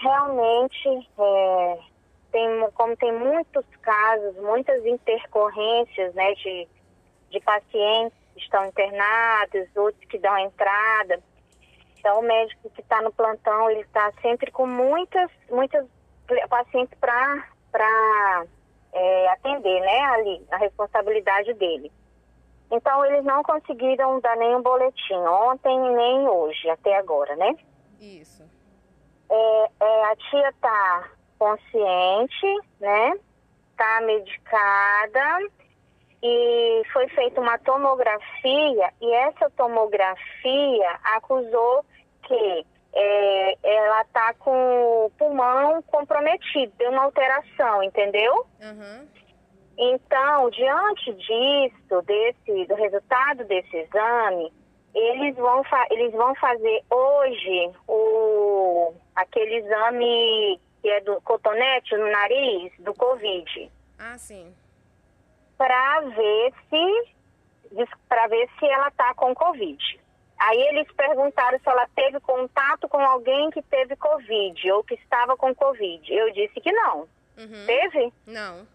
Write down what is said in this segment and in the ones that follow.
realmente, é, tem, como tem muitos casos, muitas intercorrências, né, de, de pacientes que estão internados, outros que dão entrada. Então, o médico que está no plantão, ele está sempre com muitas, muitas pacientes para é, atender, né, ali, a responsabilidade dele. Então, eles não conseguiram dar nenhum boletim ontem nem hoje, até agora, né? Isso. É, é, a tia tá consciente, né? Tá medicada e foi feita uma tomografia e essa tomografia acusou que é, ela tá com o pulmão comprometido, deu uma alteração, entendeu? Uhum. Então, diante disso, desse, do resultado desse exame, eles vão, eles vão fazer hoje o, aquele exame que é do cotonete no nariz, do Covid. Ah, sim. Para ver se para ver se ela tá com Covid. Aí eles perguntaram se ela teve contato com alguém que teve Covid ou que estava com Covid. Eu disse que não. Uhum. Teve? Não.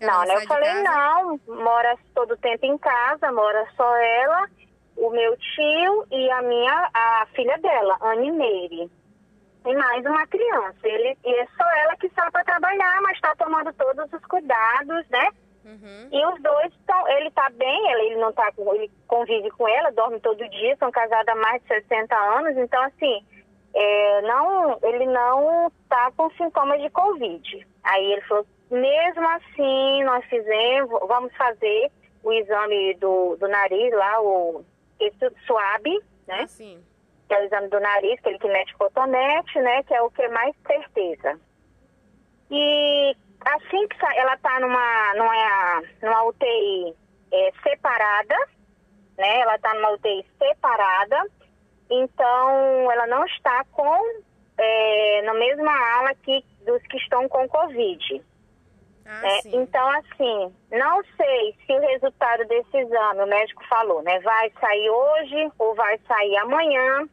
Ela não, né? Eu falei, não, mora todo tempo em casa, mora só ela, o meu tio e a minha, a filha dela, Anne Meire. E mais uma criança. Ele, e é só ela que sai para trabalhar, mas está tomando todos os cuidados, né? Uhum. E os dois estão, ele tá bem, ele, ele não tá com, ele convive com ela, dorme todo dia, são casados há mais de 60 anos, então assim, é, não, ele não tá com sintomas de Covid. Aí ele falou, mesmo assim, nós fizemos, vamos fazer o exame do, do nariz lá, o esse suave, né? Sim. Que é o exame do nariz, aquele que mete cotonete, né? Que é o que é mais certeza. E assim que ela está numa, numa, numa UTI é, separada, né? Ela está numa UTI separada, então ela não está com é, na mesma ala que dos que estão com Covid. Ah, né? Então, assim, não sei se o resultado desse exame, o médico falou, né? Vai sair hoje ou vai sair amanhã.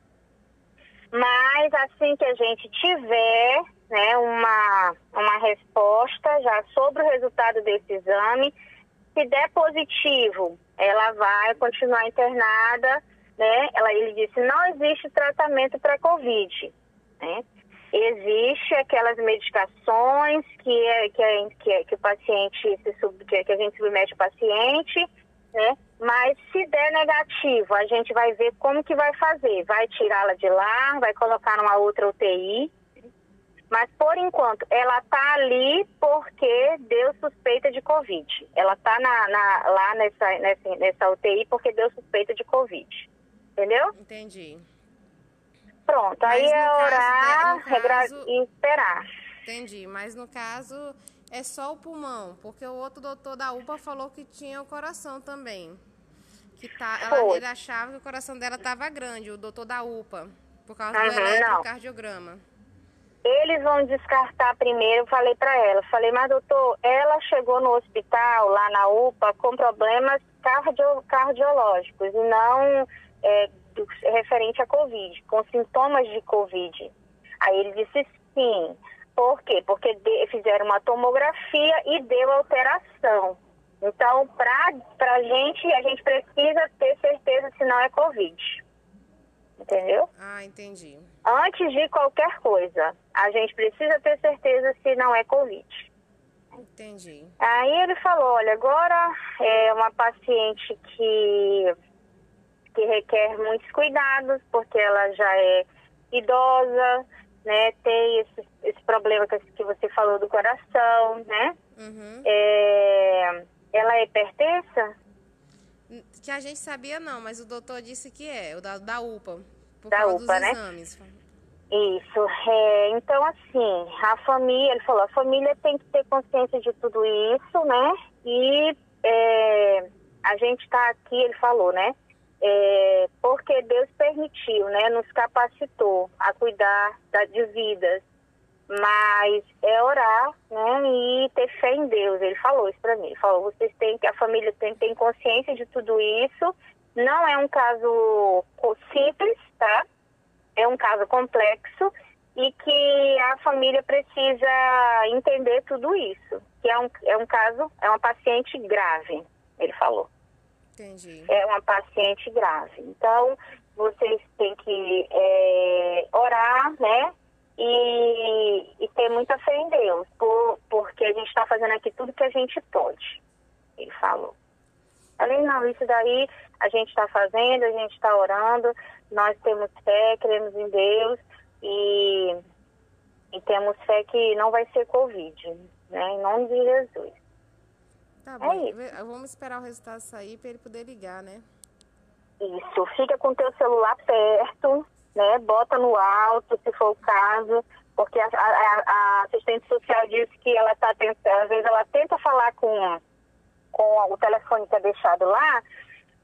Mas assim que a gente tiver né, uma, uma resposta já sobre o resultado desse exame, se der positivo, ela vai continuar internada, né? Ela, ele disse, não existe tratamento para Covid, né? Existe aquelas medicações que, é, que, é, que, é, que o paciente, se sub, que, a gente submete o paciente, né? Mas se der negativo, a gente vai ver como que vai fazer. Vai tirá-la de lá, vai colocar numa outra UTI. Mas por enquanto, ela tá ali porque deu suspeita de Covid. Ela tá na, na, lá nessa, nessa, nessa UTI porque deu suspeita de Covid. Entendeu? Entendi. Pronto, Mas aí é orar né, regra- caso- e esperar. Entendi. Mas no caso é só o pulmão, porque o outro doutor da UPA falou que tinha o coração também. Que tá, ela, ele achava que o coração dela estava grande, o doutor da UPA, por causa Uhum, do eletrocardiograma. Eles vão descartar primeiro, falei para ela, falei, mas doutor, ela chegou no hospital, lá na UPA, com problemas cardio, cardiológicos e não é, referente a Covid, com sintomas de Covid. Aí ele disse sim. Por quê? Porque de- fizeram uma tomografia e deu alteração. Então, para a gente, a gente precisa ter certeza se não é Covid. Entendeu? Ah, entendi. Antes de qualquer coisa, a gente precisa ter certeza se não é Covid. Entendi. Aí ele falou, olha, agora é uma paciente que, que requer muitos cuidados, porque ela já é idosa, né? Tem esse, esse problema que, que você falou do coração, né? Uhum. É, ela é hipertensa? Que a gente sabia não, mas o doutor disse que é, o da, da UPA. Por Da causa UPA, dos né? exames. Isso. É, então, assim, a família, ele falou, a família tem que ter consciência de tudo isso, né? E é, a gente está aqui, ele falou, né? É, porque Deus permitiu, né? Nos capacitou a cuidar da, de vidas. Mas é orar, né? E ter fé em Deus. Ele falou isso para mim. Ele falou, vocês têm que, a família tem, tem consciência de tudo isso. Não é um caso simples, tá? é um caso complexo e que a família precisa entender tudo isso, que é um, é um caso, é uma paciente grave, ele falou. Entendi. É uma paciente grave. Então, vocês têm que é, orar, né? E, e, ter muita fé em Deus, por, porque a gente está fazendo aqui tudo que a gente pode. Ele falou. Falei, não, isso daí a gente está fazendo, a gente está orando, nós temos fé, cremos em Deus e, e temos fé que não vai ser Covid, né? Em nome de Jesus. Tá bom. É isso. Vamos esperar o resultado sair para ele poder ligar, né? Isso. Fica com o teu celular perto, né? Bota no alto, se for o caso, porque a, a, a assistente social disse que ela está tentando, às vezes ela tenta falar com, com o telefone que é deixado lá,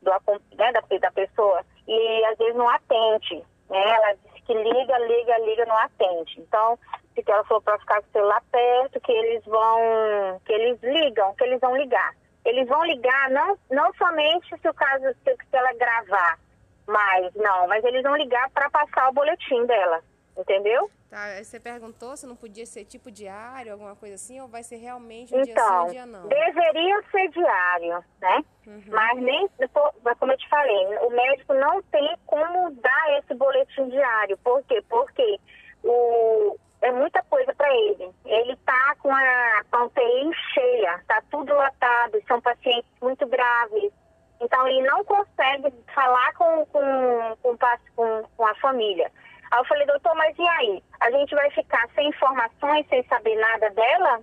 do, né, da, da pessoa, e às vezes não atende. Né? Ela que liga, liga, liga, não atende. Então, se ela falou para ficar com o celular perto, que eles vão, que eles ligam, que eles vão ligar. Eles vão ligar não, não somente se o caso, se ela gravar, mas não, mas eles vão ligar para passar o boletim dela, entendeu? Tá, aí você perguntou se não podia ser tipo diário, alguma coisa assim, ou vai ser realmente um então, dia sim, um dia não? deveria ser diário, né? Uhum. Mas nem, como eu te falei, o médico não tem como dar esse boletim diário. Por quê? Porque o, é muita coisa para ele. Ele tá com a, com a UTI cheia, tá tudo lotado, são pacientes muito graves. Então ele não consegue falar com, com, com, com, com a família. Aí eu falei, doutor, mas e aí? A gente vai ficar sem informações, sem saber nada dela?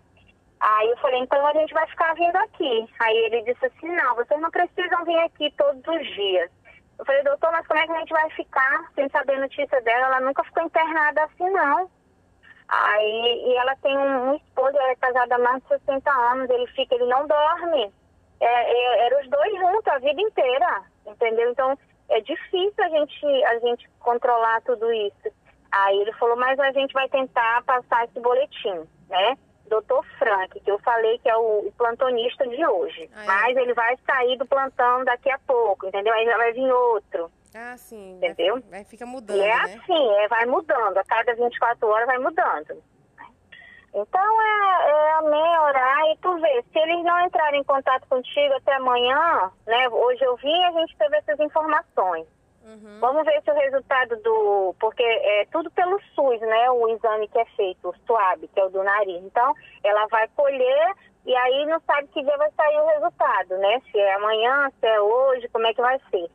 Aí eu falei, então a gente vai ficar vindo aqui. Aí ele disse assim, não, vocês não precisam vir aqui todos os dias. Eu falei, doutor, mas como é que a gente vai ficar sem saber notícia dela? Ela nunca ficou internada assim, não. Aí, e ela tem um, um esposo, ela é casada há mais de 60 anos, ele fica, ele não dorme. É, é, era os dois juntos a vida inteira, entendeu? Então, é difícil a gente, a gente controlar tudo isso. Aí ele falou, mas a gente vai tentar passar esse boletim, né? Doutor Frank, que eu falei que é o, plantonista de hoje. Ah, é. Mas ele vai sair do plantão daqui a pouco, entendeu? Aí vai vir outro. Ah, sim. Entendeu? Vai fica mudando. E é né? assim, é, vai mudando. A cada 24 horas vai mudando. Então é, é amém orar e tu vê, se eles não entrarem em contato contigo até amanhã, né? Hoje eu vim e a gente teve essas informações. Uhum. Vamos ver se o resultado do. Porque é tudo pelo SUS, né? O exame que é feito, o SUAB, que é o do nariz. Então, ela vai colher e aí não sabe que dia vai sair o resultado, né? Se é amanhã, se é hoje, como é que vai ser.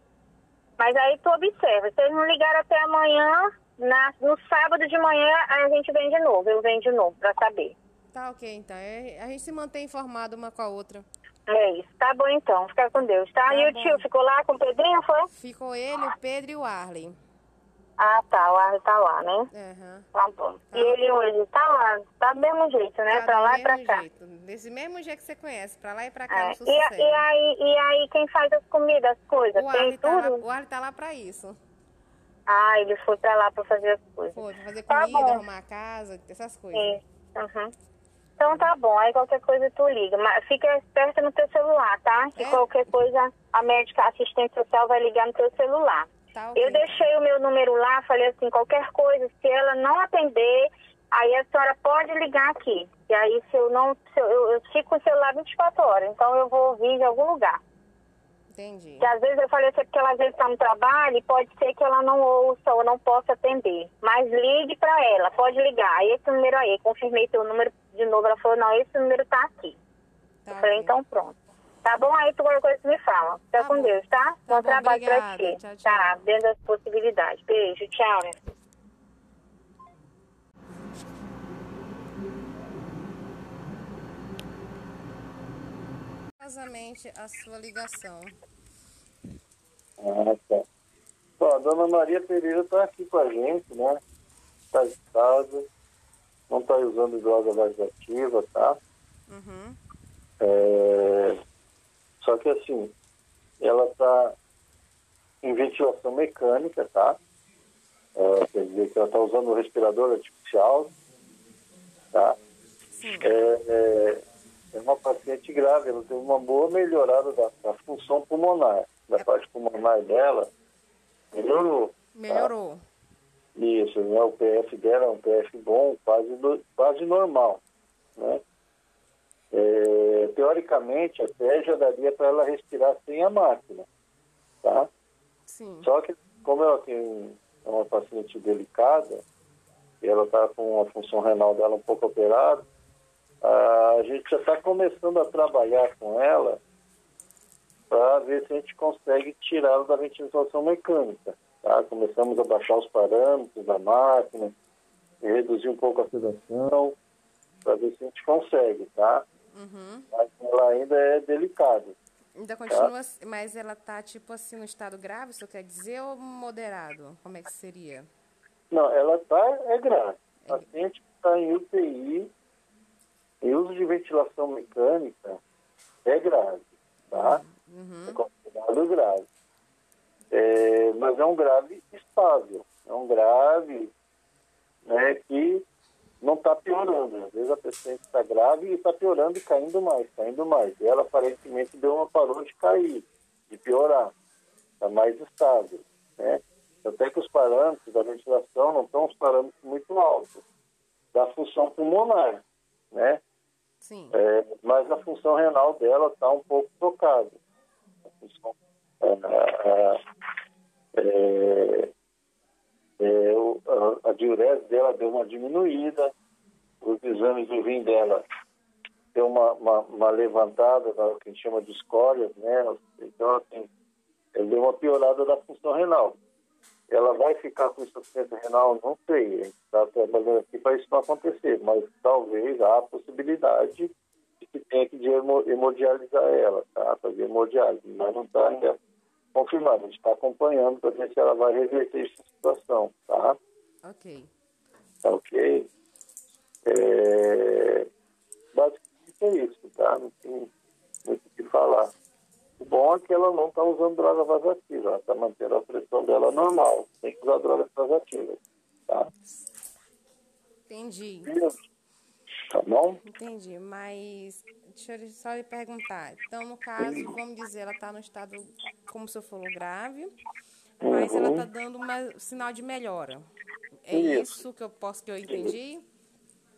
Mas aí tu observa, se eles não ligaram até amanhã, na, no sábado de manhã a gente vem de novo, eu venho de novo para saber. Tá ok, então. É, a gente se mantém informado uma com a outra. É isso. Tá bom então. Fica com Deus, tá? tá e bom. o tio ficou lá com o Pedrinho, foi? Ficou ele, o Pedro e o Arlen. Ah, tá. O Arlen tá lá, né? Uhum. Tá bom. Tá. E ele hoje tá lá, tá do mesmo jeito, né? Tá pra lá e pra cá. Jeito. Desse mesmo jeito que você conhece, pra lá e pra cá. É. E, e, aí, e aí, quem faz as comidas, as coisas? O Tem tá? Lá, o Arlen tá lá pra isso. Ah, ele foi pra lá pra fazer as coisas. Foi, pra fazer comida, tá arrumar a casa, essas coisas. Sim. Uhum. Então tá bom, aí qualquer coisa tu liga. Mas fica esperta no teu celular, tá? Que é? qualquer coisa a médica, a assistente social vai ligar no teu celular. Tá, okay. Eu deixei o meu número lá, falei assim, qualquer coisa, se ela não atender, aí a senhora pode ligar aqui. E aí se eu não, se eu, eu, eu fico com o celular 24 horas, então eu vou ouvir de algum lugar. Entendi. Que às vezes eu falei assim, porque ela às vezes está no trabalho e pode ser que ela não ouça ou não possa atender. Mas ligue para ela, pode ligar. Esse número aí, confirmei teu número de novo. Ela falou, não, esse número está aqui. Tá eu falei, então pronto. Tá bom? Aí tu qualquer coisa me fala. Fica tá com bom. Deus, tá? tá bom, bom trabalho para ti. Tchau, tchau. Tá, dentro das possibilidades. Beijo, tchau, né? a sua ligação. Ah, tá. Bom, a dona Maria Pereira está aqui com a gente, né? Está em casa, não está usando droga laxativa, tá? Uhum. É... Só que assim, ela está em ventilação mecânica, tá? É, quer dizer que ela está usando o respirador artificial, tá? Sim. É, é, é uma paciente grave, ela teve uma boa melhorada da, da função pulmonar, da é. parte pulmonar dela, melhorou. Melhorou. Isso, né? o PF dela é um PF bom, quase, quase normal. Né? É, teoricamente, até já daria para ela respirar sem a máquina. Tá? Sim. Só que, como ela tem é uma paciente delicada, e ela está com a função renal dela um pouco operada, a gente já está começando a trabalhar com ela para ver se a gente consegue tirá-la da ventilação mecânica. Tá? Começamos a baixar os parâmetros da máquina, reduzir um pouco a sedação, para ver se a gente consegue, tá? Uhum. Mas ela ainda é delicada. Ainda continua, mas ela tá tipo assim no estado grave, isso quer dizer, ou moderado? Como é que seria? Não, ela tá é grave. A paciente está em UTI, em uso de ventilação mecânica, é grave, tá? Uhum. É considerado grave. É, mas é um grave estável, é um grave né, que não está piorando. Às vezes a paciente está grave e está piorando e caindo mais, caindo mais. E ela aparentemente deu uma parou de cair, de piorar. Está mais estável. Né? Até que os parâmetros da ventilação não estão os parâmetros muito altos da função pulmonar, né? Sim. É, mas a função renal dela está um pouco tocada. A, função, é, é, é, a, a diurese dela deu uma diminuída, os exames do rim dela deu uma, uma, uma levantada, o que a gente chama de escórias, né? Então, assim, ele deu uma piorada da função renal. Ela vai ficar com insuficiência renal? Não sei. A gente está trabalhando aqui para isso não acontecer, mas talvez há a possibilidade de que tenha que hemodializar ela, tá? Fazer hemodiálise, mas não está ainda confirmado. A gente está acompanhando para ver se ela vai reverter essa situação, tá? Ok. Tá ok? É... Basicamente é isso, tá? Não tem muito o que falar. O bom é que ela não está usando droga vasativa, ela está mantendo a pressão dela normal. Tem que usar drogas vasativas, tá? Entendi. Tá bom? Entendi, mas deixa eu só lhe perguntar. Então, no caso, vamos dizer, ela está no estado, como o senhor falou, grave, mas ela está dando um sinal de melhora. É isso. isso que eu posso que eu entendi?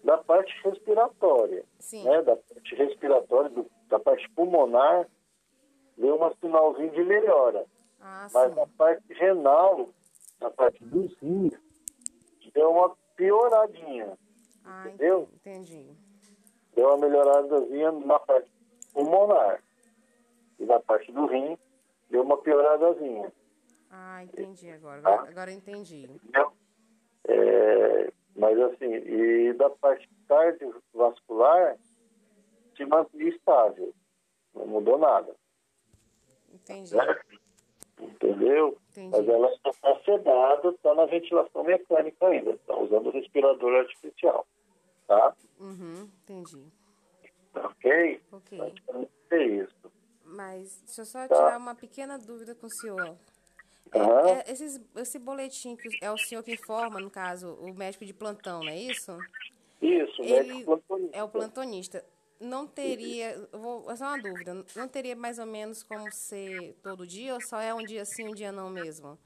Da parte respiratória. Sim. Né? Da parte respiratória, do, da parte pulmonar, deu um sinalzinho de melhora. Ah, Mas sim. na parte renal, na parte dos rins, deu uma pioradinha. Ah, entendeu? entendi. Deu uma melhoradazinha na parte pulmonar. E na parte do rim, deu uma pioradazinha. Ah, entendi agora. Agora, agora eu entendi. Entendeu? É, mas assim, e da parte cardiovascular, se mantém estável. Não mudou nada. Entendi. Entendeu? Entendi. Mas ela está sedada, está na ventilação mecânica ainda, está usando o respirador artificial. Tá? Uhum, entendi. Ok? Ok. Praticamente é isso. Mas deixa eu só Tá. tirar uma pequena dúvida com o senhor. É, é, esses, esse boletim que é o senhor que informa, no caso, o médico de plantão, não é isso? Isso, Ele médico plantonista. é o plantonista. Não teria, vou, é só uma dúvida, não teria mais ou menos como ser todo dia ou só é um dia sim, um dia não mesmo?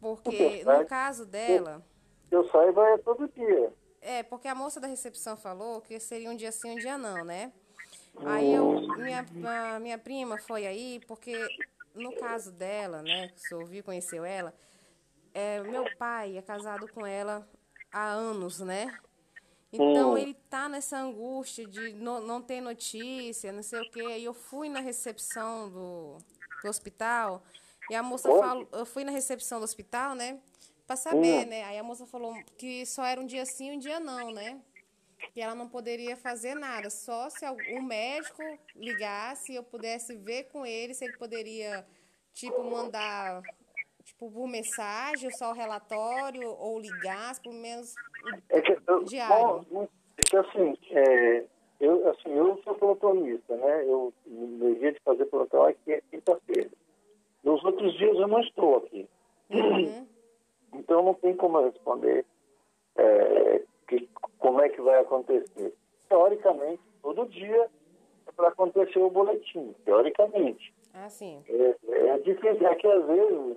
Porque no caso dela, eu saiba é todo dia. é, porque a moça da recepção falou que seria um dia sim, um dia não, né? Aí eu, minha, a minha prima foi aí, porque no caso dela, né, que o senhor viu, conheceu ela, é, meu pai é casado com ela há anos, né? Então Hum. ele tá nessa angústia de não, não ter notícia, não sei o quê. Aí eu fui na recepção do, do hospital e a moça Onde? falou, eu fui na recepção do hospital, né? Pra saber, Hum. né? Aí a moça falou que só era um dia sim, um dia não, né? Que ela não poderia fazer nada, só se algum médico ligasse e eu pudesse ver com ele se ele poderia, tipo, mandar, tipo, por mensagem, só o relatório, ou ligasse, pelo menos. É que, eu, Diário. bom, é que assim, é, eu, assim, eu sou plantonista, né? Eu, meu dia de fazer plantão aqui é quinta-feira. Nos outros dias eu não estou aqui. Uhum. Então não tem como eu responder é, que, como é que vai acontecer. Teoricamente, todo dia é para acontecer o boletim, teoricamente. Ah, sim. É, é difícil, é que às vezes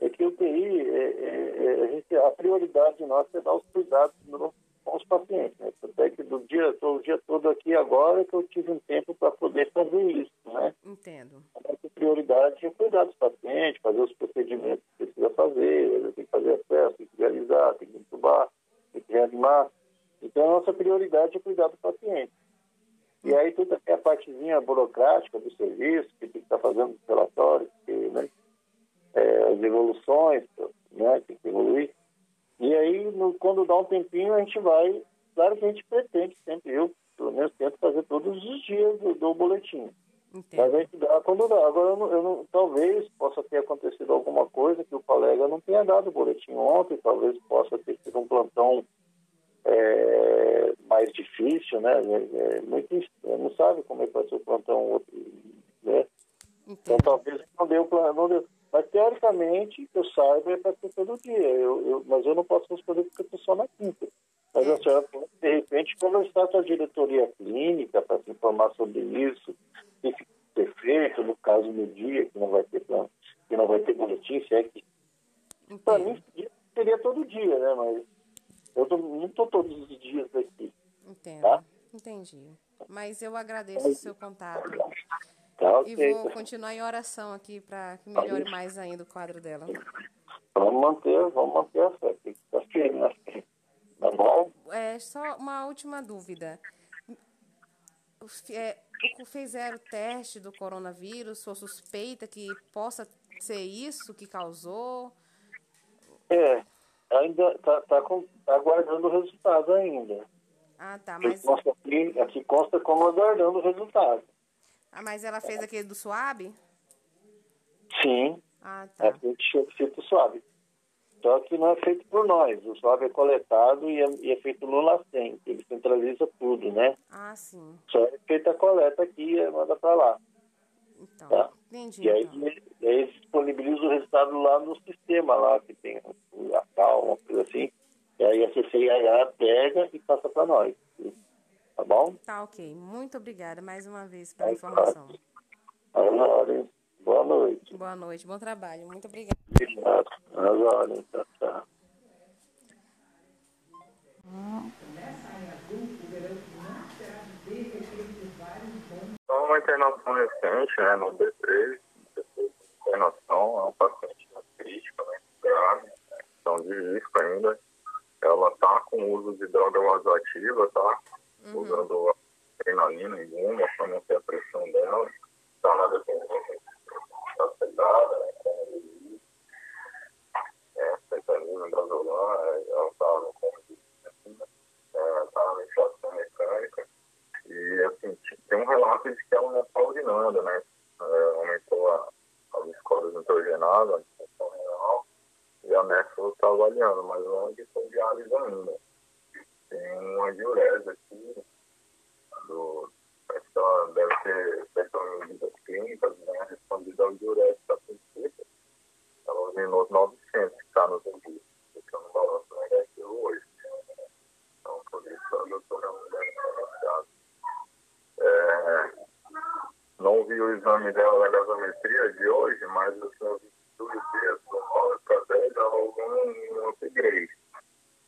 é que o TI, é, é, é, a, gente, a prioridade nossa é dar os cuidados no, com os pacientes. Né? Até que do dia, o dia todo aqui agora que eu tive um tempo para poder fazer isso, né? Entendo. A nossa prioridade é cuidar dos pacientes, fazer os procedimentos que precisa fazer, tem que fazer acesso, tem que realizar, tem que entubar, tem que reanimar. Então, a nossa prioridade é cuidar do paciente. E aí, toda a partezinha burocrática do serviço, que tem que estar fazendo os relatórios, que, né, é, as evoluções, né, tem que evoluir. E aí, no, quando dá um tempinho, a gente vai. Claro que a gente pretende sempre, eu, pelo menos, tento fazer todos os dias do, do boletim. Entendo. Mas a gente dá quando dá. Agora, eu não, eu não, talvez possa ter acontecido alguma coisa que o colega não tenha dado o boletim ontem, talvez possa ter sido um plantão é, mais difícil, né? É, é muito, não sabe como é que vai ser o plantão outro, né? Então, talvez não deu, não deu. Mas, teoricamente, que eu saiba, é para ser todo dia. Eu, eu, mas eu não posso responder porque eu estou só na quinta. Mas a senhora pode, de repente, conversar com a diretoria clínica para se informar sobre isso, o que ser feito, no caso, no dia que não vai ter plano, que não vai ter boletim, se é que... Para mim, seria todo dia, né? Mas eu tô- não estou todos os dias aqui. Entendo. Tá? Entendi. Mas eu agradeço o seu contato. Tá, E vou continuar em oração aqui para que melhore mais ainda o quadro dela. Vamos manter, vamos manter a fé. Tem que estar firme na fé. Tá bom? É só uma última dúvida. É, fizeram o teste do coronavírus, sua suspeita que possa ser isso que causou? É, ainda está tá, com- tá aguardando o resultado ainda. Ah, tá. Aqui Mas, consta, aqui, aqui consta como aguardando o resultado. Ah, mas ela fez aquele do SUAB? Sim, Ah, é tá. feito, feito suave. Só que não é feito por nós. O suave é coletado e é, e é feito no LACEN, que ele centraliza tudo, né? Ah, sim. Só é feita a coleta aqui e manda para lá. Então, Tá. entendi. E aí, então. e aí eles disponibilizam o resultado lá no sistema lá, que tem a tal, uma coisa assim. E aí a CCIH pega e passa para nós. Tá bom? Tá, ok. Muito obrigada mais uma vez pela Tá, informação. Ordens. Boa noite. Boa noite, bom trabalho. Muito obrigada. Obrigado. Ordens. Tchau, tchau. Então, uma internação recente, né, no D3, internação, é um paciente crítico, né, grave, então de risco ainda. Ela tá com uso de droga vasoativa, tá? Usando adrenalina e guma para manter a pressão dela. Tá na dependência da sedada, né, com é, fentanina, gasolina, ela tá no coma de é, tá na inflação mecânica. E, assim, tem um relato de que ela não está urinando, né? É, aumentou a, a glicose nitrogenada, a disfunção renal, e a nefro está avaliando, mas não é de análise ainda. Tem uma diurese aqui, do, ela deve ter feito medidas clínicas, né? Respondido ao diurese da princípio. Ela urinou 900, que está nos que eu não balanço negativo hoje. Então, por isso, a doutora não deve anunciado. É, não vi o exame dela na gasometria de hoje, mas eu vi tudo dias, do 9 para 10, ela houve um, um upgrade.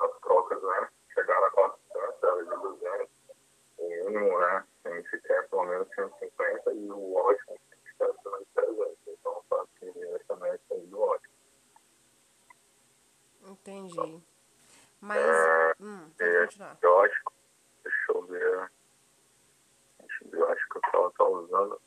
As trocas, né? Chegaram a 400, ela de 200, o mínimo, né? Tem que ficar pelo menos 150 e o ótimo tem que ficar acima de 300. Então, tá aqui essa média aí do ótimo. Entendi. Mas. Hum, pode É, continuar. antibiótico, deixa eu ver. Antibiótico que ela tá usando.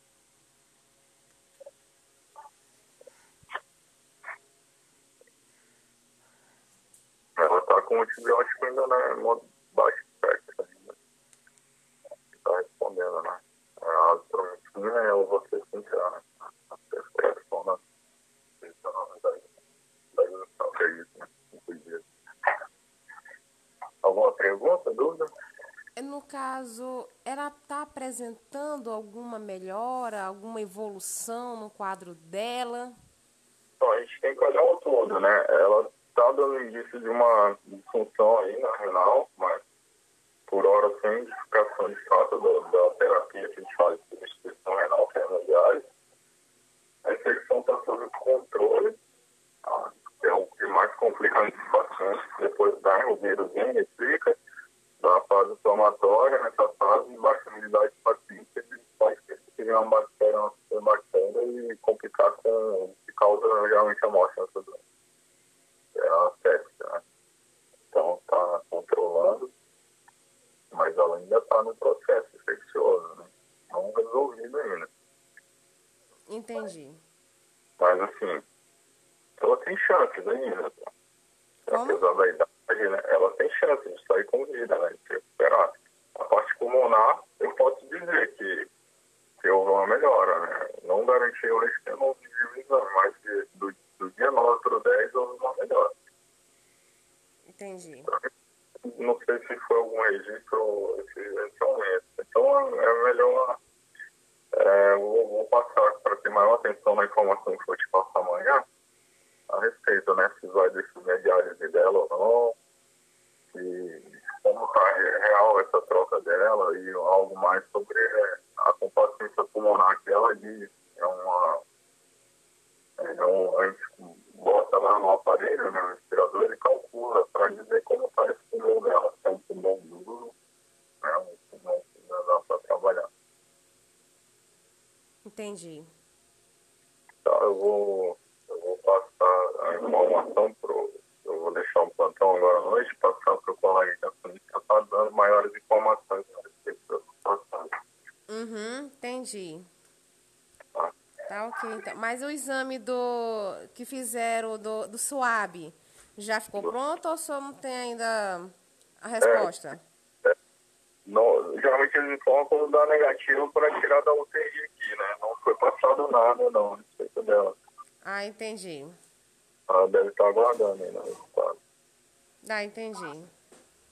Ela tá com antibiótico ainda né, modo baixo espectro ainda. Tá respondendo, né? A azitromicina eu vou ser sincero, né? A prescrição da da que é isso, né? Cinco dias. Alguma pergunta, dúvida? No caso, ela está apresentando alguma melhora, alguma evolução no quadro dela? Então, a gente tem que olhar o todo, né? Ela está dando indício de uma disfunção aí na renal, mas por hora sem identificação de fato do- da terapia que a gente faz de substituição renal, que é. A infecção está sob controle, tá? mais complicante dos pacientes, depois da o vírus vem, fica da fase inflamatória, nessa fase de baixa imunidade do paciente, ele pode ter uma bactéria, uma bactéria e complicar com, que causa geralmente a morte nessa doença. É a sepsia, né? Então, está controlando, mas ela ainda está no processo infeccioso, né? Não resolvido ainda. Entendi. Mas, assim, ela tem chances ainda. Como? Apesar da idade, né? Ela tem chance de sair com vida, né? De se recuperar. A parte pulmonar, eu posso dizer que, que houve uma melhora, né? Não garanti hoje que eu não vi o exame, mas de, do, do dia 9 para o 10 houve uma melhora. Entendi. Não sei se foi algum registro esse, esse aumento. Então, é melhor... É, vou, vou passar para ter maior atenção na informação que eu te passo amanhã a respeito, né? Se vai decidir a diálise dela ou não, se como está real essa troca dela e algo mais sobre é, a compacência pulmonar que ela diz. É uma. É um, a gente bota lá no aparelho, né, no respirador, e calcula para dizer como está esse pulmão dela. Se é um pulmão duro, né, um pulmão que não dá para trabalhar. Entendi. Tá, eu vou, eu vou passar a informação pro. Eu vou deixar um plantão agora à noite, passar para o colega da clínica para dando maiores informações respeito da situação. Uhum, entendi. Tá? Tá ok, então. Mas o exame do que fizeram do, do SUAB já ficou pronto ou só não tem ainda a resposta? Não, geralmente eles informam quando dá negativo para tirar da UTI aqui, né? Não foi passado nada, não, a respeito dela. Ah, entendi. Ela deve estar aguardando ainda o resultado. Ah, entendi.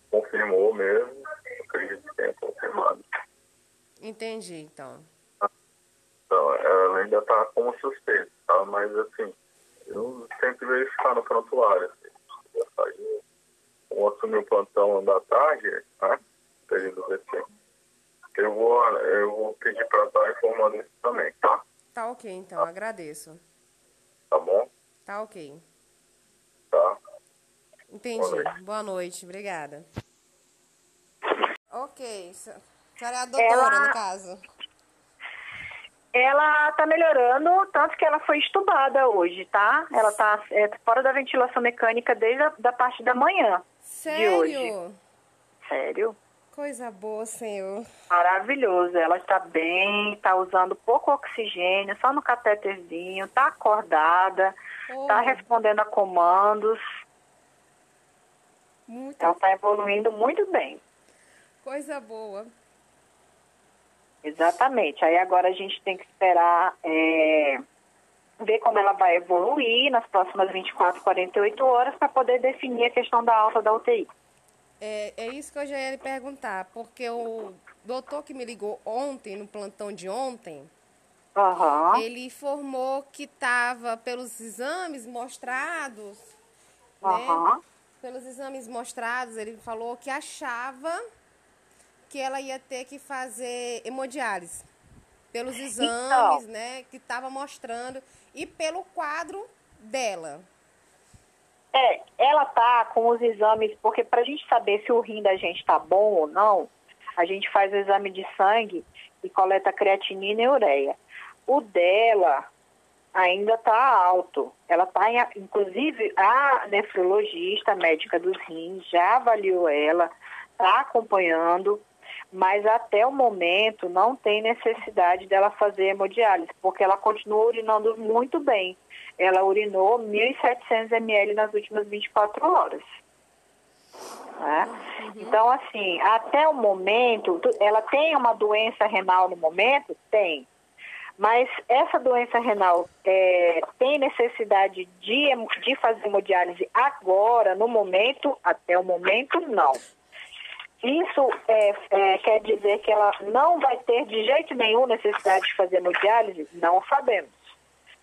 Confirmou mesmo, acredito que tenha confirmado. Entendi, então. Então, ela ainda está como suspeita, tá? Mas, assim, eu sempre verificar no prontuário. Assim, eu assumi o plantão da tarde, né? Período VT. Eu vou, eu vou pedir para estar informando isso também, tá? Tá ok, então. Agradeço. Tá bom? Tá ok. Tá. Entendi. Boa noite. Boa noite. Obrigada. Ok. A senhora é a doutora, Ela- no caso. Ela tá melhorando, tanto que ela foi estubada hoje, tá? Ela tá é, fora da ventilação mecânica desde a da parte da manhã. Sério? Sério? Coisa boa, senhor. Maravilhoso. Ela está bem, tá usando pouco oxigênio, só no catéterzinho, tá acordada, Oh, tá respondendo a comandos. Muita Ela tá evoluindo muito bem. coisa boa. Exatamente. Aí agora a gente tem que esperar é, ver como ela vai evoluir nas próximas 24, 48 horas para poder definir a questão da alta da UTI. É, é isso que eu já ia lhe perguntar, porque o doutor que me ligou ontem, no plantão de ontem, Aham. ele informou que estava pelos exames mostrados, né? Aham. Pelos exames mostrados, ele falou que achava que ela ia ter que fazer hemodiálise. Pelos exames, né, que estava mostrando e pelo quadro dela. É, ela tá com os exames, porque para a gente saber se o rim da gente tá bom ou não, a gente faz o exame de sangue e coleta creatinina e ureia. O dela ainda tá alto. Ela tá, em, inclusive, a nefrologista, médica dos rins, já avaliou ela, tá acompanhando, mas até o momento não tem necessidade dela fazer hemodiálise, porque ela continua urinando muito bem. Ela urinou 1.700 ml nas últimas 24 horas. né? Então, assim, até o momento, ela tem uma doença renal no momento? Tem. Mas essa doença renal é, tem necessidade de, de fazer hemodiálise agora, no momento? Até o momento, não. Isso é, é, quer dizer que ela não vai ter de jeito nenhum necessidade de fazer hemodiálise? Não sabemos.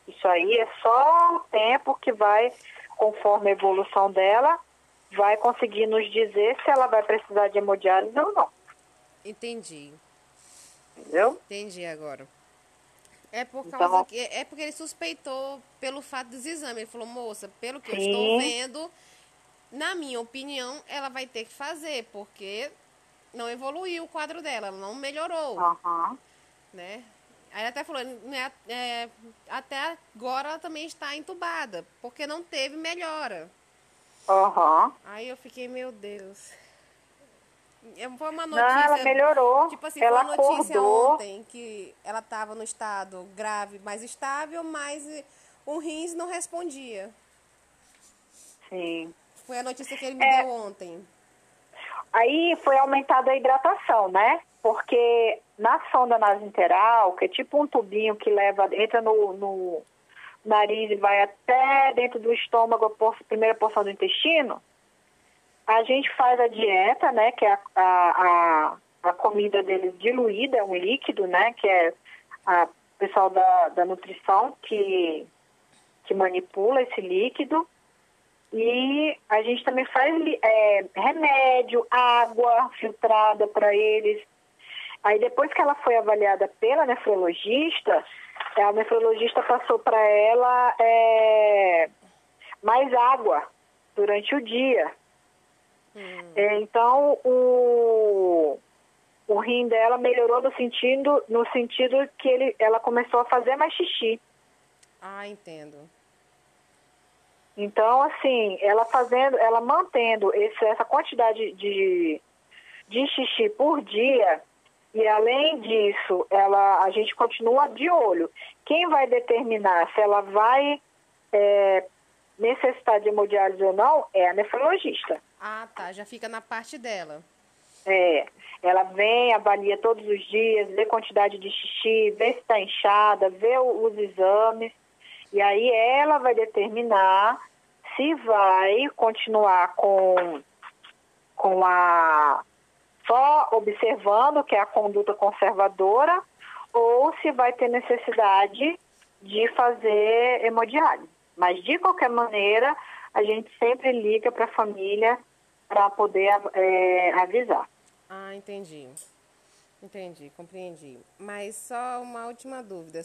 Isso aí é só o tempo que vai, conforme a evolução dela, vai conseguir nos dizer se ela vai precisar de hemodiálise ou não. Entendi. Entendeu? Entendi agora. É por causa Então- que é porque ele suspeitou pelo fato dos exames. Ele falou, moça, pelo que eu Sim. estou vendo, na minha opinião, ela vai ter que fazer, porque não evoluiu o quadro dela, ela não melhorou, Aham. né? Aí ela até falou, né, é, até agora ela também está entubada, porque não teve melhora. Aham. Aí eu fiquei, meu Deus. É, Foi uma Não, notícia. ela melhorou. Tipo assim, ela foi uma notícia acordou. ontem que ela estava no estado grave, mais estável, mas o rins não respondia. Sim. Foi a notícia que ele me É. deu ontem. Aí foi aumentada a hidratação, né? Porque na sonda nasointeral, que é tipo um tubinho que leva, entra no, no nariz e vai até dentro do estômago, a por- primeira porção do intestino, a gente faz a dieta, né? Que é a, a, a, a comida deles diluída, é um líquido, né? Que é a o pessoal da, da nutrição que, que manipula esse líquido. E a gente também faz é, remédio, água filtrada para eles. Aí depois que ela foi avaliada pela nefrologista, a nefrologista passou para ela é, mais água durante o dia. É, então o, o rim dela melhorou no sentido, no sentido que ele, ela começou a fazer mais xixi. Ah, entendo. Então, assim, ela fazendo, ela mantendo esse, essa quantidade de, de xixi por dia, e além disso, ela, a gente continua de olho. Quem vai determinar se ela vai é, necessitar de hemodiálise ou não é a nefrologista. Ah, tá. Já fica na parte dela. É, ela vem, avalia todos os dias, vê quantidade de xixi, vê se está inchada, vê os exames. E aí ela vai determinar se vai continuar com, com a só observando que é a conduta conservadora ou se vai ter necessidade de fazer hemodiálise. Mas de qualquer maneira, a gente sempre liga para a família para poder eh, avisar. Ah, entendi. Entendi, compreendi. Mas só uma última dúvida.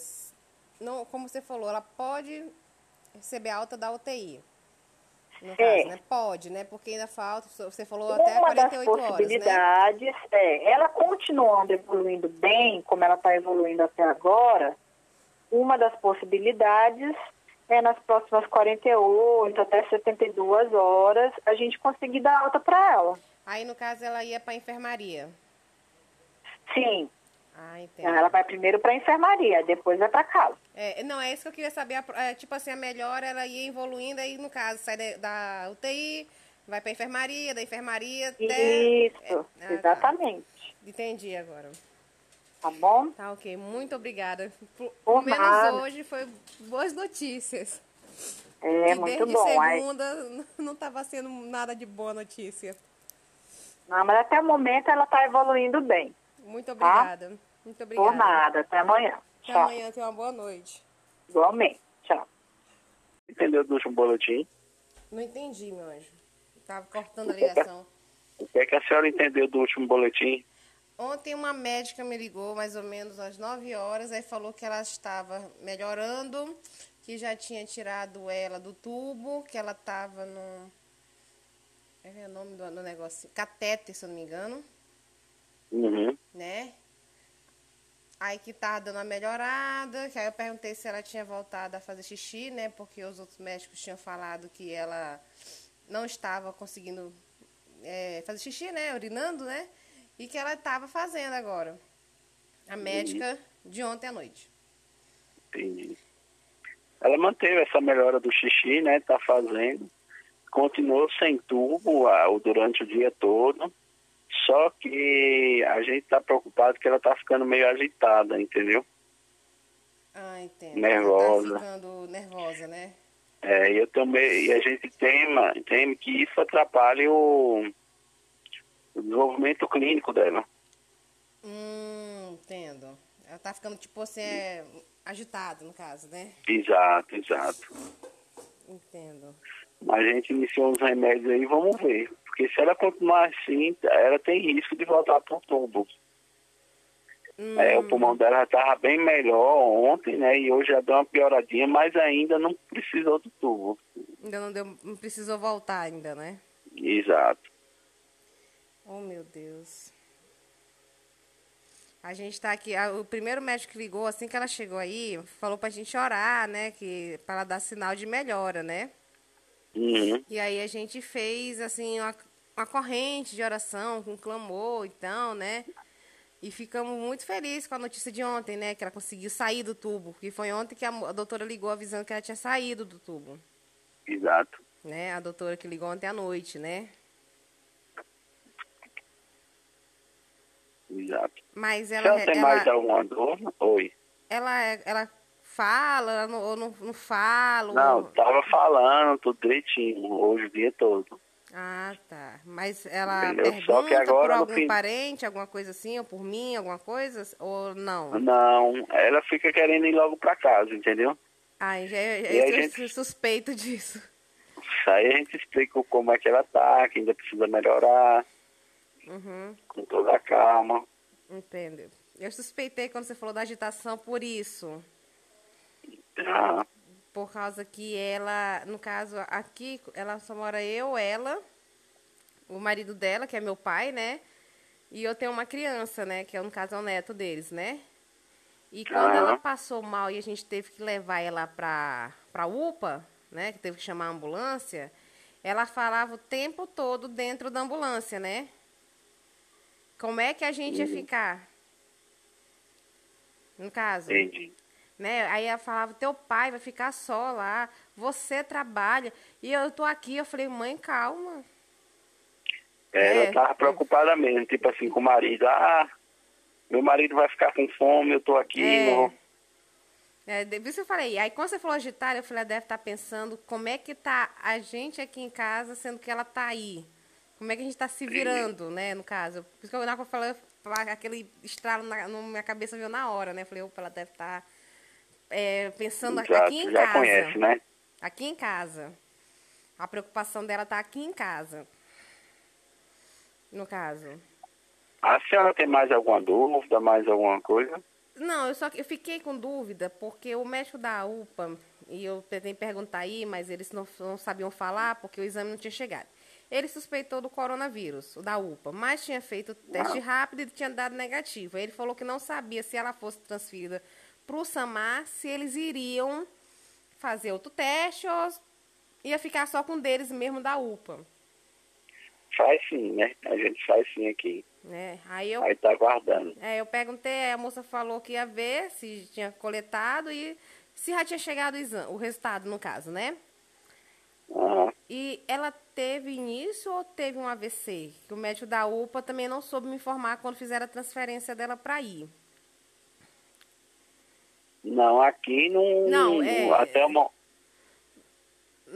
Não, como você falou, ela pode receber alta da UTI. No É. caso, né? Pode, né? Porque ainda falta, você falou até Uma das 48 horas, né? possibilidades é, ela continuando evoluindo bem, como ela está evoluindo até agora, uma das possibilidades é nas próximas 48 até 72 horas a gente conseguir dar alta para ela. Aí, no caso, ela ia para enfermaria. Sim, Ah, entendo. ela vai primeiro para a enfermaria, depois vai para casa. É, não, é isso que eu queria saber. é, tipo assim, a melhor ela ia evoluindo, aí no caso, sai da, da UTI, vai pra enfermaria, da enfermaria até. Isso, Ah, tá. exatamente. Entendi agora. Tá bom? Tá ok, muito obrigada. Por, Por menos nada. hoje foi boas notícias. É que muito desde bom. Aí- segunda não estava sendo nada de boa notícia. Não, mas até o momento ela está evoluindo bem. Muito obrigada. Muito obrigada. Por nada. Até amanhã. Até Tchau. amanhã, tenha uma boa noite. Igualmente. Tchau. Entendeu do último boletim? Não entendi, meu anjo. Tava cortando a ligação. O que é que a senhora entendeu do último boletim? Ontem uma médica me ligou mais ou menos às 9 horas, aí falou que ela estava melhorando, que já tinha tirado ela do tubo, que ela estava no. É o nome do, do negócio? Catéter, se eu não me engano, Uhum. né? Aí que tava dando uma melhorada, que aí eu perguntei se ela tinha voltado a fazer xixi, né? Porque os outros médicos tinham falado que ela não estava conseguindo é, fazer xixi, né? Urinando, né? E que ela estava fazendo agora. A médica de ontem à noite. Entendi. Ela manteve essa melhora do xixi, né? Tá fazendo. Continuou sem tubo ah, durante o dia todo. Só que a gente tá preocupado que ela tá ficando meio agitada, entendeu? Ah, entendo. Nervosa. Tá ficando nervosa, né? É, eu também, e a gente tema, teme que isso atrapalhe o, o desenvolvimento clínico dela. Hum, entendo. Ela tá ficando, tipo, assim, é, agitada, no caso, né? Exato, exato. Entendo. Mas a gente iniciou uns remédios aí, vamos ver. Porque se ela continuar assim, ela tem risco de voltar pro tubo. Hum. É, o pulmão dela já estava bem melhor ontem, né? E hoje já deu uma pioradinha, mas ainda não precisou do tubo. Ainda não, deu, não precisou voltar ainda, né? Exato. Oh, meu Deus. A gente está aqui, a, o primeiro médico que ligou, assim que ela chegou aí, falou para a gente orar, né? Que, para dar sinal de melhora, né? Uhum. E aí a gente fez, assim, uma, uma corrente de oração com clamor, então, né? E ficamos muito felizes com a notícia de ontem, né? Que ela conseguiu sair do tubo. Que foi ontem que a, a doutora ligou avisando que ela tinha saído do tubo. Exato. Né? A doutora que ligou ontem à noite, né? Exato. Mas ela. Ela tem ela, mais alguma dor? Oi. Ela, ela fala, ou não, não fala? Não, ou... tava falando tudo direitinho, hoje o dia todo. Ah, tá. Mas ela Entendeu? pergunta Só que agora, por algum fim... parente, alguma coisa assim, ou por mim, alguma coisa, ou não? Não, ela fica querendo ir logo pra casa, entendeu? Ai, já, já, eu, eu gente... suspeito disso. Aí a gente explica como é que ela tá, que ainda precisa melhorar. Uhum. Com toda a calma. Entendo. Eu suspeitei quando você falou da agitação por isso. Ah. Por causa que ela, no caso, aqui, ela só mora eu, ela, o marido dela, que é meu pai, né? E eu tenho uma criança, né? Que é, no caso, é o neto deles, né? E quando ah. ela passou mal e a gente teve que levar ela pra, pra UPA, né? Que teve que chamar a ambulância, ela falava o tempo todo dentro da ambulância, né? Como é que a gente ia uhum. ficar? No caso. Entendi. Né? Aí ela falava, teu pai vai ficar só lá, você trabalha. E eu tô aqui, eu falei, mãe, calma. É, ela tava preocupada mesmo, tipo assim, com o marido. Ah, meu marido vai ficar com fome, eu tô aqui. É. No... É, por isso eu falei. Aí quando você falou agitar, eu falei, ela deve estar tá pensando como é que tá a gente aqui em casa, sendo que ela tá aí. Como é que a gente está se virando, né, no caso. Por isso que eu, na falei, aquele estralo na, na, minha cabeça veio na hora, né? Eu falei, opa, ela deve estar tá, é, pensando Exato, aqui em já casa. conhece, né? Aqui em casa. A preocupação dela tá aqui em casa. No caso. A senhora tem mais alguma dúvida, mais alguma coisa? Não, eu só eu fiquei com dúvida porque o médico da UPA, e eu tentei perguntar aí, mas eles não, não sabiam falar porque o exame não tinha chegado. Ele suspeitou do coronavírus, o da UPA, mas tinha feito teste rápido e tinha dado negativo. Ele falou que não sabia se ela fosse transferida para o SAMAR, se eles iriam fazer outro teste ou ia ficar só com deles mesmo da UPA. Faz sim, né? A gente faz sim aqui. É, aí eu. Aí tá aguardando. É, eu perguntei, a moça falou que ia ver se tinha coletado e se já tinha chegado o, exame, o resultado, no caso, né? Uhum. E ela teve início ou teve um AVC? Que o médico da UPA também não soube me informar quando fizeram a transferência dela para ir. Não, aqui não. Não, é. Até o,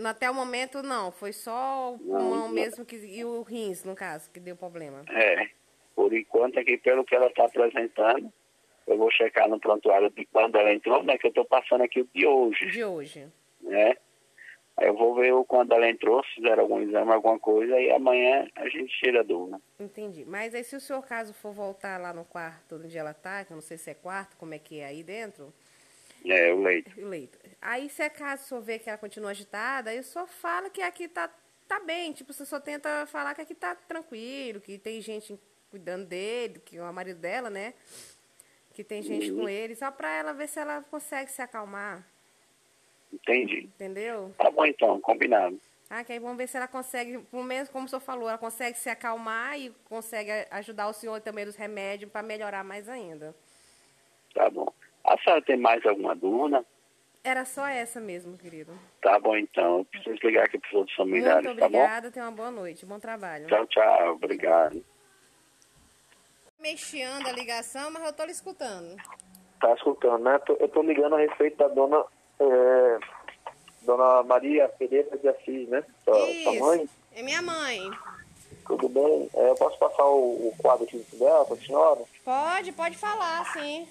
até o momento não, foi só o pulmão mesmo que, e o rins, no caso, que deu problema. É, por enquanto aqui, pelo que ela está apresentando, eu vou checar no prontuário de quando ela entrou, né, que eu estou passando aqui o de hoje. De hoje. Né? Aí eu vou ver quando ela entrou, se fizer algum exame, alguma coisa, e amanhã a gente tira a dúvida. Entendi. Mas aí se o seu caso for voltar lá no quarto onde ela está, que eu não sei se é quarto, como é que é aí dentro? É, o leito. O leito. Aí se é caso o senhor ver que ela continua agitada, aí o senhor fala que aqui tá, tá bem. Tipo, você só tenta falar que aqui tá tranquilo, que tem gente cuidando dele, que é o marido dela, né? Que tem gente uhum. com ele, só para ela ver se ela consegue se acalmar. Entendi. Entendeu? Tá bom então, combinado. Ah, que aí vamos ver se ela consegue, pelo menos como o senhor falou, ela consegue se acalmar e consegue ajudar o senhor também dos remédios para melhorar mais ainda. Tá bom. A senhora tem mais alguma dúvida? Era só essa mesmo, querido. Tá bom então. Eu preciso ligar aqui para os outros familiares, Muito obrigada, tá tenha uma boa noite, bom trabalho. Tchau, tchau. Obrigado. Mexendo a ligação, mas eu tô lhe escutando. Tá escutando, né? Eu tô ligando a respeito da dona é, Dona Maria Pereira de Assis, né? Sua, Isso, sua mãe? É minha mãe. Tudo bem? É, eu posso passar o, o quadro aqui dela para a senhora? Pode, pode falar, sim.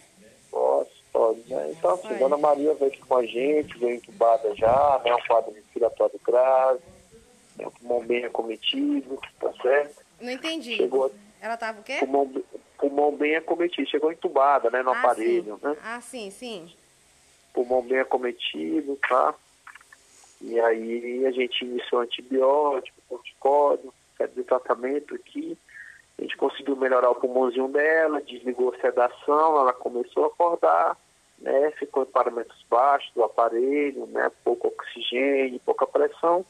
Né? Então, assim. Dona Maria veio aqui com a gente, veio entubada já, né? Um quadro respiratório grave, né? pulmão bem acometido, tá certo? Não entendi. Chegou Ela tava o quê? Pulmão, pulmão bem acometido, chegou entubada, né, no ah, aparelho, sim. né? Ah, sim, sim. Pulmão bem acometido, tá? E aí a gente iniciou antibiótico, corticóide, de tratamento aqui. A gente conseguiu melhorar o pulmãozinho dela, desligou a sedação, ela começou a acordar, né? Ficou em parâmetros baixos do aparelho, né? Pouco oxigênio, pouca pressão.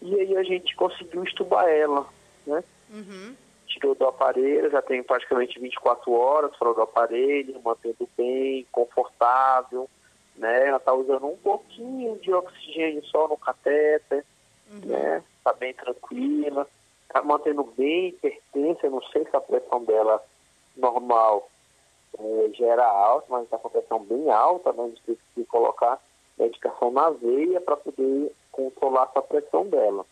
E aí a gente conseguiu estubar ela, né? Uhum. Tirou do aparelho, já tem praticamente 24 horas fora do aparelho, mantendo bem, confortável, né? Ela está usando um pouquinho de oxigênio só no catéter, uhum. né? Está bem tranquila, está mantendo bem hipertensa, não sei se a pressão dela normal é, já era alta, mas está com a pressão bem alta, né? A gente teve que colocar medicação na veia para poder controlar essa pressão dela.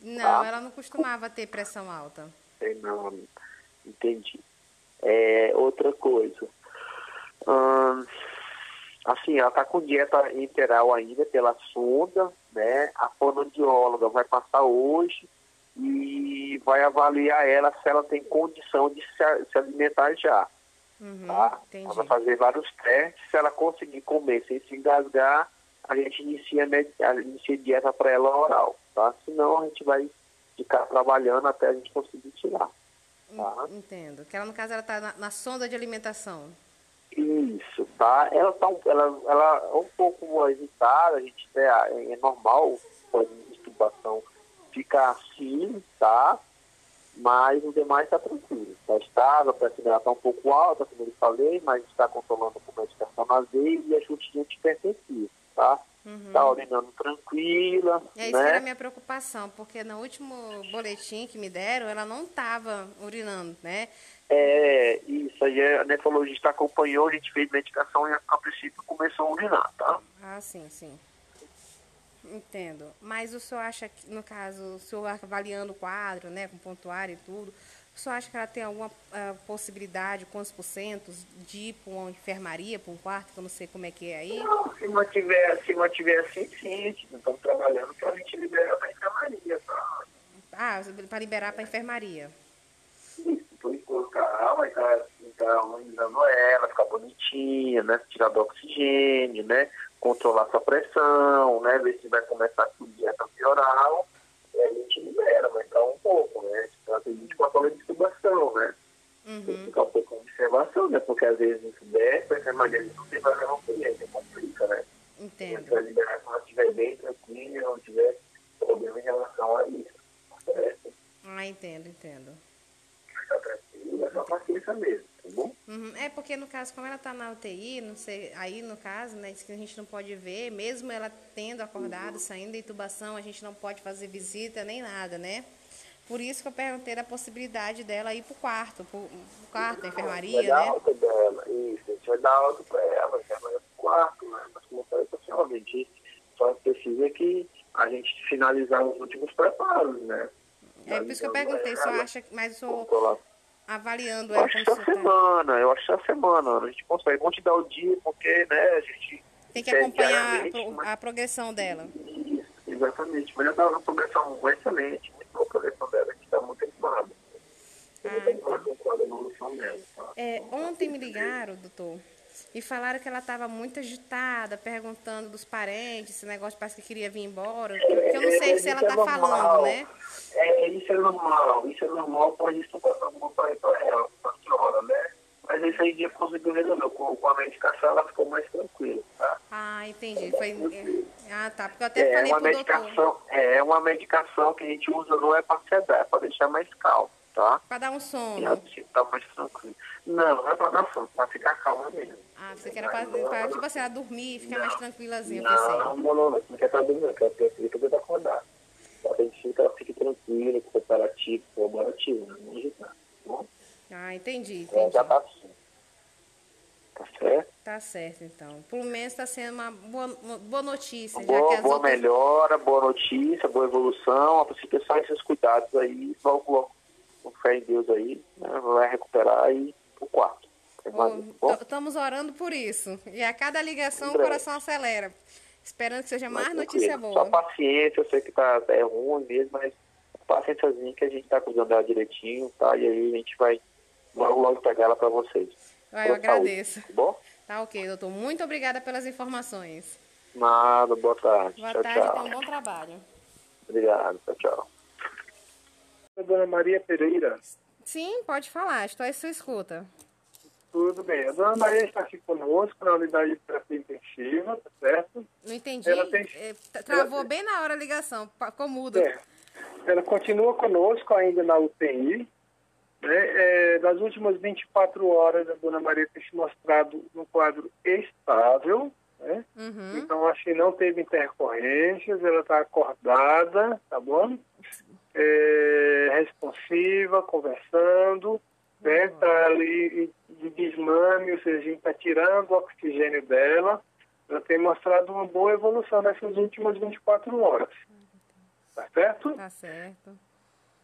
Não, tá? ela não costumava ter pressão alta. É, não, entendi. É, outra coisa. Hum, assim, ela está com dieta interal ainda pela sonda, né? A fonoaudióloga vai passar hoje e vai avaliar ela se ela tem condição de se, se alimentar já. Uhum, tá? Ela vai fazer vários testes, se ela conseguir comer sem se engasgar, a gente inicia, inicia dieta para ela oral, tá? Senão a gente vai ficar trabalhando até a gente conseguir tirar. Tá? Entendo. Que ela, no caso, ela está na, na, sonda de alimentação. Isso, tá? Ela tá ela, ela é um pouco agitada, a gente é, é normal a intubação ficar assim, tá? Mas o demais está tranquilo. Está estável, a pressão está um pouco alta, como eu falei, mas está controlando com medicação na veia e ajuste antipertensivo, tá? Está uhum. urinando tranquila. É isso né? era a minha preocupação, porque no último boletim que me deram, ela não estava urinando, né? É, isso aí a nefrologista acompanhou, a gente fez medicação e a princípio começou a urinar, tá? Ah, sim, sim. Entendo. Mas o senhor acha que, no caso, o senhor avaliando o quadro, né, com pontuário e tudo, o senhor acha que ela tem alguma uh, possibilidade, quantos por cento, de ir para uma enfermaria, para um quarto, que eu não sei como é que é aí? Não, se mantiver, se mantiver assim, sim, estamos trabalhando para a gente liberar para a enfermaria. Tá? Ah, para liberar para a enfermaria. Isso, por enquanto, vai estar tá, harmonizando ela, ficar bonitinha, né, tirar do oxigênio, né, controlar sua pressão, né, ver se vai começar com dieta oral e a gente libera, mas tá um pouco, né? Ela tem 24 horas de incubação, né? Uhum. Tem que ficar um pouco de observação, né? Porque às vezes se der, a enfermaria não tem mais uma cliente, complica, né? Entendo. Vai liberar quando ela estiver bem tranquila, não tiver problema em relação a isso. Certo? Ah, entendo, entendo. Ficar tranquilo, é só paciência mesmo. Uhum. É porque no caso, como ela está na UTI, não sei, aí no caso, né, isso que a gente não pode ver, mesmo ela tendo acordado, uhum. saindo da intubação, a gente não pode fazer visita nem nada, né? Por isso que eu perguntei da possibilidade dela ir para o quarto, para o quarto da enfermaria, vai né? Alta dela, isso, a gente vai dar alta para ela, ela vai para o quarto, né? Mas como eu falei para a a gente só precisa que a gente finalizar os últimos preparos, né? É por isso que eu perguntei, só acha, mas o senhor avaliando ela acho que a semana, eu acho que a semana, a gente consegue, vamos te dar o dia, porque, né, a gente... Tem que acompanhar a, mas... a, progressão dela. Isso, exatamente, mas já está uma progressão excelente, muito boa a progressão dela, a gente está muito animado. Ah, tá? é, ontem me ligaram, doutor, e falaram que ela estava muito agitada, perguntando dos parentes, esse negócio parece que queria vir embora. Porque eu não sei é, se ela está é falando, né? É, isso é normal, isso é normal, pode isso para ela, para a senhora, né? Mas isso aí dia conseguiu resolver. Com, com a medicação ela ficou mais tranquila, tá? Ah, entendi. Foi... Ah, tá. Porque eu até é, falei uma medicação, doutor. É uma medicação que a gente usa não é para sedar, é para deixar mais calmo, tá? Para dar um sono. E tá mais tranquilo. Não, não é para dar sono, para ficar calma mesmo. Ah, você quer para, tipo assim, ela dormir e ficar não, mais tranquilazinha, não, pensei. Não, não, não, não quer estar dormindo, quer ter poder acordar. Só que a gente fica, ela fique tranquila, cooperativo, colaborativo, né? não agitar, tá? Ah, entendi, é, entendi. já tá assim. Tá certo? Tá certo, então. Pelo menos está sendo uma boa, uma boa notícia. Boa, já que as boa outras... melhora, boa notícia, boa evolução. A princípio, só esses cuidados aí, logo, logo, com fé em Deus aí, né, vai recuperar e o quarto. Estamos orando por isso. E a cada ligação o coração acelera. Esperando que seja mais notícia boa. Só paciência, eu sei que tá, é ruim mesmo, mas paciênciazinha que a gente está cuidando dela direitinho, tá? E aí a gente vai, logo, logo pegar ela para vocês. Ah, eu agradeço. Saúde, tá bom? Tá ok, doutor. Muito obrigada pelas informações. Nada, boa tarde. Boa tchau, tarde, tchau. um bom trabalho. Obrigado, tchau, tchau. Dona Maria Pereira. Sim, pode falar, estou à sua escuta. Tudo bem. A dona Maria está aqui conosco na unidade de terapia intensiva, tá certo? Não entendi. Ela tem- É, t- travou ela- bem na hora a ligação, ficou muda. É. Ela continua conosco ainda na UTI. Né? É, das últimas 24 horas, a dona Maria tem se mostrado num quadro estável. Né? Uhum. Então, acho que não teve intercorrências, ela está acordada, tá bom? É, responsiva, conversando, né? Está ali de desmame, ou seja, a gente está tirando o oxigênio dela. Ela tem mostrado uma boa evolução nessas últimas 24 horas. Tá certo? Tá certo.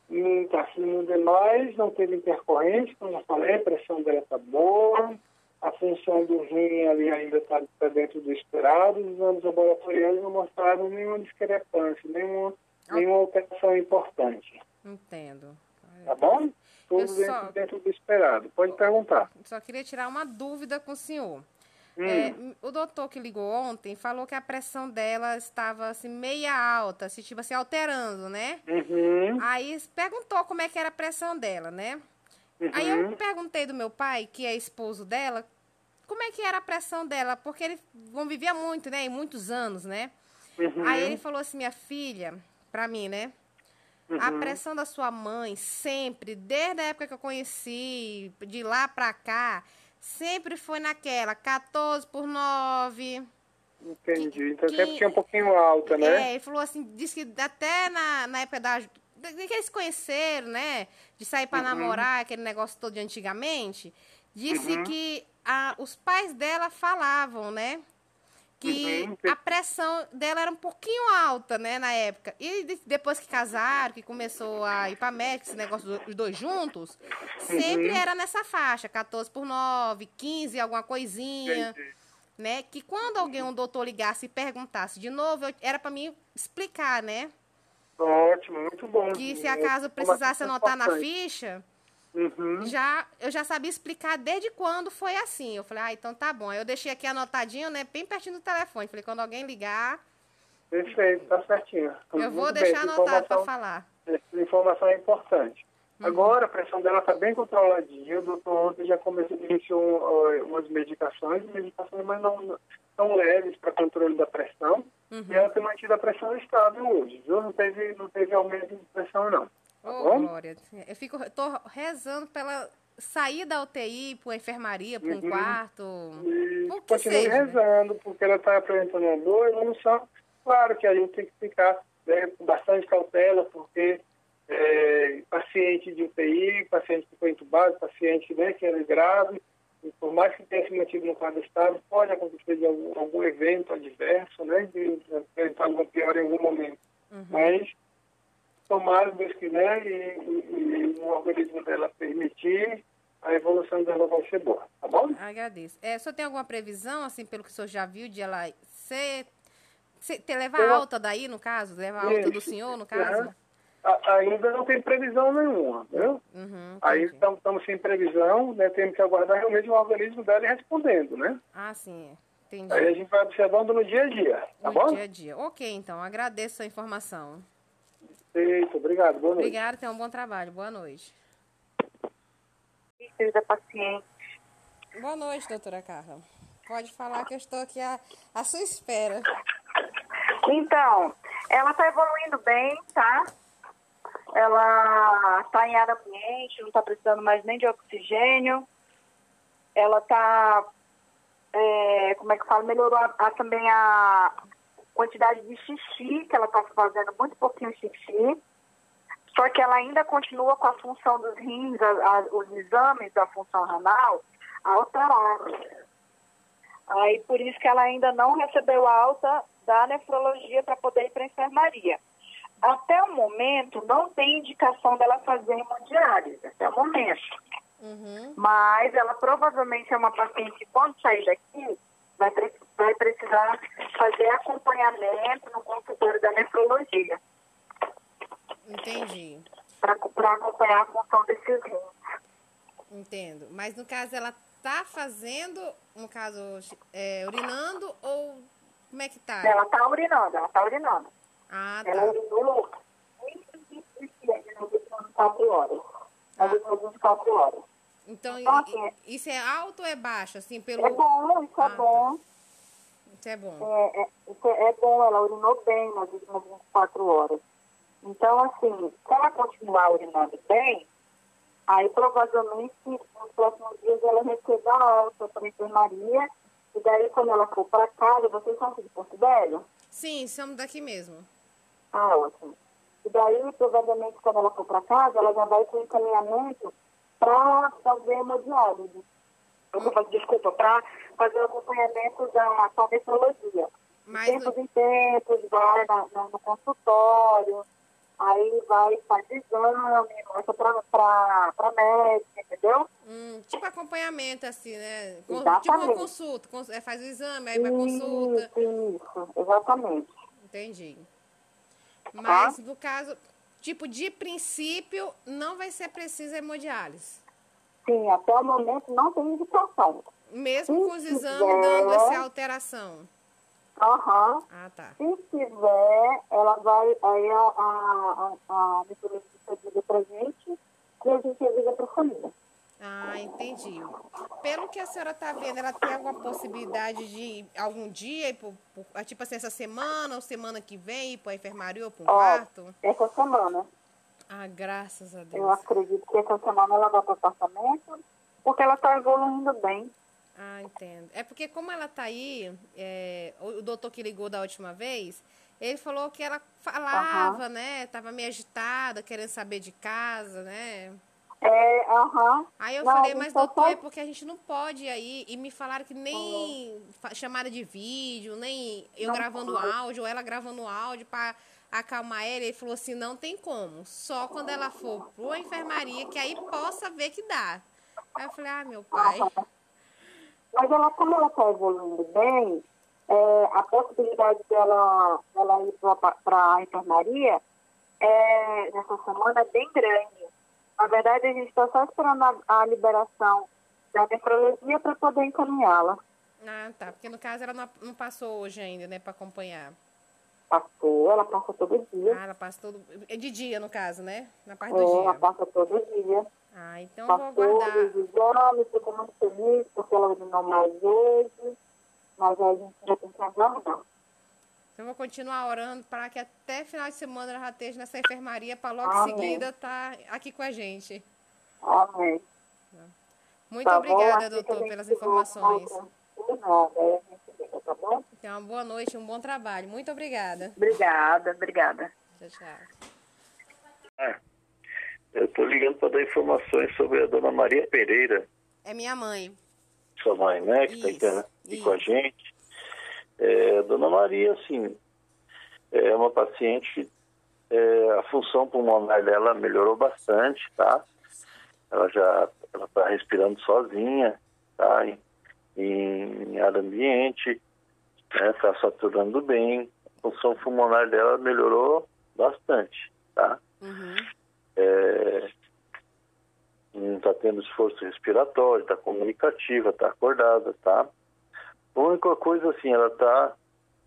Não está sendo demais, não teve intercorrência, como eu falei, a pressão dela está boa, a função do rim ali ainda está dentro do esperado, os exames laboratoriais não mostraram nenhuma discrepância, nenhuma, nenhuma alteração importante. Entendo. Tá bom? Tudo Eu dentro, só- dentro do esperado. Pode perguntar. Só queria tirar uma dúvida com o senhor. Hum. É, o doutor que ligou ontem falou que a pressão dela estava assim, meia alta, assim, tipo assim, alterando, né? Uhum, Aí perguntou como é que era a pressão dela, né? Aí eu uhum, perguntei do meu pai, que é esposo dela, como é que era a pressão dela, porque ele convivia muito, né? Em muitos anos, né? uhum. Aí ele falou assim, minha filha, pra mim, né? A Uhum. pressão da sua mãe, sempre, desde a época que eu conheci, de lá pra cá, sempre foi naquela, 14 por 9. Entendi. Então que- porque é um pouquinho alta, né? É, ele falou assim, disse que até na, na época da. de que eles se conheceram, né? De sair Uhum. pra namorar, aquele negócio todo de antigamente. Disse Uhum. que a, os pais dela falavam, né? Que Uhum. a pressão dela era um pouquinho alta, né, na época. E de- depois que casaram, que começou a ir pra médico, esse negócio dos dois juntos, sempre Uhum. era nessa faixa, 14 por 9, 15, alguma coisinha Entendi. né? Que quando alguém, um doutor ligasse e perguntasse de novo, eu- era para mim explicar, né? Ótimo, muito bom. Que se acaso precisasse anotar na ficha, Uhum. já eu já sabia explicar desde quando foi assim. Eu falei, ah, então tá bom. Aí eu deixei aqui anotadinho, né? Bem pertinho do telefone. Falei, quando alguém ligar, Perfeito, tá certinho. eu Muito vou bem, deixar essa anotado para falar. Essa informação é importante. Uhum. Agora, a pressão dela está bem controladinha. O doutor ontem já começou, iniciou uh, umas medicações, medicações mas não tão leves para controle da pressão. Uhum. E ela tem mantido a pressão estável hoje, viu? Não teve, não teve aumento de pressão, não. Tá Ô, bom? Glória, eu fico, tô rezando pra ela sair da UTI, pra uma enfermaria, pra um Uhum. quarto. E O continue seja, né? rezando, porque ela está apresentando uma boa evolução. Claro que a gente tem que ficar né, com bastante cautela, porque é, paciente de UTI, paciente que foi entubado, paciente né, que é grave, e por mais que tenha se mantido no quadro estável, pode acontecer de algum, algum evento adverso, né, de apresentar alguma pior em algum momento. Uhum. Mas, tomara, Deus quiser, e, e- e o organismo dela permitir, a evolução dela vai ser boa, tá bom? Agradeço. É, o senhor tem alguma previsão, assim, pelo que o senhor já viu, de ela ser. ter, levar Eu- alta daí, no caso? Levar alta do senhor, no caso? Aham. A- ainda não tem previsão nenhuma, viu? Uhum, Aí estamos sem previsão, né? Temos que aguardar realmente o organismo dela respondendo, né? Ah, sim. é. Entendi. Aí a gente vai observando no dia a dia, tá no bom? dia a dia. Ok, então. Agradeço a informação. Perfeito, obrigado, boa noite. Obrigada, tenha um bom trabalho. Boa noite. da paciente. Boa noite, doutora Carla. Pode falar que eu estou aqui à, à sua espera. Então, ela está evoluindo bem, tá? Ela está em ar ambiente, não está precisando mais nem de oxigênio. Ela está, como é que fala, melhorou a- a- também a quantidade de xixi, que ela está fazendo muito pouquinho xixi. Só que ela ainda continua com a função dos rins, a- a- os exames da função renal alterados. Aí por isso que ela ainda não recebeu alta da nefrologia para poder ir para a enfermaria. Até o momento não tem indicação dela fazer hemodiálise, até o momento. Uhum. Mas ela provavelmente é uma paciente que quando sair daqui vai, pre- vai precisar fazer acompanhamento no consultório da nefrologia Entendi. para acompanhar a função desses rins. Entendo. Mas no caso ela tá fazendo, no caso, é, urinando ou como é que tá? Ela tá urinando, ela tá urinando. Ah, tá. Ela urinou 24 horas. Ela urinou 24 horas. Então, Então, assim, isso é alto ou é baixo? Assim, pelo. É bom, isso Ah, é tá. Isso é bom. É, é, isso é bom, ela urinou bem nas últimas 24 horas. Então, assim, se ela continuar urinando bem, aí provavelmente nos próximos dias ela receba alta para a enfermaria. E daí, quando ela for para casa, vocês são aqui de Porto Velho? Sim, somos daqui mesmo. Ah, ótimo. E daí, provavelmente, quando ela for para casa, ela já vai ter encaminhamento para fazer tô falando, Desculpa, para fazer o acompanhamento da cardiologia. Mas tempos em tempos, vai na- no consultório, aí vai faz exame, mostra para a médica, entendeu? hum, tipo acompanhamento, assim, né? Exatamente. tipo uma consulta. cons- é, faz o exame, aí vai consulta. Isso, isso, exatamente. Entendi. Mas no caso, tipo, de princípio, não vai ser preciso hemodiálise. Sim, até o momento não tem indicação. Mesmo com os Se exames quiser. dando essa alteração. Aham. Ah, tá. Se quiser, ela vai, aí a, a, a, a pra gente e a gente avisa pra família. Ah, entendi. Pelo que a senhora está vendo, ela tem alguma possibilidade de algum dia, ir pro- pro- tipo assim, essa semana ou semana que vem, ir para a enfermaria ou para um quarto? Essa semana. Ah, graças a Eu Deus. acredito que essa semana ela vai para o apartamento, porque ela está evoluindo bem. Ah, entendo. É porque como ela tá aí, é, o, doutor que ligou da última vez, ele falou que ela falava, né? Tava meio agitada, querendo saber de casa, né? É, aham. Aí eu Não, falei, mas só doutor, é porque a gente não pode ir aí. E me falaram que nem fa- chamada de vídeo, nem eu Não gravando pode. áudio, ou ela gravando áudio pra acalmar ele. Ele falou assim, não tem como. Só quando ela for pra enfermaria, que aí possa ver que dá. Aí eu falei, ah, meu pai. Mas ela, como ela está evoluindo bem, é, a possibilidade dela, dela ir para a enfermaria é, nessa semana é bem grande. Na verdade, a gente está só esperando a, a liberação da nefrologia para poder encaminhá-la. Ah, tá. Porque no caso ela não, não passou hoje ainda, né, pra acompanhar. Passou, ela passa todo dia. Ah, ela passa todo. É de dia, no caso, né? Na parte É, do ela dia. passa todo dia. Ah, então eu vou Passou aguardar. os exames, ficou muito feliz porque ela urinou mais hoje. Mas a gente já tem que aguardar. Eu vou continuar orando para que até final de semana ela já esteja nessa enfermaria para logo Amém. em seguida estar aqui com a gente. Amém. Muito Tá bom? obrigada, Assim a doutor, pelas informações. De nada, aí a gente liga, tá bom? Tenha uma boa noite, um bom trabalho. Muito obrigada. Obrigada, obrigada. Tchau, tchau. É. Eu estou ligando para dar informações sobre a dona Maria Pereira, É minha mãe. sua mãe, né? Que está aqui, aqui com a gente. É, dona Maria, assim, é uma paciente, é, a função pulmonar dela melhorou bastante, tá? Ela já está respirando sozinha, tá? Em, em ar ambiente, né? Está saturando bem. A função pulmonar dela melhorou bastante, tá? Uhum. É, não está tendo esforço respiratório, está comunicativa, está acordada, tá? A única coisa assim, ela está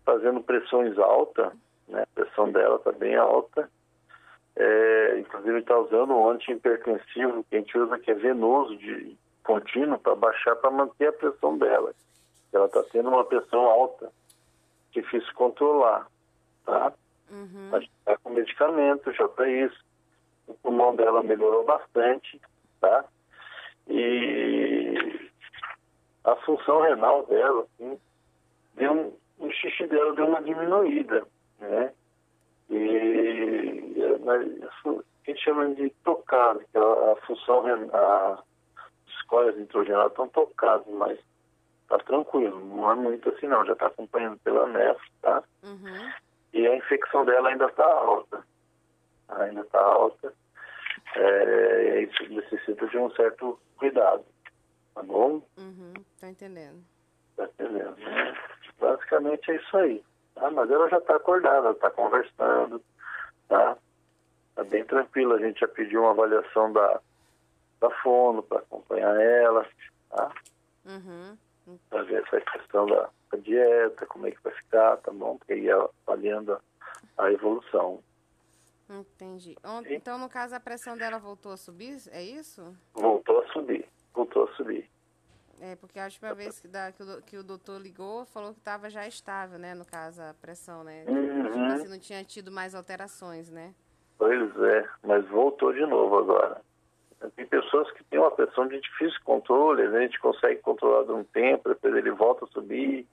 fazendo pressões altas, né? A pressão dela está bem alta. É, inclusive está usando um antihipertensivo que a gente usa que é venoso de contínuo para baixar, para manter a pressão dela. Ela está tendo uma pressão alta, difícil controlar, tá? Uhum. A gente está com medicamento já para isso. O pulmão dela melhorou bastante, tá? E a função renal dela, assim, deu um, o xixi dela deu uma diminuída, né? E isso a gente chama de tocado, que a, a função renal, as coias nitrogenadas estão tocadas, mas tá tranquilo, não é muito assim não, já está acompanhando pela nef, tá? Uhum. e a infecção dela ainda está alta. Ainda está alta. É, isso necessita de um certo cuidado. Tá bom? Uhum. Tá entendendo. Tá entendendo? né? Basicamente é isso aí. Tá? Mas ela já está acordada, está conversando. Tá? Tá bem tranquila. A gente já pediu uma avaliação da, da fono para acompanhar ela, tá? Uhum. Para ver essa questão da, da, dieta, como é que vai ficar, tá bom? Porque ia avaliando a, a evolução. Entendi. Então, no caso, a pressão dela voltou a subir, é isso? Voltou a subir, voltou a subir. É, porque a última vez que, da, que, o, que o doutor ligou, falou que estava já estável, né? No caso, a pressão, né? Uhum. Tipo assim, não tinha tido mais alterações, né? Pois é, mas voltou de novo agora. Tem pessoas que têm uma pressão de difícil controle, a gente consegue controlar de um tempo, depois ele volta a subir.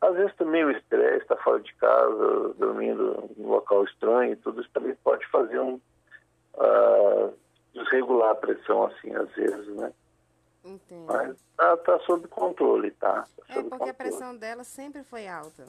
Às vezes também o estresse, está fora de casa, dormindo em um local estranho, tudo isso também pode fazer um uh, desregular a pressão assim, às vezes, né? Entendo. Mas tá, tá sob controle, tá? tá é sob porque controle. a pressão dela sempre foi alta.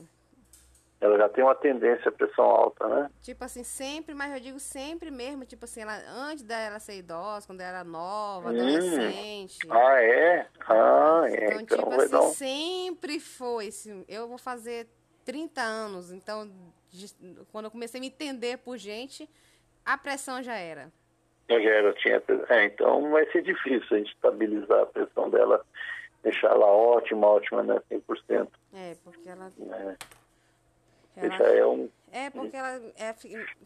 Ela já tem uma tendência à pressão alta, né? Tipo assim, sempre, mas eu digo sempre mesmo, tipo assim, ela, antes dela ser idosa, quando ela era nova, Hum. adolescente. Ah, é? Ah, é. Então, Então, tipo assim, dar sempre foi. assim, Eu vou fazer 30 anos, então, de- quando eu comecei a me entender por gente, a pressão já era. Eu já era, tinha... É, então vai ser difícil a gente estabilizar a pressão dela, deixar ela ótima, ótima, né? 100%. É, porque ela. Né? Ela Já é um... É, porque ela. É,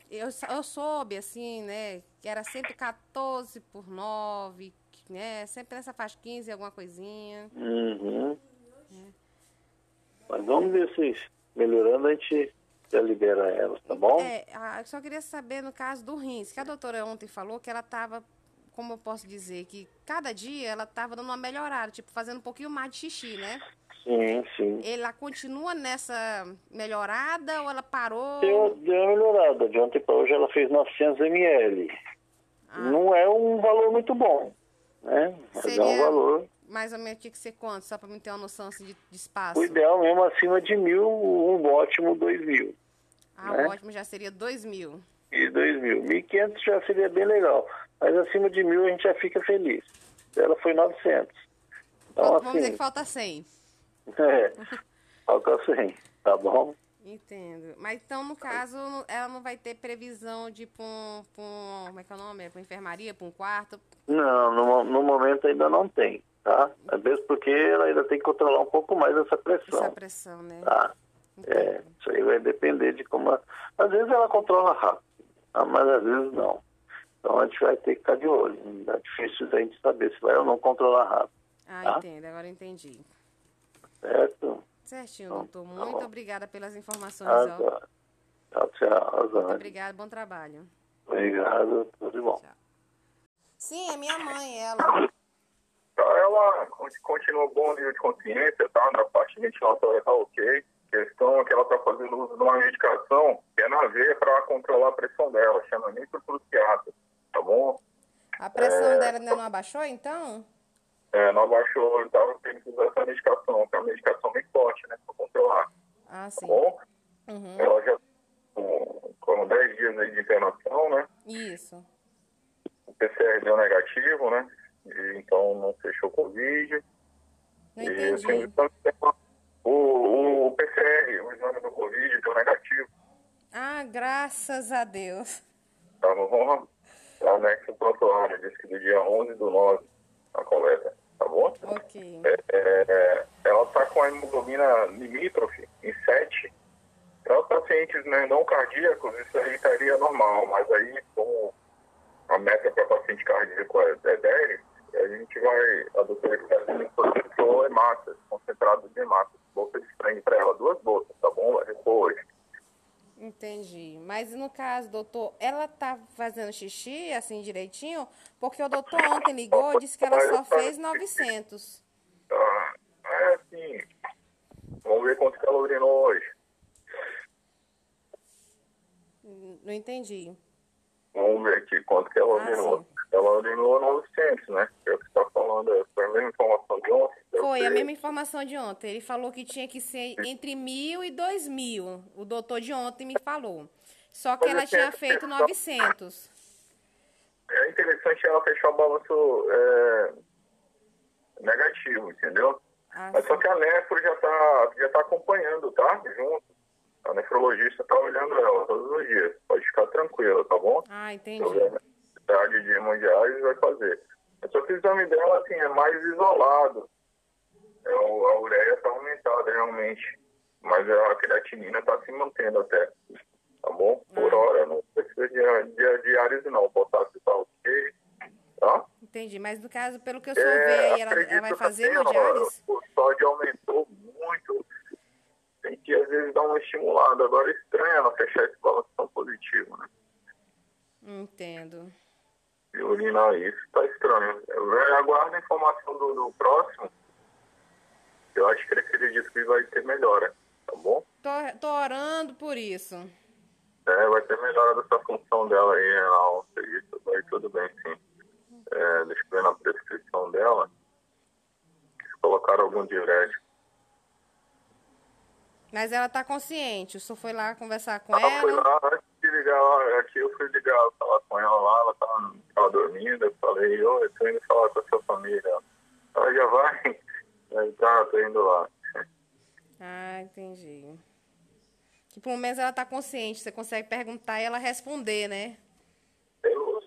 eu, eu soube, assim, né? Que era sempre 14 por 9, né? Sempre nessa faixa 15, alguma coisinha. Uhum. Mas vamos ver se melhorando a gente já libera ela, tá bom? É, a- eu só queria saber no caso do rins, que a doutora ontem falou que ela tava, como eu posso dizer, que cada dia ela tava dando uma melhorada, tipo, fazendo um pouquinho mais de xixi, né? Sim, sim. Ela continua nessa melhorada ou ela parou? Deu, deu uma melhorada. De ontem para hoje ela fez 900 ml. Ah. Não é um valor muito bom, né? Mas é um Seria- valor. Mais ou menos tinha que ser quanto? Só pra mim ter uma noção assim, de, de espaço. O ideal mesmo acima de mil, um ótimo dois mil. Ah, né? ótimo, já seria 2 mil. E dois mil. 1.500 já seria bem legal. Mas acima de mil a gente já fica feliz. Ela foi 900. Então, Vamos dizer assim, que falta 100. É, falta 100, tá bom? Entendo. Mas então, no caso, ela não vai ter previsão de ir pra um, um- como é que é o nome? Pra enfermaria, pra um quarto? Não, no, no momento ainda não tem, tá? É mesmo porque ela ainda tem que controlar um pouco mais essa pressão. Essa pressão, né? Tá? É, isso aí vai depender de como. a- Às vezes ela controla rápido, tá? mas às vezes não. Então a gente vai ter que ficar de olho. É difícil a gente saber se vai ou não controlar rápido, Ah, tá? entendo. Agora entendi. Certo? Certinho, Então, doutor. tá Muito bom. obrigada pelas informações. ó. Agora. Tchau, tchau. Muito Rosane. obrigada. Bom trabalho. Obrigado, tudo de bom. Sim, é minha mãe, ela. Ela continua bom nível de consciência, tá? Na parte ventilatória tá ok. Questão é que ela tá fazendo uso de uma medicação que é na veia para controlar a pressão dela, chama nitrocruciato, tá bom? A pressão dela ainda não abaixou, então? É, não abaixou, tava tendo que usar essa medicação, que é uma medicação bem forte, né, para controlar, Ah, tá sim. bom? Uhum. Ela já com, com 10 dias aí de internação, né? Isso. O PCR deu negativo, né? E, então não fechou o Covid. Não E, entendi. assim, então, o, o, o PCR, o exame do Covid deu negativo. Ah, graças a Deus. Tá bom? O anexo prontuário disse que do dia 11 do 9 a coleta, tá bom? Ok. É, ela está com a hemoglobina limítrofe em 7. Para pacientes né, não cardíacos, isso aí estaria normal, mas aí, como a meta para paciente cardíaco é, é 10, a gente vai, a doutora fazendo hemácias, concentrado de hemácias, bolsa de sangue para ela, duas bolsas, tá bom? Repor hoje. Entendi. Mas no caso, doutor, ela tá fazendo xixi assim direitinho? Porque o doutor ontem ligou e disse que ela só fez 900. Tá, é assim, vamos ver quanto que ela urinou hoje. Não entendi. Vamos ver aqui quanto que ela Ah, urinou. sim. Ela urinou 900, né? É o que está falando. é, Foi a mesma informação de ontem? Foi a mesma informação de ontem. Ele falou que tinha que ser entre mil e dois mil. O doutor de ontem me falou. Só que ela tinha feito é- 900. É interessante ela fechar o balanço é, negativo, entendeu? Ah, Mas só que a nefro já está já tá acompanhando, tá? Junto. A nefrologista está olhando ela todos os dias. Pode ficar tranquila, tá bom? Ah, entendi. houver necessidade de hemodiálise, vai fazer. Só que o exame dela, assim, é mais isolado. É, a ureia está aumentada, realmente. Mas a creatinina está se mantendo até. Tá bom? Por ah. hora, não precisa de, de diálise, não. O potássio está ok. Tá? Entendi. Mas no caso, pelo que eu sou é, aí, ela, ela vai fazer hemodiálise? O sódio aumentou muito. Tem que, às vezes, dar uma estimulada. Agora é estranho ela fechar esse balanço positivo, né? Entendo. E urinar isso tá estranho. Eu aguardo a informação do, do próximo. Eu acho que ele acredita que vai ter melhora, tá bom? Tô, tô orando por isso. É, vai ter melhora dessa função dela aí, ela, isso, vai tudo bem, sim. É, deixa eu ver na prescrição dela. Colocaram algum diurético. Mas ela tá consciente, o senhor foi lá conversar com ela? Ela foi lá, antes de ligar lá, aqui eu fui ligar, falar com ela lá, ela tava, tava dormindo, eu falei, oi, eu tô indo falar com a sua família. Ela já vai? Aí, tá, tô indo lá. Ah, entendi. Que pelo menos ela tá consciente, você consegue perguntar e ela responder, né? Eu,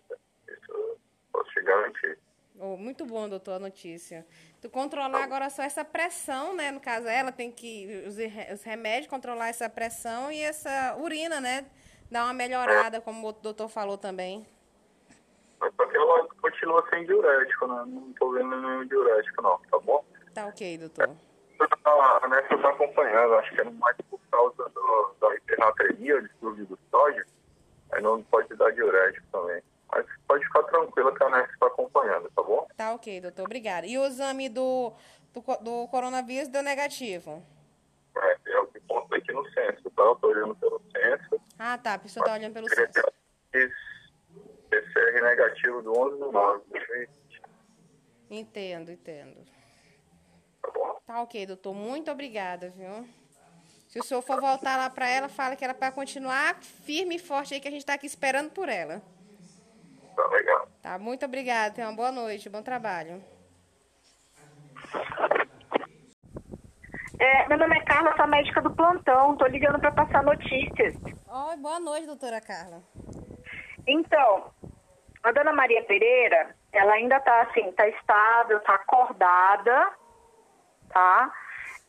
isso posso te garantir. Oh, muito bom, doutor, a notícia. Tu controlar agora só essa pressão, né? No caso, ela tem que os, os remédios controlar essa pressão e essa urina, né? Dar uma melhorada, como o doutor falou também. Só que ela continua sem diurético, né? Não tô vendo nenhum diurético, não, tá bom? Tá ok, doutor. A Nessa está acompanhando, acho que é mais por causa do, da hipernatremia, o distúrbio do sódio, aí não pode dar diurético também. Mas pode ficar tranquila que a Nessa está acompanhando, tá bom? Tá ok, doutor, obrigada. E o exame do, do, do coronavírus deu negativo? É, é o que conta aqui no censo, tá? Eu tô olhando pelo censo. Ah, tá, a pessoa tá olhando pelo censo. PCR negativo do 11 do 9 2020. Entendo, entendo. Tá ok, doutor. Muito obrigada, viu? Se o senhor for voltar lá para ela, fala que ela para continuar firme e forte aí, que a gente está aqui esperando por ela. Tá legal. Tá, muito obrigada. Tenha uma boa noite, bom trabalho. É, meu nome é Carla, sou médica do plantão. Tô ligando para passar notícias. Oi, boa noite, doutora Carla. Então, a dona Maria Pereira, ela ainda tá assim, tá estável, tá acordada, tá?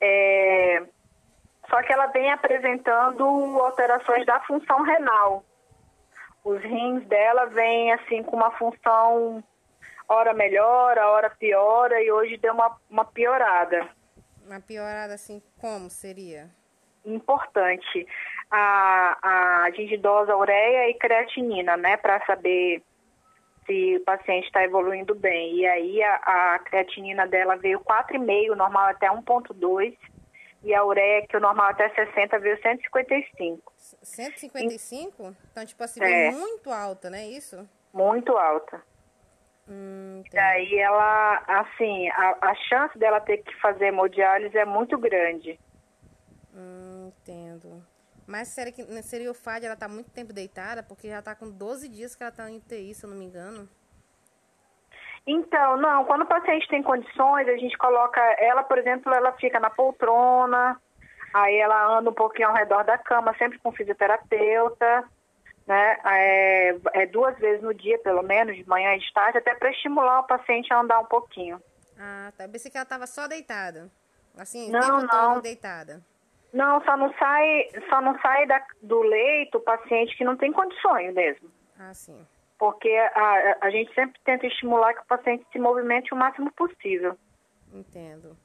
É, só que ela vem apresentando alterações da função renal. Os rins dela vêm assim com uma função hora melhora, hora piora e hoje deu uma, uma piorada. Uma piorada assim como seria? Importante. A, a gente dosa ureia e creatinina, né, para saber se o paciente está evoluindo bem. E aí a, a creatinina dela veio 4,5, normal até 1,2. E a ureia, que o normal até 60, veio 155. 155? Então, tipo assim, é. muito alta, né? Isso? Muito alta. Hum, e aí ela, assim, a, a chance dela ter que fazer hemodiálise é muito grande. Hum, entendo. Mas seria, que, seria o fato de ela tá muito tempo deitada? Porque já está com 12 dias que ela está em UTI, se eu não me engano. Então, não, quando o paciente tem condições, a gente coloca ela, por exemplo, ela fica na poltrona, aí ela anda um pouquinho ao redor da cama, sempre com fisioterapeuta, né? É, é duas vezes no dia, pelo menos, de manhã e de tarde, até para estimular o paciente a andar um pouquinho. Ah, tá. Eu pensei que ela estava só deitada. Assim, não, não. deitada. Não, só não sai, só não sai da, do leito o paciente que não tem condições mesmo. Ah, sim. Porque a, a gente sempre tenta estimular que o paciente se movimente o máximo possível. Entendo.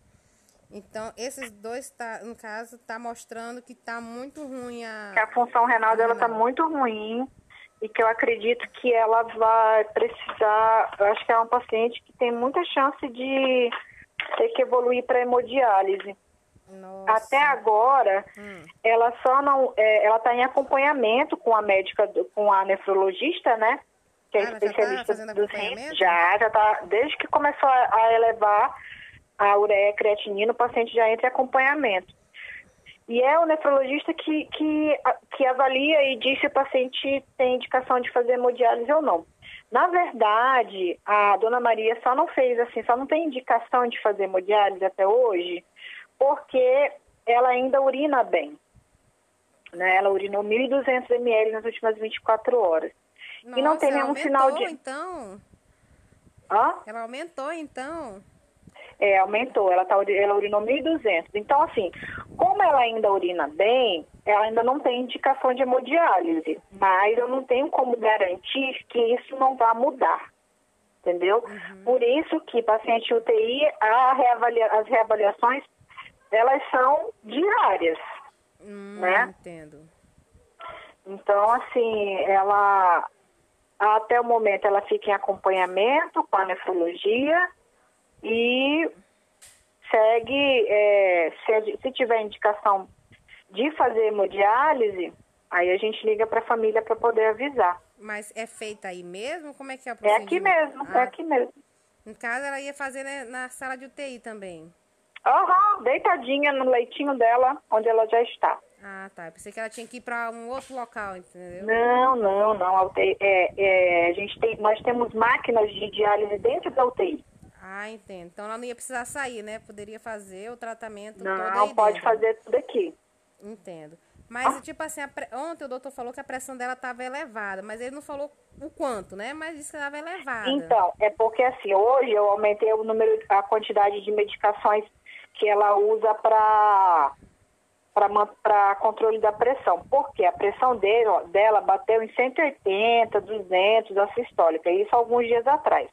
Então, esses dois, tá, no caso, tá mostrando que tá muito ruim a... Que a função renal dela tá muito ruim e que eu acredito que ela vai precisar... Eu acho que é um paciente que tem muita chance de ter que evoluir para hemodiálise. Nossa. Até agora, hum. ela só não, é, ela está em acompanhamento com a médica, com a nefrologista, né? Que é ah, especialista tá dos rins. Já, já está, desde que começou a, a elevar a ureia creatinina, o paciente já entra em acompanhamento. E é o nefrologista que, que, que avalia e diz se o paciente tem indicação de fazer hemodiálise ou não. Na verdade, a dona Maria só não fez assim, só não tem indicação de fazer hemodiálise até hoje, porque ela ainda urina bem. Né? Ela urinou 1.200 ml nas últimas 24 horas. Nossa, e não tem nenhum aumentou, sinal de. Então... Hã? Ela aumentou, então? É, aumentou. Ela, tá, ela urinou 1.200. Então, assim, como ela ainda urina bem, ela ainda não tem indicação de hemodiálise. Mas eu não tenho como garantir que isso não vá mudar. Entendeu? Uhum. Por isso que paciente UTI, reavalia, as reavaliações, elas são diárias. Hum, Né? Entendo. Então, assim, ela até o momento ela fica em acompanhamento com a nefrologia e segue, é, se, se tiver indicação de fazer hemodiálise, aí a gente liga para a família para poder avisar. Mas é feita aí mesmo? Como é que é o É aqui mesmo, é Ah, aqui mesmo. No caso, ela ia fazer né, na sala de UTI também. Aham, deitadinha no leitinho dela, onde ela já está. Ah, tá. Eu pensei que ela tinha que ir para um outro local, entendeu? Não, não, não. é, é, a gente tem, nós temos máquinas de diálise dentro da UTI. Ah, entendo. Então ela não ia precisar sair, né? Poderia fazer o tratamento todo Não, pode dentro. fazer tudo aqui. Entendo. Mas, tipo assim, pre- ontem o doutor falou que a pressão dela estava elevada, mas ele não falou o quanto, né? Mas disse que estava elevada. Então, é porque assim, hoje eu aumentei o número, a quantidade de medicações que ela usa para para controle da pressão. Porque a pressão dele, dela bateu em 180, 200 a sistólica, isso alguns dias atrás.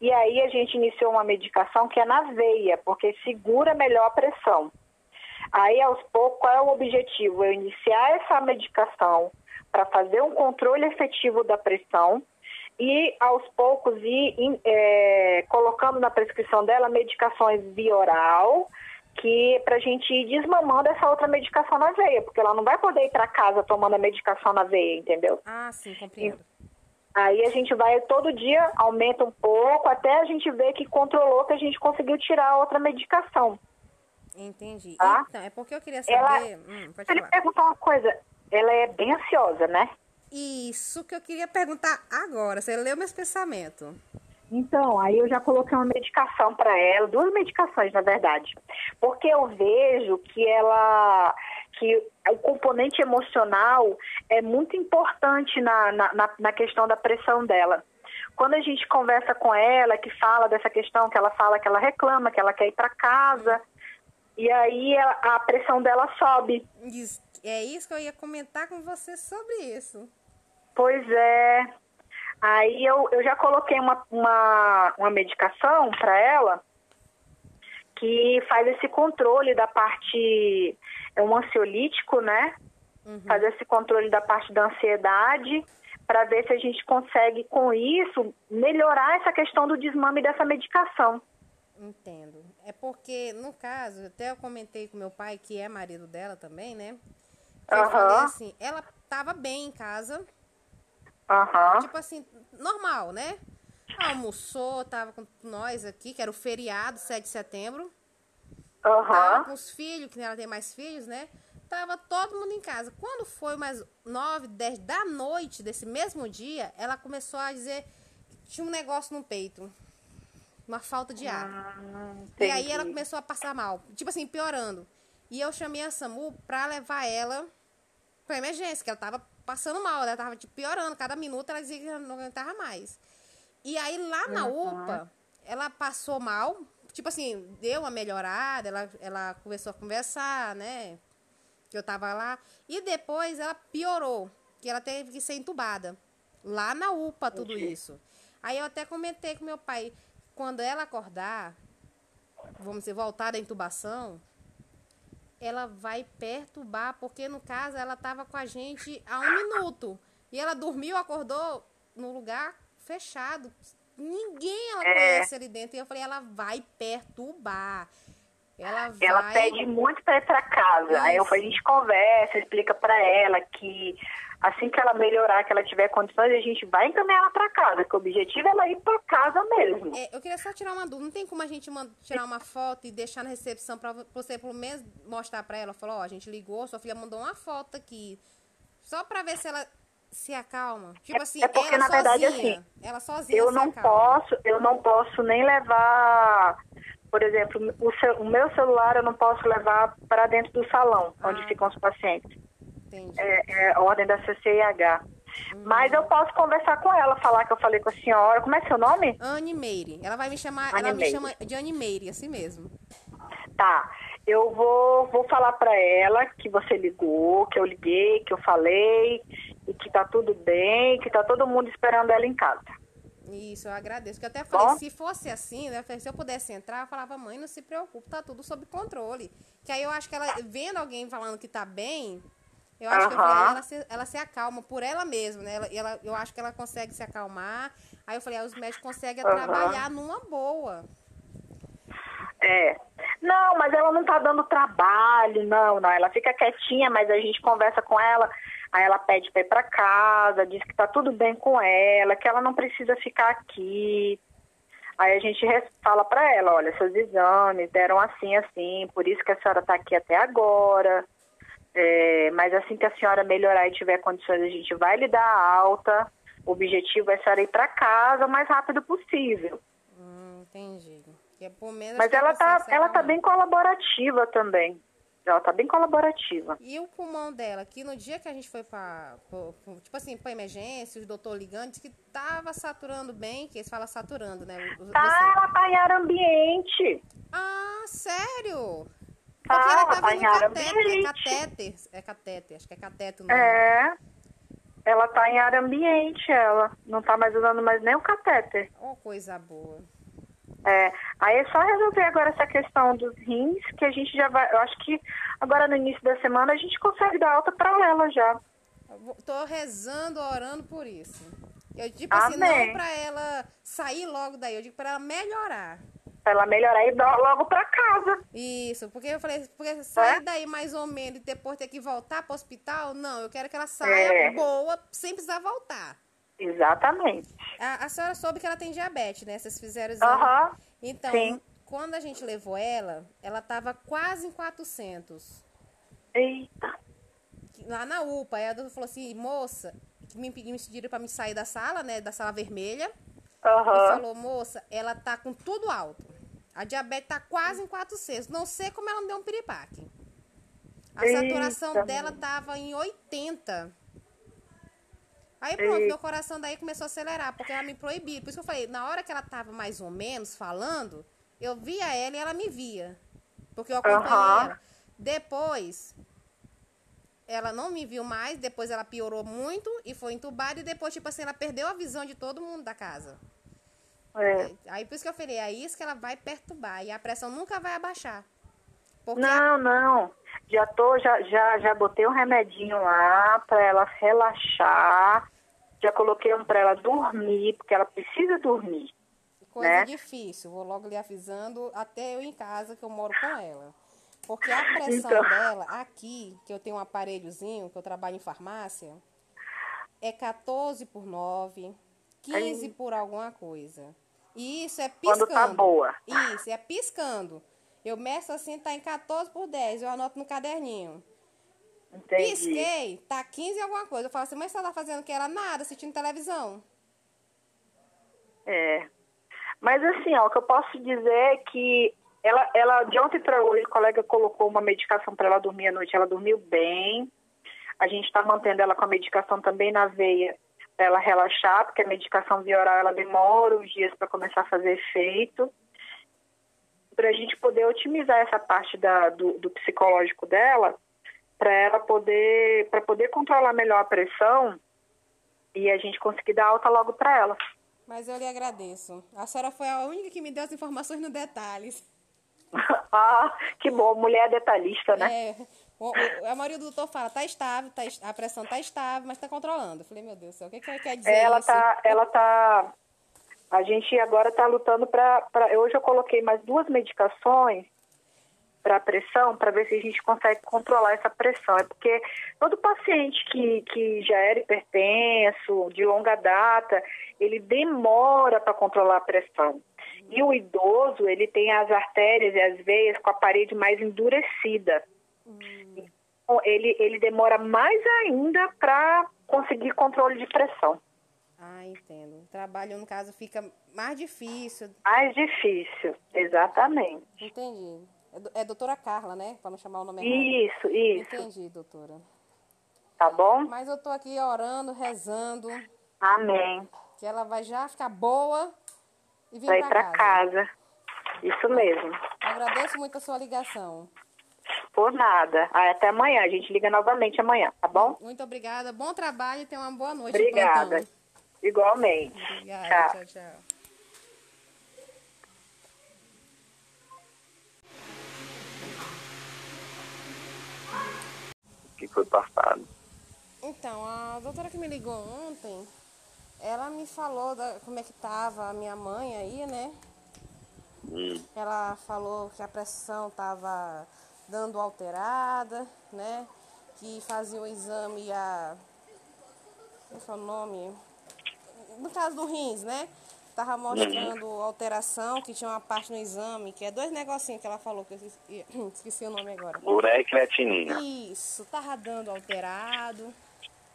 E aí a gente iniciou uma medicação que é na veia, porque segura melhor a pressão. Aí, aos poucos, qual é o objetivo? Eu iniciar essa medicação para fazer um controle efetivo da pressão e, aos poucos, ir é, colocando na prescrição dela medicações via oral, que para a gente ir desmamando essa outra medicação na veia, porque ela não vai poder ir para casa tomando a medicação na veia, entendeu? Ah, sim, compreendo. Aí a gente vai todo dia, aumenta um pouco, até a gente ver que controlou, que a gente conseguiu tirar a outra medicação. Entendi. Tá. Então, é porque eu queria Ela- saber. Hum, eu lhe falar. perguntar uma coisa, ela é bem ansiosa, né? Isso que eu queria perguntar agora. Você leu meus pensamentos. Então, aí eu já coloquei uma medicação para ela, duas medicações, na verdade. Porque eu vejo que ela que o componente emocional é muito importante na, na, na- questão da pressão dela. Quando a gente conversa com ela, que fala dessa questão, que ela fala que ela reclama, que ela quer ir para casa, e aí a, a pressão dela sobe. Diz- É isso que eu ia comentar com você sobre isso. Pois é. Aí eu, eu já coloquei uma, uma, uma medicação para ela que faz esse controle da parte. É um ansiolítico, né? Faz esse controle da parte da ansiedade para ver se a gente consegue, com isso, melhorar essa questão do desmame dessa medicação. Entendo. É porque, no caso, até eu comentei com meu pai, que é marido dela também, né? Que eu Aham. falei assim, ela tava bem em casa, Aham. tipo assim, normal, né? Almoçou, tava com nós aqui, que era o feriado, 7 de setembro. Tava Aham. com os filhos, que ela tem mais filhos, né? Tava todo mundo em casa. Quando foi mais 9, 10 da noite desse mesmo dia, ela começou a dizer que tinha um negócio no peito. Uma falta de ar. E aí ela começou a passar mal. Tipo assim, piorando. E eu chamei a SAMU pra levar ela pra emergência, que ela tava passando mal. Ela tava tipo, piorando. Cada minuto ela dizia que não aguentava mais. E aí lá na UPA, ela passou mal. Tipo assim, deu uma melhorada. Ela, ela começou a conversar, né? Que eu tava lá. E depois ela piorou. Que ela teve que ser entubada. Lá na UPA, tudo isso. Aí eu até comentei com meu pai. Quando ela acordar, vamos dizer, voltar da intubação, ela vai perturbar, porque no caso ela estava com a gente há um minuto. E ela dormiu, acordou no lugar fechado. Ninguém ela É. conhece ali dentro. E eu falei, ela vai perturbar. Ela vai. Ela pede muito para ir para casa. Aí eu, a gente conversa, explica para ela que assim que ela melhorar, que ela tiver condições, a gente vai encaminhar ela para casa, que o objetivo é ela ir para casa mesmo. É, eu queria só tirar uma dúvida. Não tem como a gente man- tirar uma foto e deixar na recepção para você pelo menos mostrar para ela? Falou, ó, a gente ligou, sua filha mandou uma foto aqui. Só para ver se ela se acalma. Tipo assim, é porque, ela na verdade, sozinha. assim, ela sozinha Eu não acalma. posso, eu não posso nem levar, por exemplo, o, ce- o meu celular eu não posso levar para dentro do salão, onde Ah. ficam os pacientes. É, é a ordem da CCIH. Mas eu posso conversar com ela, falar que eu falei com a senhora. Como é seu nome? Anne Meire. Ela vai me chamar, Anne ela me Meire. chama de Anne Meire, assim mesmo. Tá. Eu vou, vou falar pra ela que você ligou, que eu liguei, que eu falei, e que tá tudo bem, que tá todo mundo esperando ela em casa. Isso, eu agradeço. Porque eu até falei, Bom. se fosse assim, né? eu falei, se eu pudesse entrar, eu falava, mãe, não se preocupe, tá tudo sob controle. Que aí eu acho que ela, vendo alguém falando que tá bem, eu acho que eu falei, ela, se, ela se acalma por ela mesma, né? Ela, ela- eu acho que ela consegue se acalmar. Aí eu falei, ah, os médicos conseguem trabalhar numa boa. É. Não, mas ela não tá dando trabalho, não, não. Ela fica quietinha, mas a gente conversa com ela, aí ela pede pra ir pra casa, diz que tá tudo bem com ela, que ela não precisa ficar aqui. Aí a gente fala pra ela, olha, seus exames deram assim, assim, por isso que a senhora tá aqui até agora. É, mas assim que a senhora melhorar e tiver condições, a gente vai lhe dar a alta. O objetivo é a senhora ir pra casa o mais rápido possível. Hum, entendi. É Mas ela tá, se ela tá bem colaborativa também. Ela tá bem colaborativa. E o pulmão dela, que no dia que a gente foi pro- tipo assim, pra emergência, os doutor ligando, disse que tava saturando bem, que eles falam saturando, né? Tá, ela tá em ar ambiente. Ah, sério? Tá, Porque ela tá em ar catéter, é ambiente. catéter, é catéter, acho que é catéter o nome. É. Ela tá em ar ambiente, ela. Não tá mais usando mais nem o catéter. Oh, coisa boa. É. Aí é só resolver agora essa questão dos rins, que a gente já vai. Eu acho que agora no início da semana a gente consegue dar alta pra ela já. Tô rezando, orando por isso. Eu digo assim, Amém. não pra ela sair logo daí, eu digo pra ela melhorar. Pra ela melhorar e dar logo pra casa. Isso, porque eu falei, porque sair É? daí mais ou menos e depois ter que voltar pro hospital, não, eu quero que ela saia É. boa, sem precisar voltar. Exatamente. A, a senhora soube que ela tem diabetes, né? Vocês fizeram exame. Aham. Então, sim. quando a gente levou ela, ela tava quase em 400. Eita. Lá na UPA, aí a doutora falou assim, moça, que me pediram, me pediram pra me sair da sala, né? Da sala vermelha. E Aham. falou, moça, ela tá com tudo alto. A diabetes tá quase em 400. Não sei como ela não deu um piripaque. A Eita, saturação dela tava em 80. Aí pronto, meu coração daí começou a acelerar, porque ela me proibiu. Por isso que eu falei, na hora que ela tava mais ou menos falando, eu via ela e ela me via. Porque eu acompanhei Aham. ela. Depois, ela não me viu mais, depois ela piorou muito e foi entubada, e depois, tipo assim, ela perdeu a visão de todo mundo da casa. É. Aí por isso que eu falei, é isso que ela vai perturbar. E a pressão nunca vai abaixar. Porque Não, não. Já tô, já, já, já botei um remedinho lá pra ela relaxar. Já coloquei um pra ela dormir, porque ela precisa dormir. coisa né? difícil, vou logo lhe avisando, até eu em casa, que eu moro com ela. Porque a pressão Então. dela, aqui, que eu tenho um aparelhozinho, que eu trabalho em farmácia, é 14 por 9, 15 por alguma coisa. E isso é piscando. Quando tá boa. Isso, é piscando. Eu meço assim, tá em 14 por 10, eu anoto no caderninho. Entendi. Pisquei, tá 15 em alguma coisa. Eu falo assim, mas você tá fazendo o que? Ela nada, assistindo televisão. É. Mas assim, ó, o que eu posso dizer é que ela, ela de ontem para hoje, o colega colocou uma medicação para ela dormir à noite, ela dormiu bem. A gente está mantendo ela com a medicação também na veia para ela relaxar, porque a medicação via oral ela demora uns dias para começar a fazer efeito. Para a gente poder otimizar essa parte da, do, do psicológico dela, para ela poder, para poder controlar melhor a pressão e a gente conseguir dar alta logo para ela. Mas eu lhe agradeço. A senhora foi a única que me deu as informações no detalhes. ah, que bom, mulher detalhista, né? É, o, o, a maioria do doutor fala, tá estável, tá, a pressão tá estável, mas tá controlando. Eu falei, meu Deus do céu, o que, que ela quer dizer ela isso? tá, ela tá. A gente agora tá lutando para. Hoje eu coloquei mais duas medicações para pressão, para ver se a gente consegue controlar essa pressão. É porque todo paciente que, que já era hipertenso, de longa data, ele demora para controlar a pressão. E o idoso, ele tem as artérias e as veias com a parede mais endurecida. Então, ele, ele demora mais ainda para conseguir controle de pressão. Ah, entendo. O trabalho, no caso, fica mais difícil. Mais difícil, exatamente. Entendi. É, é doutora Carla, né? Pra não chamar o nome errado. Isso, isso. Entendi, doutora. tá bom? Mas eu tô aqui orando, rezando, Amém. que ela vai já ficar boa e vir pra casa. casa. Isso mesmo. Agradeço muito a sua ligação. Por nada. Ah, Até amanhã. A gente liga novamente amanhã, tá bom? Muito obrigada. Bom trabalho e tenha uma boa noite. Obrigada. Igualmente. Obrigada. Tchau. tchau. tchau. Que foi passado. Então, a doutora que me ligou ontem, ela me falou da, como é que tava a minha mãe aí, né? Hum. Ela falou que a pressão tava dando alterada, né? Que fazia o exame a. Como é o nome? No caso do rins, né? Tava mostrando alteração, que tinha uma parte no exame, que é dois negocinhos que ela falou, que eu esqueci, esqueci o nome agora. Ureia e creatinina. Isso, tava dando alterado,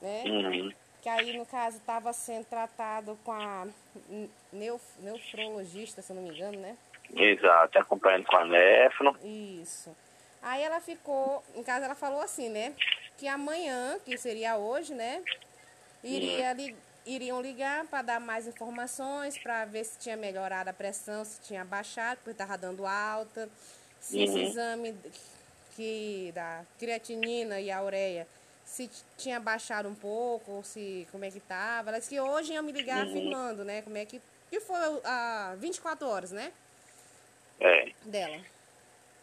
né? Uhum. Que aí, no caso, estava sendo tratado com a nef nefrologista, se eu não me engano, né? Exato, acompanhando com a Nefro. Isso. Aí ela ficou, em casa ela falou assim, né? Que amanhã, que seria hoje, né? Iria li- iriam ligar para dar mais informações, para ver se tinha melhorado a pressão, se tinha baixado, porque estava dando alta, se esse Uhum. exame que da creatinina e a ureia se tinha baixado um pouco, ou se como é que tava. Ela disse que hoje iam me ligar afirmando, né? Como é que. Que foi a 24 horas, né? É, Dela.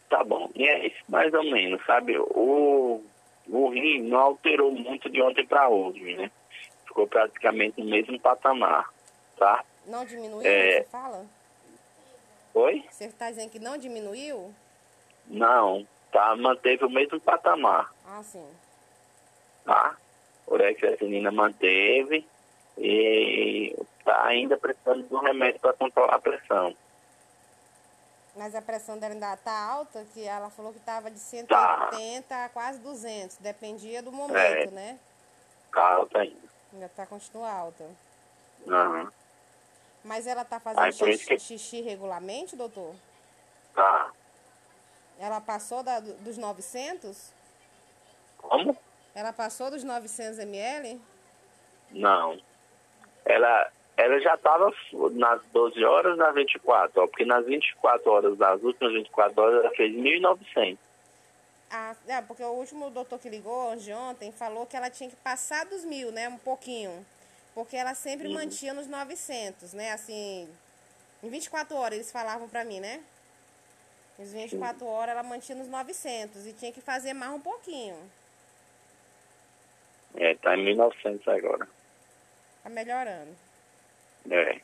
tá bom. E é isso mais ou menos, sabe? O, o rim não alterou muito de ontem para hoje, né? Ficou praticamente no mesmo patamar, tá? Não diminuiu, É. você fala? Oi? Você está dizendo que não diminuiu? Não, tá? Manteve o mesmo patamar, Ah, sim. tá? Ureia creatinina manteve e tá ainda precisando de um remédio para controlar a pressão. Mas a pressão dela ainda tá alta, que ela falou que tava de Tá. 180 a quase 200. Dependia do momento, É. né? Tá alta ainda. Ainda tá continua alta. Aham. Mas ela tá fazendo Ai, por isso xixi, que- xixi regularmente, doutor? Tá. Ela passou da- dos 900? Como? Ela passou dos 900 ml? Não. Ela, ela já estava nas 12 horas, nas 24, ó, porque nas 24 horas, das últimas 24 horas, ela fez 1.900. Ah, é, porque o último doutor que ligou de ontem falou que ela tinha que passar dos mil, né? Um pouquinho. Porque ela sempre Uhum. mantinha nos 900, né? Assim, em 24 horas eles falavam pra mim, né? Em 24 horas ela mantinha nos 900 e tinha que fazer mais um pouquinho. É, tá em 1.900 agora. Tá melhorando. É.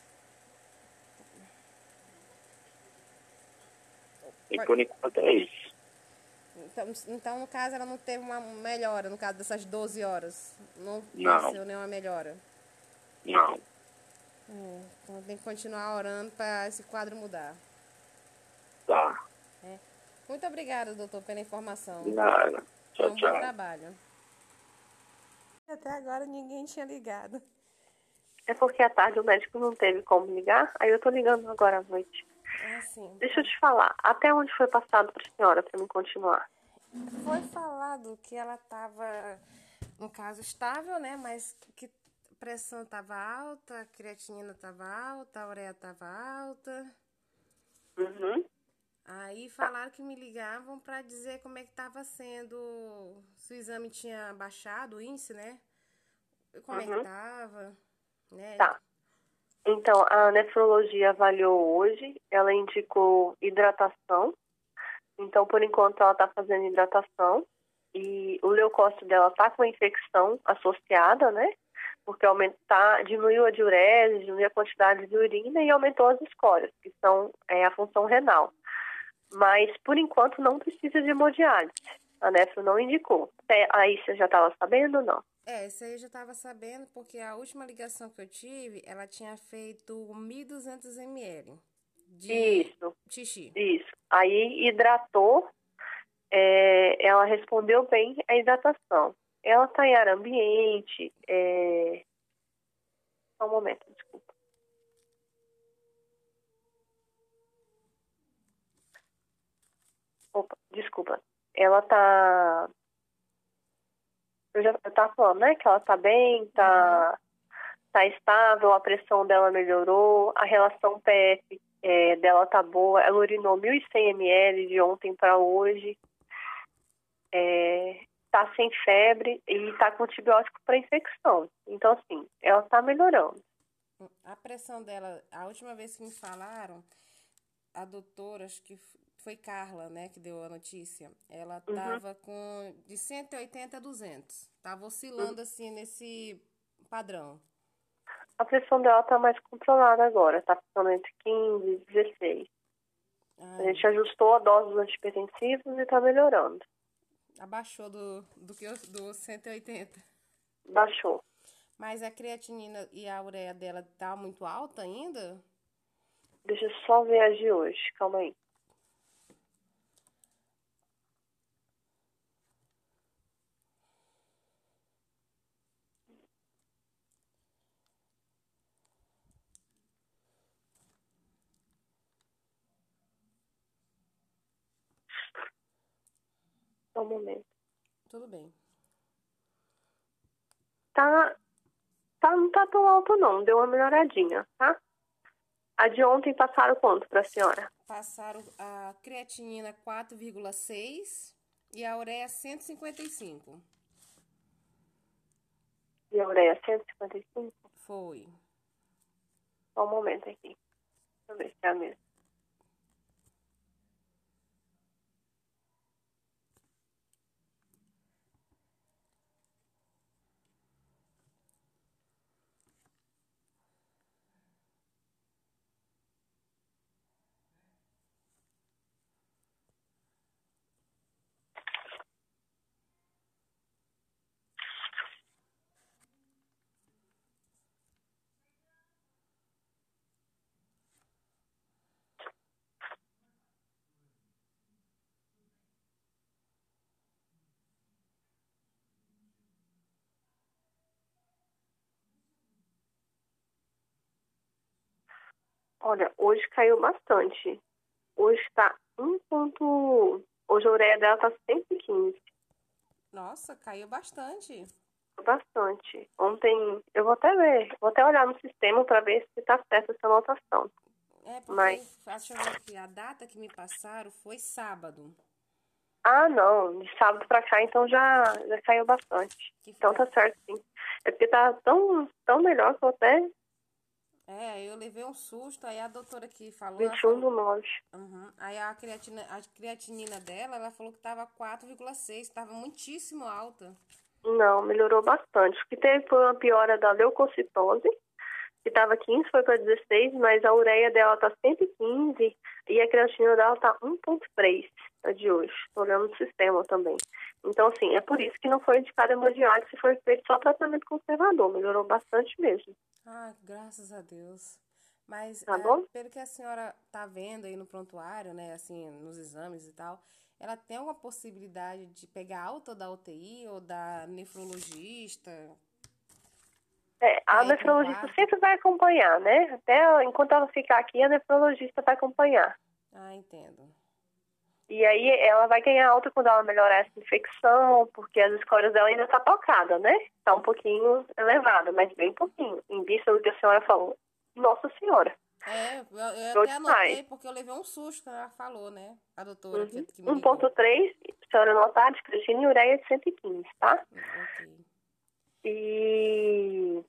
E por enquanto é isso. Então, então, no caso, ela não teve uma melhora, no caso dessas 12 horas. Não Não. aconteceu nenhuma melhora. Não. É, então tem que continuar orando para esse quadro mudar. Tá. Muito obrigada, doutor, pela informação. De nada. É Tchau, um bom tchau. trabalho. Até agora ninguém tinha ligado. É porque à tarde o médico não teve como ligar, aí eu tô ligando agora à noite. É assim. Deixa eu te falar, até onde foi passado pra senhora pra mim continuar? Foi falado que ela estava, no caso, estável, né? Mas que a pressão estava alta, a creatinina estava alta, a ureia estava alta. Uhum. Aí falaram que me ligavam para dizer como é que estava sendo, se o exame tinha baixado, o índice, né? Como é que Uhum. estava, né? Tá. Então, a nefrologia avaliou hoje, ela indicou hidratação. Então, por enquanto, ela está fazendo hidratação. E o leucócito dela está com infecção associada, né? Porque aumentar, diminuiu a diurese, diminuiu a quantidade de urina e aumentou as escórias, que são é, a função renal. Mas, por enquanto, não precisa de hemodiálise. A nefro não indicou. É, Aí você já estava sabendo ou não? É, isso aí eu já estava sabendo, porque a última ligação que eu tive, ela tinha feito 1.200 ml de Isso. xixi. Isso. Aí hidratou, é, ela respondeu bem a hidratação. Ela está em ar ambiente. É... Só um momento, desculpa. Opa, desculpa. Ela está eu já eu tava falando, né, que ela tá bem, tá, tá estável, a pressão dela melhorou, a relação PF é, dela tá boa, ela urinou 1.100 ml de ontem para hoje, é, tá sem febre e tá com antibiótico para infecção. Então, assim, ela tá melhorando. A pressão dela, a última vez que me falaram, a doutora, acho que foi Carla, né, que deu a notícia, ela Uhum. tava com de 180 a 200. Tava oscilando assim nesse padrão. A pressão dela tá mais controlada agora, tá ficando entre 15 e 16. A Ai, gente ajustou a dose dos antipertensivos e tá melhorando. abaixou do, do que eu- do 180. Baixou. Mas a creatinina e a ureia dela tá muito alta ainda? Deixa eu só ver as de hoje, calma aí. Só um momento. Tudo bem. Tá, tá, não tá tão alto não, deu uma melhoradinha, tá? A de ontem passaram quanto pra senhora? Passaram a creatinina 4,6 e a ureia 155. E a ureia 155? Foi. Só um momento aqui. Deixa eu ver se é a mesma. Olha, hoje caiu bastante. Hoje tá 1 ponto... Hoje a ureia dela tá 115. Nossa, caiu bastante. Bastante. Ontem, eu vou até ver, vou até olhar no sistema para ver se tá certa essa anotação. É porque, Mas- a data que me passaram foi sábado. Ah, não, de sábado pra cá, então já, já caiu bastante. Então tá certo, sim. É porque tá tão, tão melhor que eu até É, eu levei um susto, aí a doutora aqui falou. ela 21 falou- do 9. Uhum. Aí a creatina, a creatinina dela, ela falou que tava 4,6, tava muitíssimo alta. Não, melhorou bastante. O que teve foi uma piora da leucocitose, que estava 15, foi para 16, mas a ureia dela tá 115 e a creatina dela tá 1.3, a de hoje. Tô olhando no sistema também. Então, assim, é por isso que não foi indicado hemodiálise, se foi feito só tratamento conservador. Melhorou bastante mesmo. Ah, graças a Deus. Mas Tá é, pelo que a senhora tá vendo aí no prontuário, né, assim, nos exames e tal, ela tem alguma possibilidade de pegar alta da UTI ou da nefrologista? É, a nefrologista sempre vai acompanhar, né? Até enquanto ela ficar aqui, a nefrologista vai acompanhar. Ah, entendo. E aí ela vai ganhar alta quando ela melhorar essa infecção, porque as escórias dela ainda tá tocada, né? Tá um pouquinho elevada, mas bem pouquinho. Em vista do que a senhora falou. Nossa senhora. É, eu, eu até anotei porque eu levei um susto quando ela falou, né? A doutora que, que me Uhum. ligou. 1.3, a senhora anotar, descretina e ureia de 115, tá? Ok. E...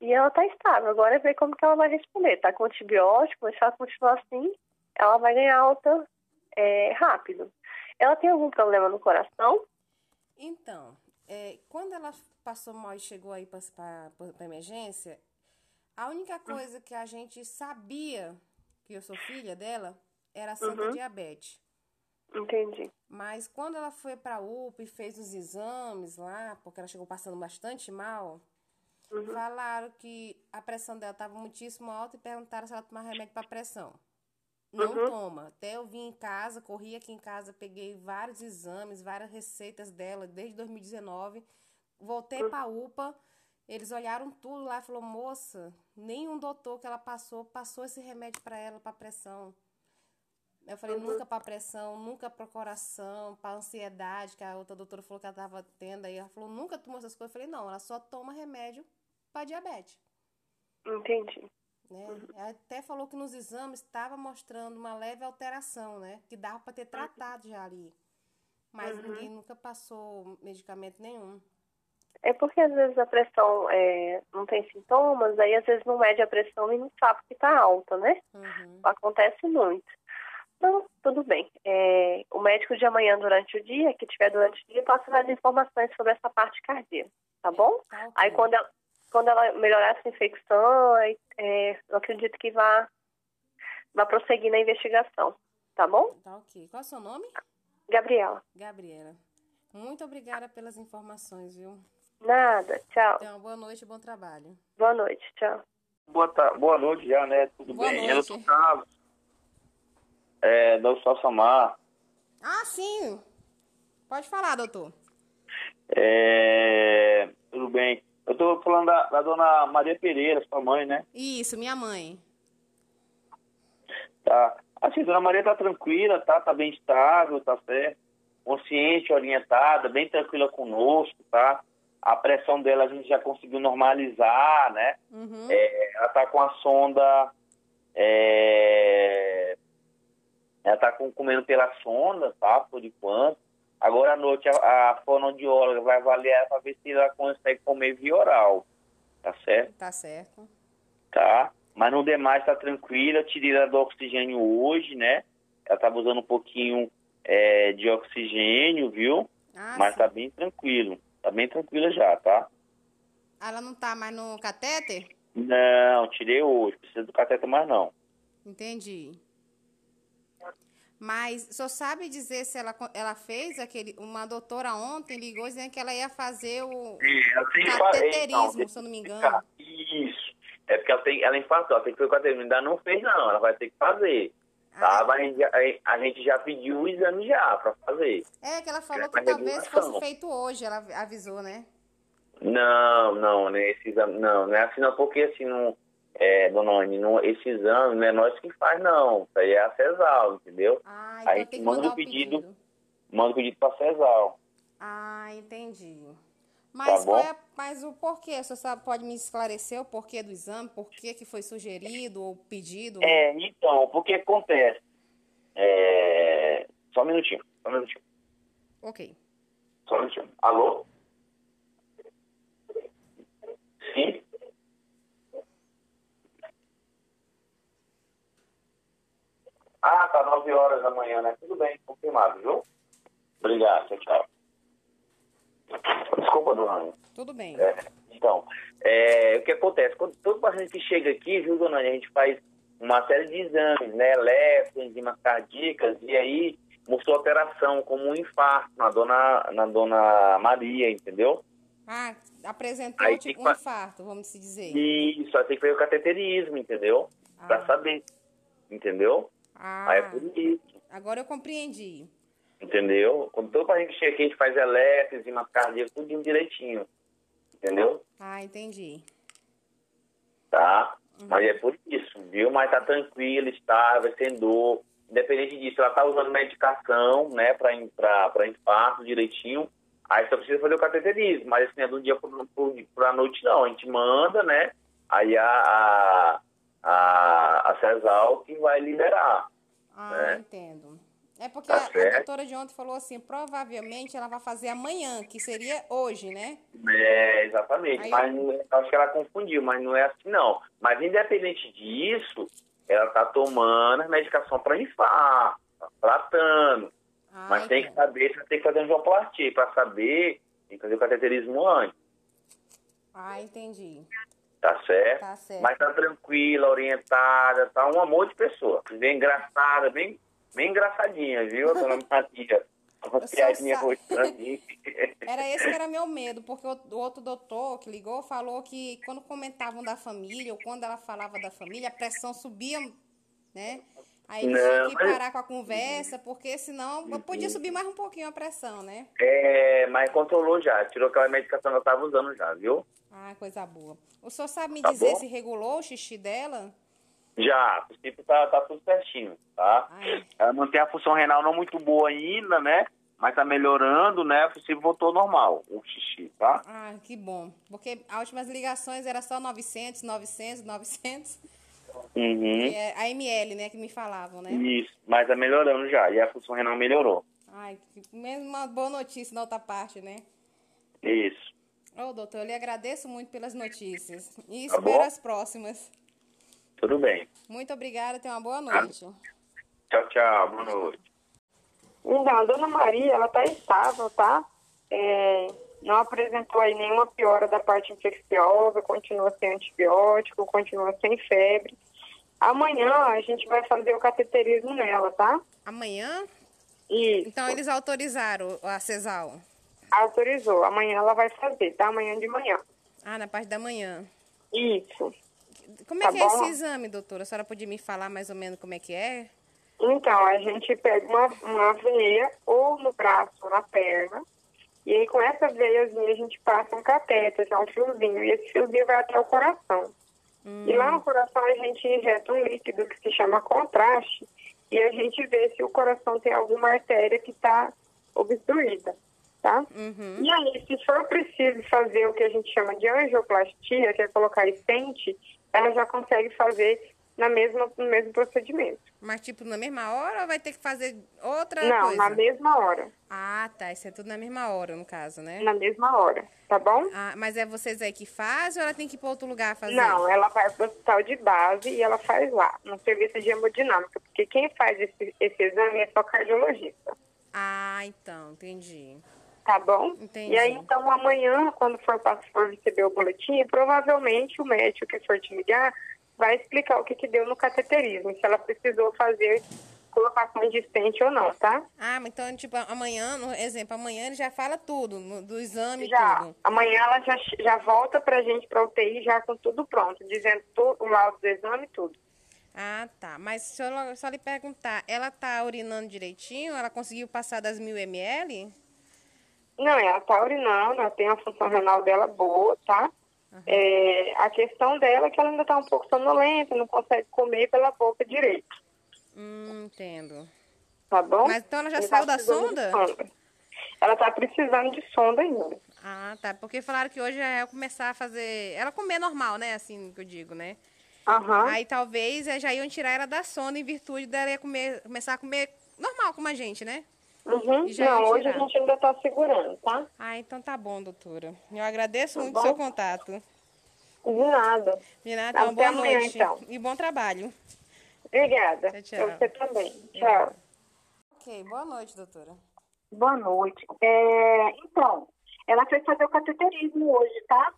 E ela tá estável. Agora é ver como que ela vai responder. Tá com antibiótico, mas se ela continuar assim, ela vai ganhar alta é, rápido. Ela tem algum problema no coração? Então, é, quando ela passou mal e chegou aí para emergência, a única coisa que a gente sabia que eu sou filha dela era a santa Uhum. diabetes. Entendi. Mas quando ela foi para UPA e fez os exames lá, porque ela chegou passando bastante mal, Uhum. falaram que a pressão dela estava muitíssimo alta e perguntaram se ela tomava remédio para pressão. Não Uhum. toma. Até eu vim em casa, corri aqui em casa, peguei vários exames, várias receitas dela desde 2019. Voltei Uhum. para a UPA, eles olharam tudo lá e falaram: moça, nenhum doutor que ela passou passou esse remédio para ela, para pressão. Eu falei, nunca para pressão, nunca para coração, para ansiedade, que a outra doutora falou que ela estava tendo. Aí ela falou, nunca tomou essas coisas. Eu falei, não, ela só toma remédio para diabetes. Entendi. Né? Até falou que nos exames estava mostrando uma leve alteração, né? Que dava para ter tratado já ali. Mas Uhum. ninguém nunca passou medicamento nenhum. É porque às vezes a pressão é, não tem sintomas, aí às vezes não mede a pressão e não sabe que está alta, né? Uhum. Acontece muito. Então, tudo bem. É, o médico de amanhã durante o dia, que tiver durante o dia, passa mais informações sobre essa parte cardíaca, tá bom? Tá ok. Aí quando ela, quando ela melhorar essa infecção, é, eu acredito que vá, vá prosseguir na investigação, tá bom? Tá ok. Qual é o seu nome? Gabriela. Gabriela. Muito obrigada pelas informações, viu? Nada, tchau. Então, boa noite e bom trabalho. Boa noite, tchau. Boa, boa noite já, né? Tudo Boa bem? noite. Eu sou Carlos. É, da Sal Samar. Ah, sim. Pode falar, doutor. É, tudo bem. Eu tô falando da, da dona Maria Pereira, sua mãe, né? Isso, minha mãe. Tá. Assim, dona Maria tá tranquila, tá? Tá bem estável, tá certo? Consciente, orientada, bem tranquila conosco, tá? A pressão dela a gente já conseguiu normalizar, né? Uhum. É, ela tá com a sonda. é, ela tá com, comendo pela sonda, tá? Por enquanto. Agora à noite a, a fonoaudióloga vai avaliar para ver se ela consegue comer via oral. Tá certo? Tá certo. Tá? Mas no demais tá tranquila. Tirei ela do oxigênio hoje, né? Ela tava usando um pouquinho é, de oxigênio, viu? Ah, Mas sim. tá bem tranquilo. Tá bem tranquila já, tá? Ela não tá mais no catéter? Não, tirei hoje. Precisa do cateter mais não. Entendi. Mas só sabe dizer se ela, ela fez aquele. Uma doutora ontem ligou dizendo que ela ia fazer o que fa- cateterismo, então, se eu não me engano. Tá, Isso. É porque ela, tem, ela infartou, ela tem que fazer o cateterismo. Ainda não fez, não. Ela vai ter que fazer. Tá? Ah, Mas a gente, já- a gente já pediu o exame já pra fazer. é que ela falou É que uma talvez fosse feito hoje, ela avisou, né? Não, não, né? Esse exame, não, não é assim não, porque assim, não, é, dona Anne, não, esse exame não é nós que faz, não. Isso aí é a CESAL, entendeu? Ah, Aí então tem que manda o pedido. pedido. Manda o pedido pra CESAL. Ah, entendi. Mas, bom. qual é, mas o porquê? Você sabe, pode me esclarecer o porquê do exame? Por que que foi sugerido ou pedido? É, então, porque acontece. É, só um minutinho, só um minutinho. Ok. Só um minutinho. Alô? Sim? Ah, tá 9 horas da manhã, né? Tudo bem, confirmado, viu? Obrigado, tchau, tchau. Desculpa, dona. Tudo bem. É, então, é, o que acontece? Quando todo paciente que chega aqui, viu, dona a gente faz uma série de exames, né? Eletro, enzimas cardíacas, e aí mostrou alteração, como um infarto na dona, na dona Maria, entendeu? Ah, apresentou Aí tipo um fa- infarto, vamos se dizer. Isso, aí tem que fazer o cateterismo, entendeu? Pra Ah. saber, entendeu? Ah, Aí é por isso, agora eu compreendi. entendeu? Quando todo paciente que chega aqui, a gente faz eletro, enzimas cardíacas, tudo direitinho, entendeu? Ah, entendi. tá? Mas é por isso, viu? Mas tá tranquila, estável, sem dor. Independente disso, ela tá usando medicação, né, pra, pra, pra infarto direitinho. Aí só precisa fazer o cateterismo, mas assim, é do dia pro, pro, pra noite não. A gente manda, né? Aí a, a, CESAL que vai liberar. Ah, É. entendo. É porque Tá a, a doutora de ontem falou assim, provavelmente ela vai fazer amanhã, que seria hoje, né? É, exatamente. Aí- Mas não é- acho que ela confundiu, mas não é assim não. Mas independente disso, ela tá tomando a medicação para infarto, tá tratando. Ah, Mas tem que saber se tem que fazer angioplastia. Para saber, tem que fazer o cateterismo antes, Ah, entendi. Tá certo? Tá certo. Mas tá tranquila, orientada, tá um amor de pessoa. Bem engraçada, bem, bem engraçadinha, viu, dona Maria? Uma piadinha sa-. Era esse que era meu medo, porque o, outro doutor que ligou falou que quando comentavam da família, ou quando ela falava da família, a pressão subia, né? Aí eles tinham Não, que parar com a conversa, porque senão podia subir mais um pouquinho a pressão, né? É, mas controlou já, tirou aquela medicação que ela tava usando já, viu? Ah, coisa boa. O senhor sabe me Tá dizer bom. se regulou o xixi dela? Já, o princípio tá, tá tudo certinho, tá? Ai, Ela mantém a função renal não muito boa ainda, né? Mas tá melhorando, né? O possível voltou normal, o xixi, tá? ah, que bom. Porque as últimas ligações era só 900, 900, 900. Uhum. É a ML, né, que me falavam, né? Isso, mas tá melhorando já. E a função renal melhorou. Ai, que, mesmo uma boa notícia na outra parte, né? Isso. Ô, doutor, eu lhe agradeço muito pelas notícias. E Tá espero bom. as próximas. Tudo bem. Muito obrigada, tenha uma boa noite. Tchau, tchau. Boa noite. Então, a dona Maria, ela tá estável, tá? É, não apresentou aí nenhuma piora da parte infecciosa, continua sem antibiótico, continua sem febre. Amanhã a gente vai fazer o cateterismo nela, tá? Amanhã? Isso. Então eles autorizaram a cesal. Autorizou. Amanhã ela vai fazer, tá? Amanhã de manhã. Ah, na parte da manhã. Isso. Como é Tá que é bom. esse exame, doutora? A senhora podia me falar mais ou menos como é que é? Então, a gente pega uma, uma veia ou no braço ou na perna. E aí, com essa veiazinha, a gente passa um catéter, que é um fiozinho. E esse fiozinho vai até o coração. E lá no coração, a gente injeta um líquido que se chama contraste. E a gente vê se o coração tem alguma artéria que está obstruída, tá? Uhum. E aí, se for preciso fazer o que a gente chama de angioplastia, que é colocar estente, ela já consegue fazer na mesma, no mesmo procedimento. Mas tipo na mesma hora ou vai ter que fazer outra Não, coisa? na mesma hora. Ah, tá. Isso é tudo na mesma hora, no caso, né? Na mesma hora, tá bom? Ah, mas é vocês aí que fazem ou ela tem que ir para outro lugar fazer? Não, ela vai para o hospital de base e ela faz lá, no serviço de hemodinâmica, porque quem faz esse, esse exame é só cardiologista, Ah, então, entendi. Tá bom? Entendi. E aí, então, amanhã, quando for, for receber o boletim, provavelmente o médico que for te ligar vai explicar o que, que deu no cateterismo, se ela precisou fazer colocação de estente ou não, tá? Ah, mas então, tipo, amanhã, no exemplo, amanhã ele já fala tudo, no- do exame Já, tudo. amanhã ela já, já volta pra gente pra UTI já com tudo pronto, dizendo tudo, o laudo do exame e tudo. Ah, tá. Mas se eu só lhe perguntar, ela tá urinando direitinho? Ela conseguiu passar das mil ml? Não, ela tá urinando, ela tem a função renal dela boa, tá? É, a questão dela é que ela ainda tá um pouco sonolenta, não consegue comer pela boca direito, Hum, entendo. tá bom? Mas então ela já Ela saiu tá da de sonda? Ela tá precisando de sonda ainda. Ah, tá. Porque falaram que hoje é começar a fazer. Ela comer normal, né? Assim que eu digo, né? Aham. Aí talvez eh, já iam tirar ela da sonda em virtude dela ia comer, começar a comer normal como a gente, né? Uhum. Não, hoje a gente ainda tá segurando, tá? Ah, então tá bom, doutora. Eu agradeço muito o seu contato. De nada. De nada, Até boa amanhã, noite. então. E bom trabalho. Obrigada. Tchau, tchau. Você também. Tchau. Ok, boa noite, doutora. Boa noite. É, então, ela foi fazer o cateterismo hoje, tá?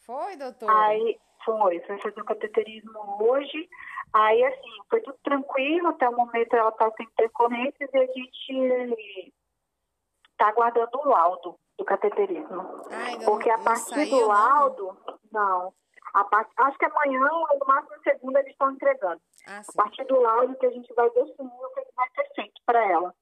Foi, doutora? Aí foi, foi fazer o cateterismo hoje. Aí, assim, foi tudo tranquilo, até o momento ela tá sem intercorrências e a gente tá aguardando o laudo do cateterismo. Ainda Porque não, a partir saiu, do não? laudo, não. A part... Acho que amanhã, ou no máximo segunda, eles estão entregando. Ah, A partir do laudo que a gente vai definir o que que vai ser feito para ela.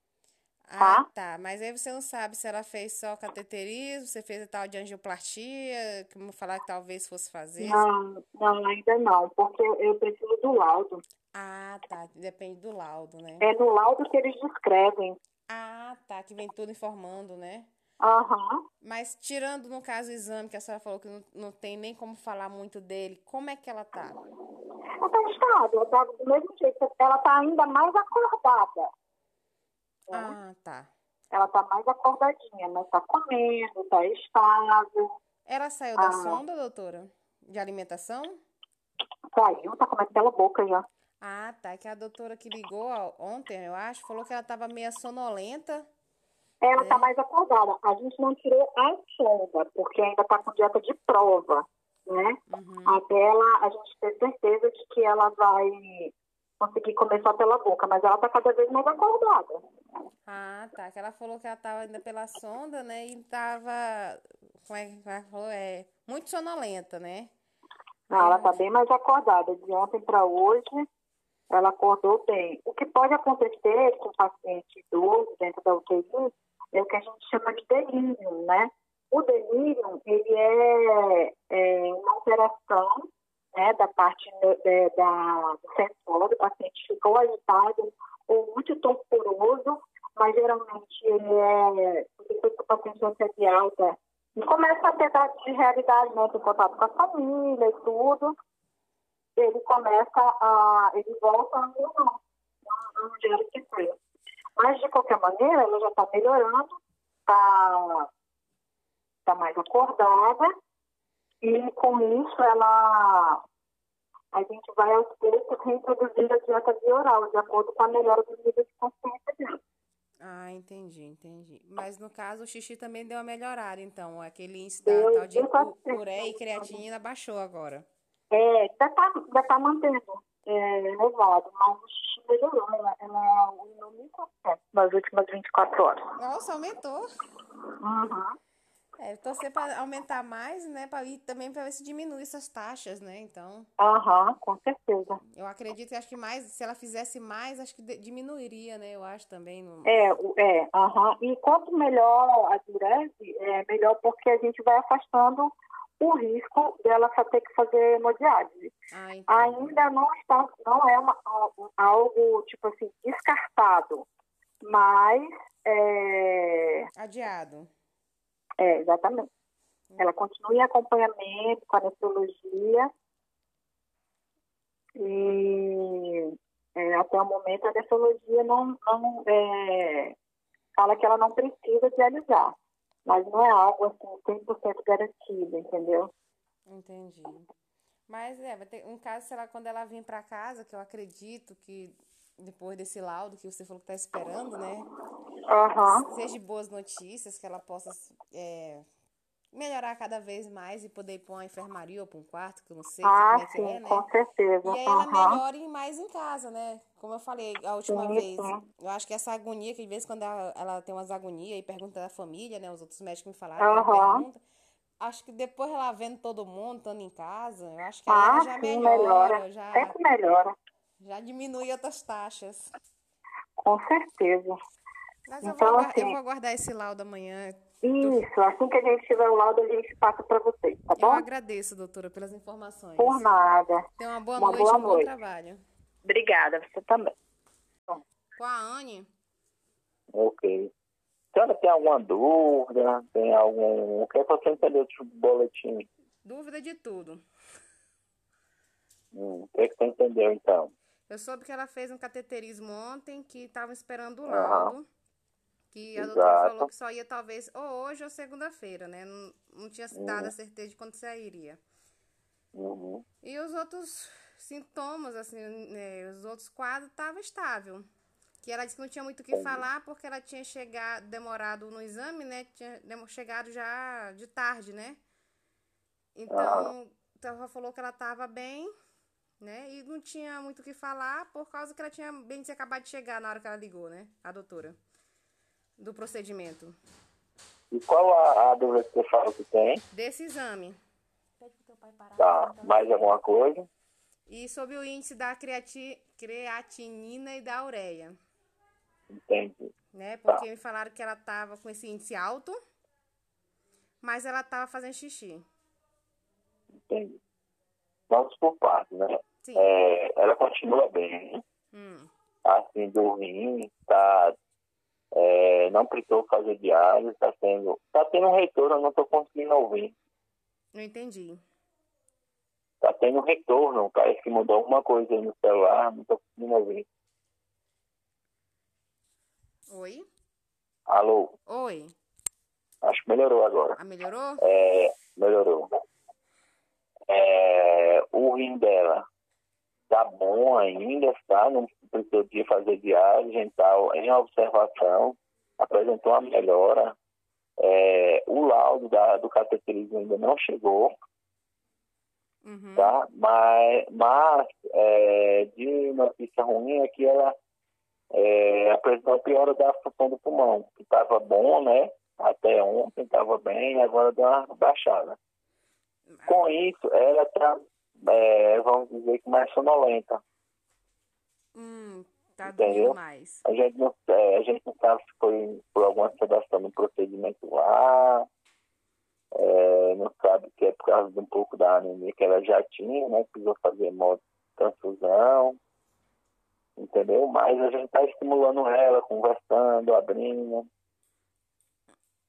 Ah, tá. Mas aí você não sabe se ela fez só cateterismo, você fez a tal de angioplastia, como falar que talvez fosse fazer. Não, não, ainda não, porque eu- preciso do laudo. Ah, tá. Depende do laudo, né? É no laudo que eles descrevem. Ah, tá. Que vem tudo informando, né? Aham. Mas tirando, no caso, o exame, que a senhora falou que não, não tem nem como falar muito dele, como é que ela tá? Ela tá estável, ela tá do mesmo jeito. Ela tá ainda mais acordada. Ah, tá. Ela tá mais acordadinha, mas tá comendo, tá estável. Ela saiu da Ah. sonda, doutora? De alimentação? Saiu, tá comendo pela boca já. Ah, tá. Que a doutora que ligou ontem, eu acho, falou que ela tava meio sonolenta. Ela É. tá mais acordada. A gente não tirou a sonda, porque ainda tá com dieta de prova, né? Uhum. Até ela, a gente ter certeza de que ela vai conseguir comer só pela boca, mas ela tá cada vez mais acordada. Ah, tá. Que ela falou que ela tava ainda pela sonda, né? E tava. Como é que ela falou? É. Muito sonolenta, né? Não, ela tá bem mais acordada. De ontem para hoje, ela acordou bem. O que pode acontecer com o paciente idoso dentro da UTI é o que a gente chama de delírio, né? O delírio, ele é, é uma alteração né, da parte de, da, do sensor, do paciente ficou agitado ou muito torturoso, mas geralmente ele é, depois que o paciente recebe alta, e começa a ter de realidade, né, tem contato com a família e tudo, ele começa a, ele volta a não, onde era que foi. Mas, de qualquer maneira, ela já está melhorando, está tá mais acordada, e com isso ela a gente vai aos poucos reintroduzir a dieta via oral, de acordo com a melhora do nível de consciência dela. Ah, entendi, entendi. Mas no caso o xixi também deu uma melhorada, então. Aquele índice da tal de ureia e creatinina baixou agora. É, ainda está ainda tá mantendo é, elevado, mas o xixi melhorou. Ela, ela 1.400 nas últimas 24 horas. Nossa, aumentou. Uhum. É, torcer para aumentar mais, né? Pra, e também para ver se diminui essas taxas, né? Então. Aham, uhum, com certeza. Eu acredito que acho que mais, se ela fizesse mais, acho que diminuiria, né? Eu acho também. No... É, é, aham. Uhum. E quanto melhor a diurese, é melhor porque a gente vai afastando o risco dela ter que fazer hemodiálise. Ah, Ainda não está, não é uma, algo tipo assim descartado, mas é... adiado. É, exatamente. Ela continua em acompanhamento com a nefrologia e é, até o momento a nefrologia não, não é, fala que ela não precisa dialisar, mas não é algo assim 100% garantido, entendeu? Entendi. Mas é, vai ter um caso, sei lá, quando ela vir para casa, que eu acredito que depois desse laudo que você falou que está esperando, né? Uhum. Seja boas notícias, que ela possa é, melhorar cada vez mais e poder ir para uma enfermaria ou para um quarto, que eu não sei ah, como é que é, né? com certeza. E aí ela melhore mais em casa, né? Como eu falei a última sim, vez. Sim. Eu acho que essa agonia, que às vezes quando ela, ela tem umas agonias e pergunta da família, né? Os outros médicos me falaram, uhum. pergunta. Acho que depois ela vendo todo mundo, estando em casa, eu acho que ah, ela já sim, melhora. melhora. Já, Sempre melhora. Já diminui outras taxas. Com certeza. Mas eu, então, vou, assim, eu vou aguardar esse laudo amanhã. Isso, assim que a gente tiver o laudo, a gente passa para vocês, tá bom? Eu agradeço, doutora, pelas informações. Por nada. Tenha uma boa uma noite, boa um noite. bom trabalho. Obrigada, você também. Com a Anne. Ok. Senhora tem alguma dúvida? Tem algum. O que é que você entendeu do boletim? Dúvida de tudo. Hum, o que é que você entendeu então? Eu soube que ela fez um cateterismo ontem, que estava esperando o laudo. Uhum. Que a Exato. doutora falou que só ia talvez ou hoje ou segunda-feira, né? Não, não tinha dado uhum. a certeza de quando sairia. Uhum. E os outros sintomas, assim, né, os outros quadros estavam estável. Que ela disse que não tinha muito o que falar porque ela tinha chegado, demorado no exame, né? Tinha chegado já de tarde, né? Então, ela falou que ela estava bem, né? E não tinha muito o que falar por causa que ela tinha bem de acabado de chegar na hora que ela ligou, né? A doutora. Do procedimento. E qual a, a dúvida que você fala que tem? Desse exame. Pede pro teu pai parar. Tá. Mais alguma coisa? E sobre o índice da creati creatinina e da ureia. Entendi. Né? Porque tá. me falaram que ela tava com esse índice alto, mas ela tava fazendo xixi. Entendi. Vamos por partes, né? Sim. É, ela continua bem. Hum. Assim, do rim, tá. É, não precisou fazer diálise, tá tendo. Tá tendo um retorno, eu não tô conseguindo ouvir. Não entendi. Tá tendo retorno, parece que mudou alguma coisa aí no celular, não tô conseguindo ouvir. Oi? Alô? Oi. Acho que melhorou agora. Ah, melhorou? É, melhorou. É, o rim dela tá bom ainda, tá? Não precisou de fazer diálise, tá em observação, apresentou uma melhora. É, o laudo da, do cateterismo ainda não chegou, Uhum. tá? Mas, mas é, de notícia ruim é que ela é, apresentou piora da função do pulmão, que estava bom, né? Até ontem estava bem, agora deu uma baixada. Com isso, ela está, é, vamos dizer que mais sonolenta. Hum, tá Entendeu? doendo mais. A gente não, é, a gente não sabe se foi por alguma sedação no procedimento lá, É, não sabe que é por causa de um pouco da anemia que ela já tinha, né? Precisou fazer transfusão, entendeu? Mas a gente está estimulando ela, conversando, abrindo.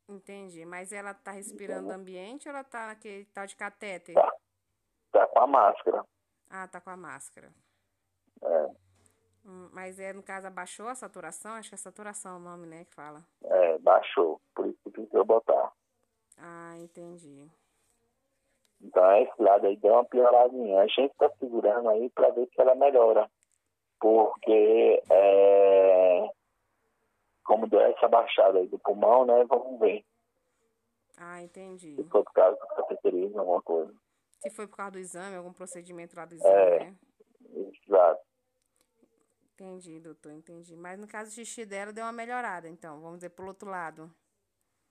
Entendi. Mas ela tá respirando ambiente ou ela tá naquele tal de catéter? Tá. Tá com a máscara. Ah, tá com a máscara. É, Hum, mas é, no caso, abaixou a saturação? Acho que é saturação o nome, né, que fala. é, baixou. Por isso que precisou botar. Ah, entendi. Então esse lado aí deu uma pioradinha. A gente está segurando aí para ver se ela melhora. Porque é, como deu essa baixada aí do pulmão, né? Vamos ver. Ah, entendi. Se for por causa do cateterismo, alguma coisa. Se foi por causa do exame, algum procedimento lá do exame, É. né? Exato. Entendi, doutor, entendi. Mas no caso do xixi dela deu uma melhorada, então, vamos dizer, pro outro lado.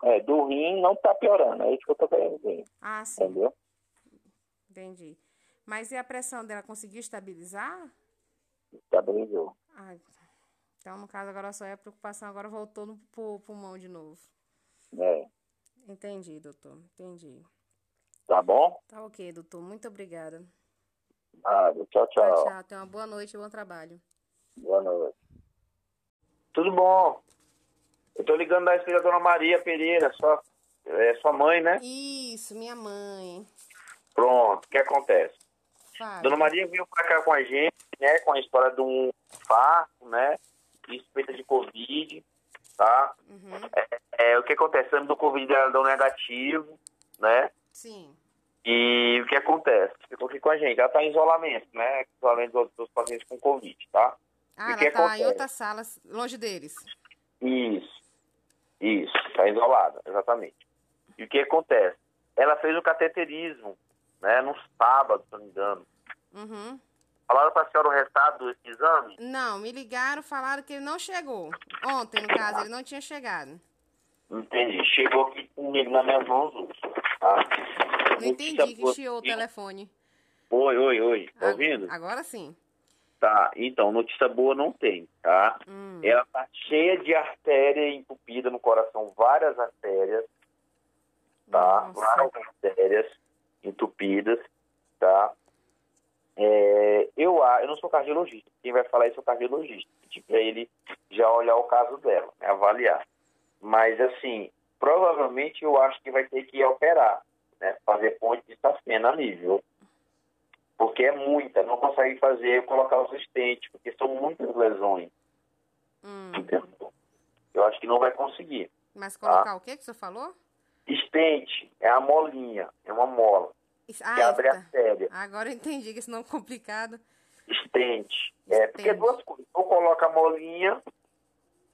É, do rim não tá piorando, é isso que eu tô querendo dizer. Ah, sim, Entendeu? entendi. Mas e a pressão dela conseguiu estabilizar? Estabilizou. Ah, então, no caso, agora só é a preocupação, agora voltou no pu- pulmão de novo. É. Entendi, doutor, entendi. Tá bom? Tá ok, doutor, muito obrigada. Ah, tchau, tchau. Tchau, tchau. Tenha uma boa noite e bom trabalho. Boa noite. Tudo bom? Eu tô ligando da filha da Dona Maria Pereira, sua, é sua mãe, né? Isso, minha mãe. Pronto, o que acontece? Fale. Dona Maria veio pra cá com a gente, né? Com a história de um infarto, né? Suspeita de Covid, tá? Uhum. É, o que acontece? O do Covid dela deu negativo, né? Sim. E o que acontece? Ficou aqui com a gente. Ela tá em isolamento, né? Isolamento dos, dos pacientes com Covid, tá? Ah, E ela tá em acontece? outra sala, longe deles. Isso. Isso. Tá isolada, exatamente. E o que acontece? Ela fez o cateterismo, né? No sábado, se não me engano. Uhum. Falaram pra senhora o resultado desse exame? Não, me ligaram, falaram que ele não chegou. Ontem, no caso, ele não tinha chegado. Entendi. Chegou aqui comigo nas minhas mãos hoje, tá? Não entendi que chiou o telefone. Oi, oi, oi. Tá Ah, ouvindo? Agora sim. Tá, então, notícia boa não tem, tá? Hum. Ela tá cheia de artéria entupida no coração, várias artérias, tá? Várias artérias entupidas, tá? É, eu, eu não sou cardiologista, quem vai falar isso é o cardiologista. Pedir pra ele já olhar o caso dela, né, avaliar. Mas, assim, provavelmente eu acho que vai ter que operar, né? Fazer ponte de safena ali, viu? Porque é muita, não consegue fazer, colocar os estentes, porque são muitas lesões. Hum. Entendeu? Eu acho que não vai conseguir. Mas Tá. colocar o que que você falou? Estente é a molinha, é uma mola, Isso- que Ah, abre a tá. artéria. Agora eu entendi que esse nome é complicado. Estente. É, porque é duas coisas. Ou coloca a molinha,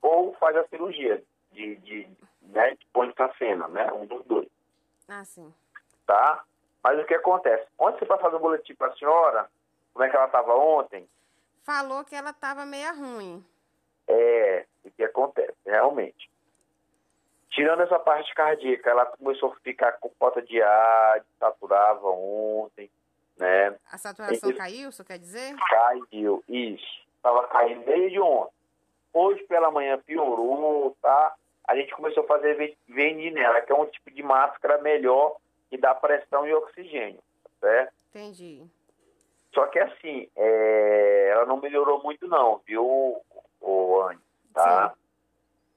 ou faz a cirurgia de, de, né, de põe de safena, né? Um dos dois, Ah, sim. Tá? Mas o que acontece? Ontem você fazer um boletim pra senhora, como é que ela estava ontem? Falou que ela tava meia ruim. É, o que acontece, realmente. Tirando essa parte cardíaca, ela começou a ficar com falta de ar, saturava ontem, né? A saturação caiu, você quer dizer? Caiu, isso. Estava caindo desde ontem. Hoje pela manhã piorou, tá? A gente começou a fazer ve- VNI nela, que é um tipo de máscara melhor que dá pressão e oxigênio, tá certo? Entendi. Só que assim, é, ela não melhorou muito não, viu, o Anne, tá?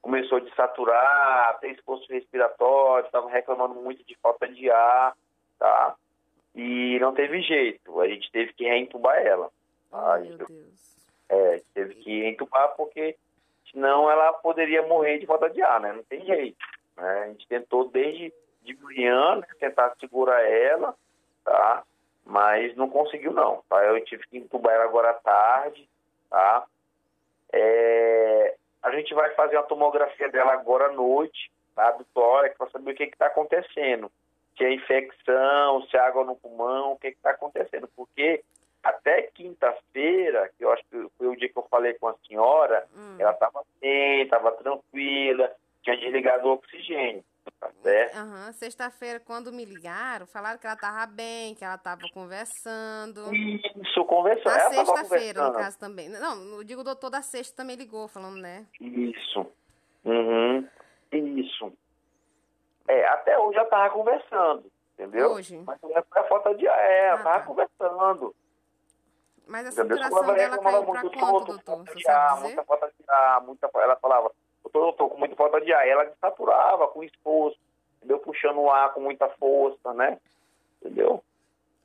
Começou de saturar, até esforço respiratório, estava reclamando muito de falta de ar, tá? E não teve jeito, a gente teve que reentubar ela. Oh, Aí, É, teve que entubar porque senão ela poderia morrer de falta de ar, né? Não tem jeito. Né? A gente tentou desde de manhã né, tentar segurar ela, tá? Mas não conseguiu não, tá? Eu tive que entubar ela agora à tarde, tá? É, a gente vai fazer uma tomografia dela agora à noite, tá? Do tórax, para saber o que está acontecendo. Se é infecção, se é água no pulmão, o que está acontecendo. Porque até quinta-feira, que eu acho que foi o dia que eu falei com a senhora, ela estava bem, estava tranquila, tinha desligado o oxigênio, tá certo? Aham, Sexta-feira, quando me ligaram, falaram que ela tava bem, que ela tava conversando. Isso, conversando. Na sexta-feira, no caso também. Não, eu digo o doutor da sexta também ligou, falando, né? Isso. Uhum. Isso. É, até hoje ela tava conversando, entendeu? Hoje? Mas não é pra falta de é, ela Ah, tava tá. conversando. Mas a saturação Ela dela caiu pra muito, quanto, doutor, muita falta de ar, muita, ela falava, eu tô com muita falta de ar. Ela desaturava com esforço, entendeu? Puxando o ar com muita força, né? Entendeu?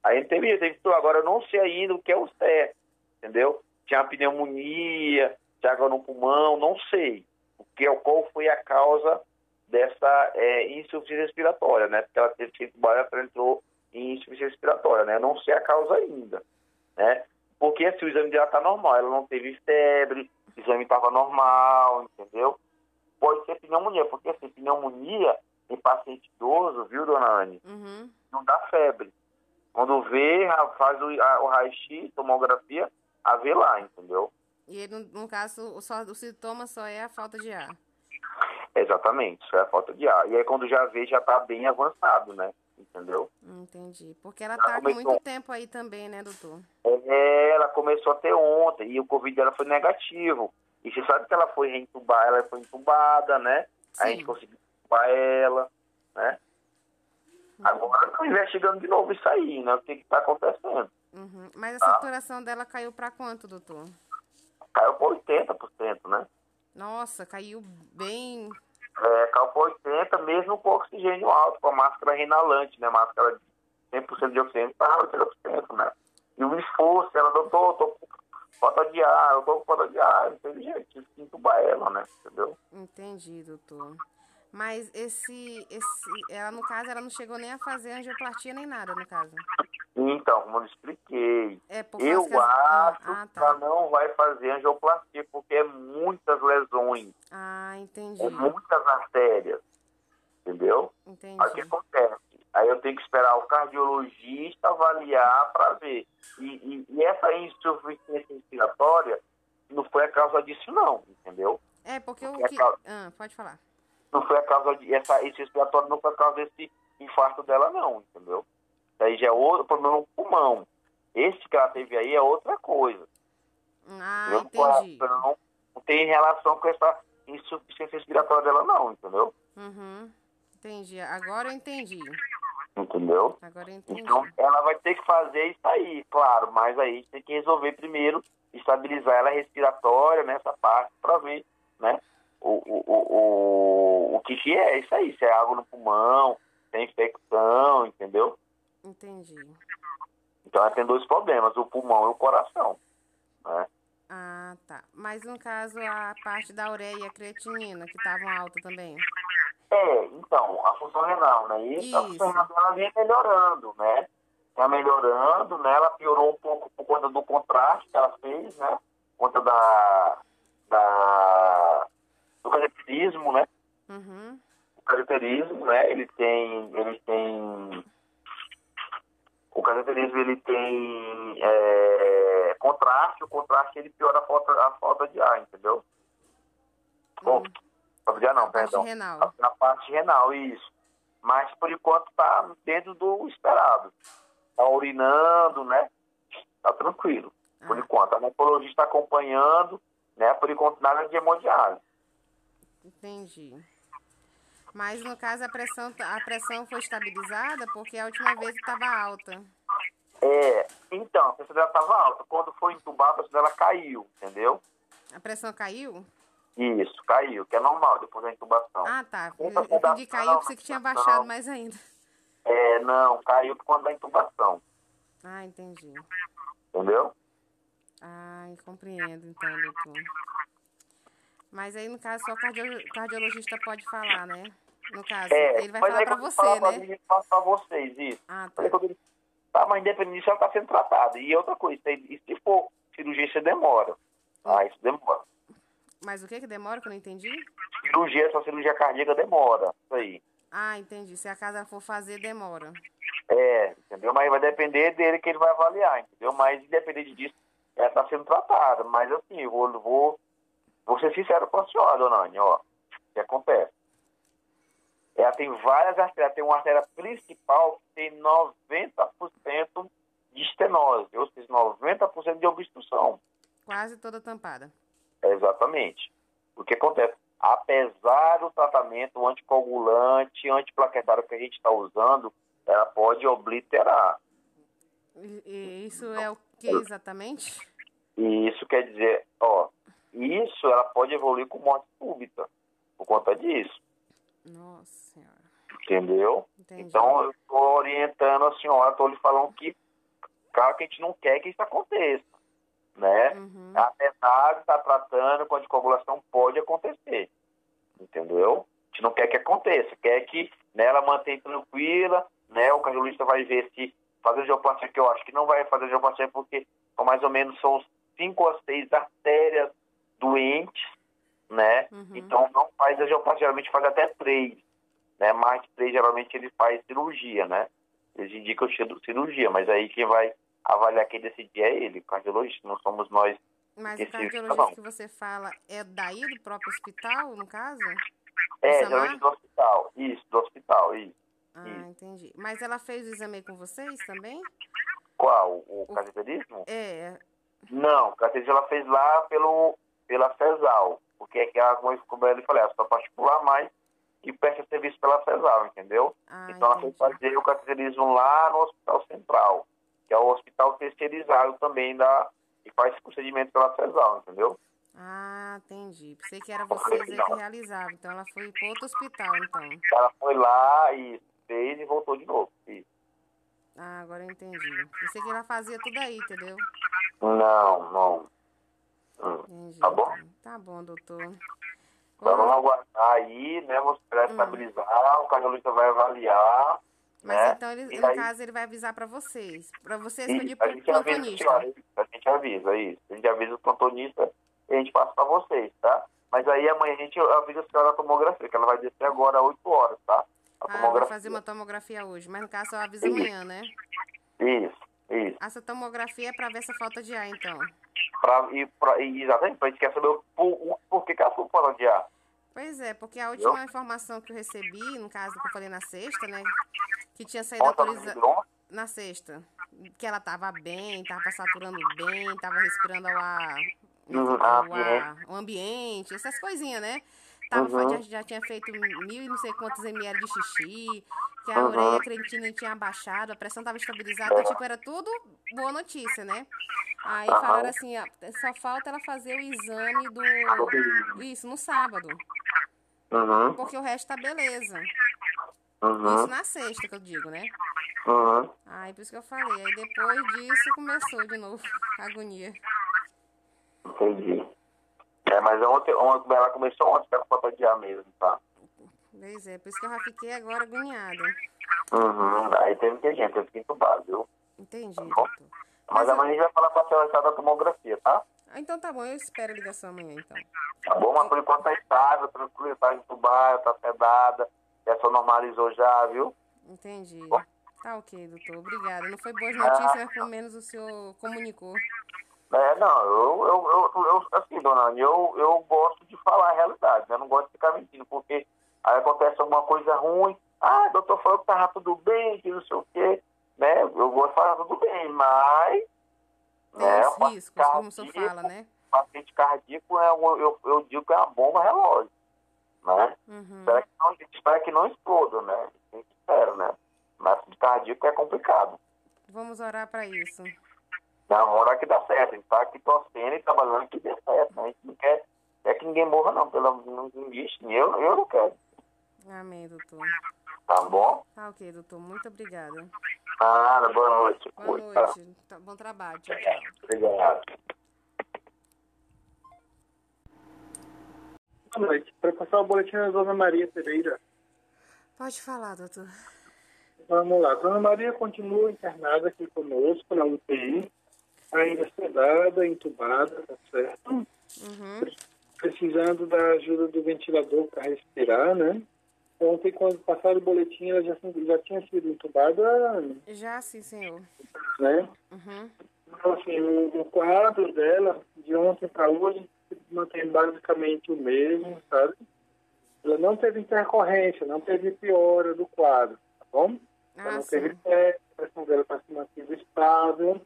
Aí teve jeito, doutor, agora eu não sei ainda o que é o certo, entendeu? Tinha pneumonia, tinha água no pulmão, não sei. O que, qual foi a causa dessa é, insuficiência respiratória, né? Porque ela teve que ela entrou em insuficiência respiratória, né? Eu não sei a causa ainda, né? Porque assim, o exame dela tá normal, ela não teve febre, o exame estava normal, entendeu? Pode ser pneumonia, porque assim, pneumonia em paciente idoso, viu, dona Anne? Uhum. Não dá febre. Quando vê, faz o, a- o raio-x, tomografia, a vê lá, entendeu? E ele, no, no caso, o, só, o sintoma só é a falta de ar. Exatamente, isso é a falta de ar. E aí quando já vê, já tá bem avançado, né? Entendeu? Entendi. Porque ela Ela tá começou- muito tempo aí também, né, doutor? É, ela começou a ter ontem e o Covid dela foi negativo. E você sabe que ela foi reentubada, ela foi entubada, né? A gente conseguiu entubar ela, né? Agora estão investigando de novo isso aí, né? O que que tá acontecendo. Uhum. Mas a Tá. saturação dela caiu pra quanto, doutor? Caiu por 80%, né? Nossa, caiu bem. É, caiu por 80%, mesmo com oxigênio alto, com a máscara renalante, né? Máscara de 100% de oxigênio, tá 80%, né? E o esforço, ela, doutor, com falta de ar, eu tô com falta de ar, não tem jeito, entubar ela, né? Entendeu? Entendi, doutor. Mas esse, esse, ela no caso, ela não chegou nem a fazer angioplastia nem nada, no caso. Então, como eu expliquei, É eu que ah, acho ah, que ela não vai fazer angioplastia, porque é muitas lesões, Ah, entendi. é muitas artérias, entendeu? Entendi. Aí o que acontece? Aí eu tenho que esperar o cardiologista avaliar para ver. E, e- e essa insuficiência respiratória não foi a causa disso, não, entendeu? É, porque o Porque a que... causa- Ah, pode falar. Não foi a causa de. Essa insuficiência respiratória não foi a causa desse infarto dela, não, entendeu? Aí já é outro problema no pulmão. Esse que ela teve aí é outra coisa. Ah, entendeu? entendi. Não, não tem relação com essa insuficiência respiratória dela, não, entendeu? Uhum. Entendi. Agora eu entendi. Entendeu? Então, ela vai ter que fazer isso aí, claro, mas aí tem que resolver primeiro, estabilizar ela respiratória nessa parte para ver, né, o, o, o, o, o que que é isso aí, se é água no pulmão, se é infecção, entendeu? Entendi. Então ela tem dois problemas, o pulmão e o coração, né? Ah, tá. Mas no caso, a parte da ureia e a creatinina, que estavam alta também. É, então, a função renal, né? Isso, a função renal dela vem melhorando, né? Tá melhorando, né? Ela piorou um pouco por conta do contraste que ela fez, né? Por conta da, da do cateterismo, né? Uhum. O cateterismo, né? Ele tem, ele tem o cateterismo ele tem é, contraste, o contraste ele piora a falta, a falta de ar, entendeu? Bom, falta de ar não, perdão. renal. Na parte renal, isso. Mas por enquanto tá dentro do esperado. Tá urinando, né? Tá tranquilo, por enquanto. A nefrologista está acompanhando, né? Por enquanto nada de hemodiálise. Entendi. Mas no caso a pressão, a pressão foi estabilizada porque a última vez estava alta. É, então, a pressão dela estava alta. Quando foi entubada, a pressão dela caiu, entendeu? A pressão caiu? Isso, caiu, que é normal depois da intubação. Ah, tá. Eu eu entendi caiu, pensei que tinha baixado mais ainda. É, não, caiu por conta da intubação, Ah, entendi. entendeu? Ai, compreendo então, doutor. Mas aí, no caso, só o cardio- cardiologista pode falar, né? No caso, É, ele vai mas falar quando você, fala pra né? pra vocês, isso. Ah, ele- Tá, mas independente disso, ela tá sendo tratada. E outra coisa, e se for cirurgia, isso demora. Ah, isso demora. Mas o que que demora que eu não entendi? Cirurgia, essa cirurgia cardíaca demora. Isso aí. Ah, entendi. Se a casa for fazer, demora. É, entendeu? Mas vai depender dele que ele vai avaliar, entendeu? Mas independente disso, ela está sendo tratada. Mas assim, eu vou, vou, vou ser sincero com a senhora, dona Anne, ó. O que acontece? Ela tem várias artérias, tem uma artéria principal que tem 90% de estenose, ou seja, 90% de obstrução. Quase toda tampada. Exatamente. O que acontece? apesar do tratamento anticoagulante, antiplaquetário que a gente está usando, ela pode obliterar. E, e isso é o que exatamente? E isso quer dizer, ó, isso ela pode evoluir com morte súbita, por conta disso. Nossa. Entendeu? Entendi. Então eu estou orientando a senhora, estou lhe falando que, claro que a gente não quer que isso aconteça, né? Uhum. Apesar de estar tratando com anticoagulação, pode acontecer, entendeu? A gente não quer que aconteça, quer que né, ela mantenha tranquila, né? O cardiologista vai ver se fazer angioplastia, que eu acho que não vai fazer angioplastia porque são mais ou menos são cinco a seis artérias doentes, né? Uhum. Então não faz angioplastia, geralmente faz até três, né? De três, geralmente ele faz cirurgia, né? Eles indicam cir- cirurgia, mas aí quem vai avaliar quem decidir é ele, o cardiologista, não somos nós. Mas o decide, cardiologista não. que você fala é daí do próprio hospital, no caso? É, geralmente do hospital, isso, do hospital, isso. Ah, entendi. Mas ela fez o exame com vocês também? Qual? O cateterismo? É. Não, o cateterismo ela fez lá pelo, pela CESAL, porque é que ela, como eu falei, ela só particular, mas que presta serviço pela CESAL, entendeu? Ah, então ela foi fazer o cateterismo lá no Hospital Central, que é o hospital terceirizado também da, que faz esse procedimento pela CESAL, entendeu? Ah, entendi. Pensei que era vocês aí que realizavam. Então ela foi para outro hospital, então. Ela foi lá e fez e voltou de novo. Isso. Ah, agora eu entendi. Pensei que ela fazia tudo aí, entendeu? Não, não. Hum, Entendi. Tá bom? Tá bom, doutor. Então vamos aguardar aí, né? Vamos esperar estabilizar, o cardiologista vai avaliar. Mas né? então, ele, E no aí- caso, ele vai avisar para vocês. Para vocês Isso, pedir a pro gente avisa, plantonista. isso, a gente avisa, isso. A gente avisa o plantonista e a gente passa para vocês, tá? Mas aí amanhã a gente avisa a senhora da tomografia, que ela vai descer agora às 8 horas, tá? A Ah, tomografia. fazer uma tomografia hoje. Mas no caso, eu aviso Isso. amanhã, né? Isso, isso. Essa tomografia é para ver essa falta de ar, então. Pra, e, pra, e exatamente, a gente quer saber o, por, o porquê que ela foi fora de ar. Pois é, porque a última informação que eu recebi, no caso que eu falei na sexta, né? Que tinha saído Ontem ela autoriza... liberou? na sexta. Que ela tava bem, tava saturando bem, tava respirando ao ar, Uhum, ao ar, o ambiente, essas coisinhas, né? Tava, Uhum. já, já tinha feito mil e não sei quantos ml de xixi, que a Uhum. ureia creatina tinha abaixado, a pressão tava estabilizada, É. tipo, era tudo boa notícia, né? Aí Aham. falaram assim, ó, só falta ela fazer o exame do... Isso, no sábado. Uhum, Porque o resto tá beleza. uhum, Isso na sexta que eu digo, né? uhum. Aí por isso que eu falei. Aí depois disso começou de novo a agonia. Entendi. É, mas ontem, ontem ela começou ontem com a falta de ar mesmo, tá? Pois é, por isso que eu já fiquei agora agoniada. Uhum. Aí teve que gente, teve que entubar, viu? Entendi, bom. doutor. Mas amanhã a gente vai falar com a senhora da tomografia, tá? Ah, Então tá bom, eu espero a ligação amanhã então. Tá bom? Mas por enquanto tá estável, tranquilo, tá entubada, tá sedada, já só normalizou já, viu? Entendi. Tá ok, doutor. Obrigada. Não foi boas notícias, mas pelo menos o senhor comunicou. É, não, eu, eu, eu, eu assim, dona Anny, eu, eu gosto de falar a realidade, né? Eu não gosto de ficar mentindo, porque aí acontece alguma coisa ruim, ah, doutor falou que tava tudo bem, que não sei o quê, né? Eu gosto de falar tudo bem, mas... Tem né, os riscos, como o senhor cardíaco- fala, né? paciente cardíaco é eu, eu digo que é uma bomba relógio, né? Uhum. Espera que não, espera que não exploda, né? A gente espera, né? Mas cardíaco é complicado. Vamos orar pra isso. Na hora que dá certo, a gente tá aqui torcendo e trabalhando que dê certo, né? A gente não quer, quer que ninguém morra, não. Pelo não, ninguém, eu, eu não quero. Amém, doutor. Tá bom? Tá ok, doutor. Muito obrigada. Ah, boa noite. Boa tá? noite. Tá- Bom trabalho. Tchau, tchau. Obrigado. Boa noite. Para passar o boletim da Dona Maria Pereira. Pode falar, doutor. Vamos lá. Dona Maria continua internada aqui conosco na UTI, ainda sedada, entubada, tá certo? Uhum. Precisando da ajuda do ventilador para respirar, né? Ontem, quando passaram o boletim, ela já, já tinha sido entubada, Já sim, senhor. né? Uhum. Então, assim, o, o quadro dela, de ontem para hoje, mantém basicamente o mesmo, sabe? Ela não teve intercorrência, não teve piora do quadro, tá bom? Ela Ah, não sim. teve pé, a pressão dela está se mantendo estável.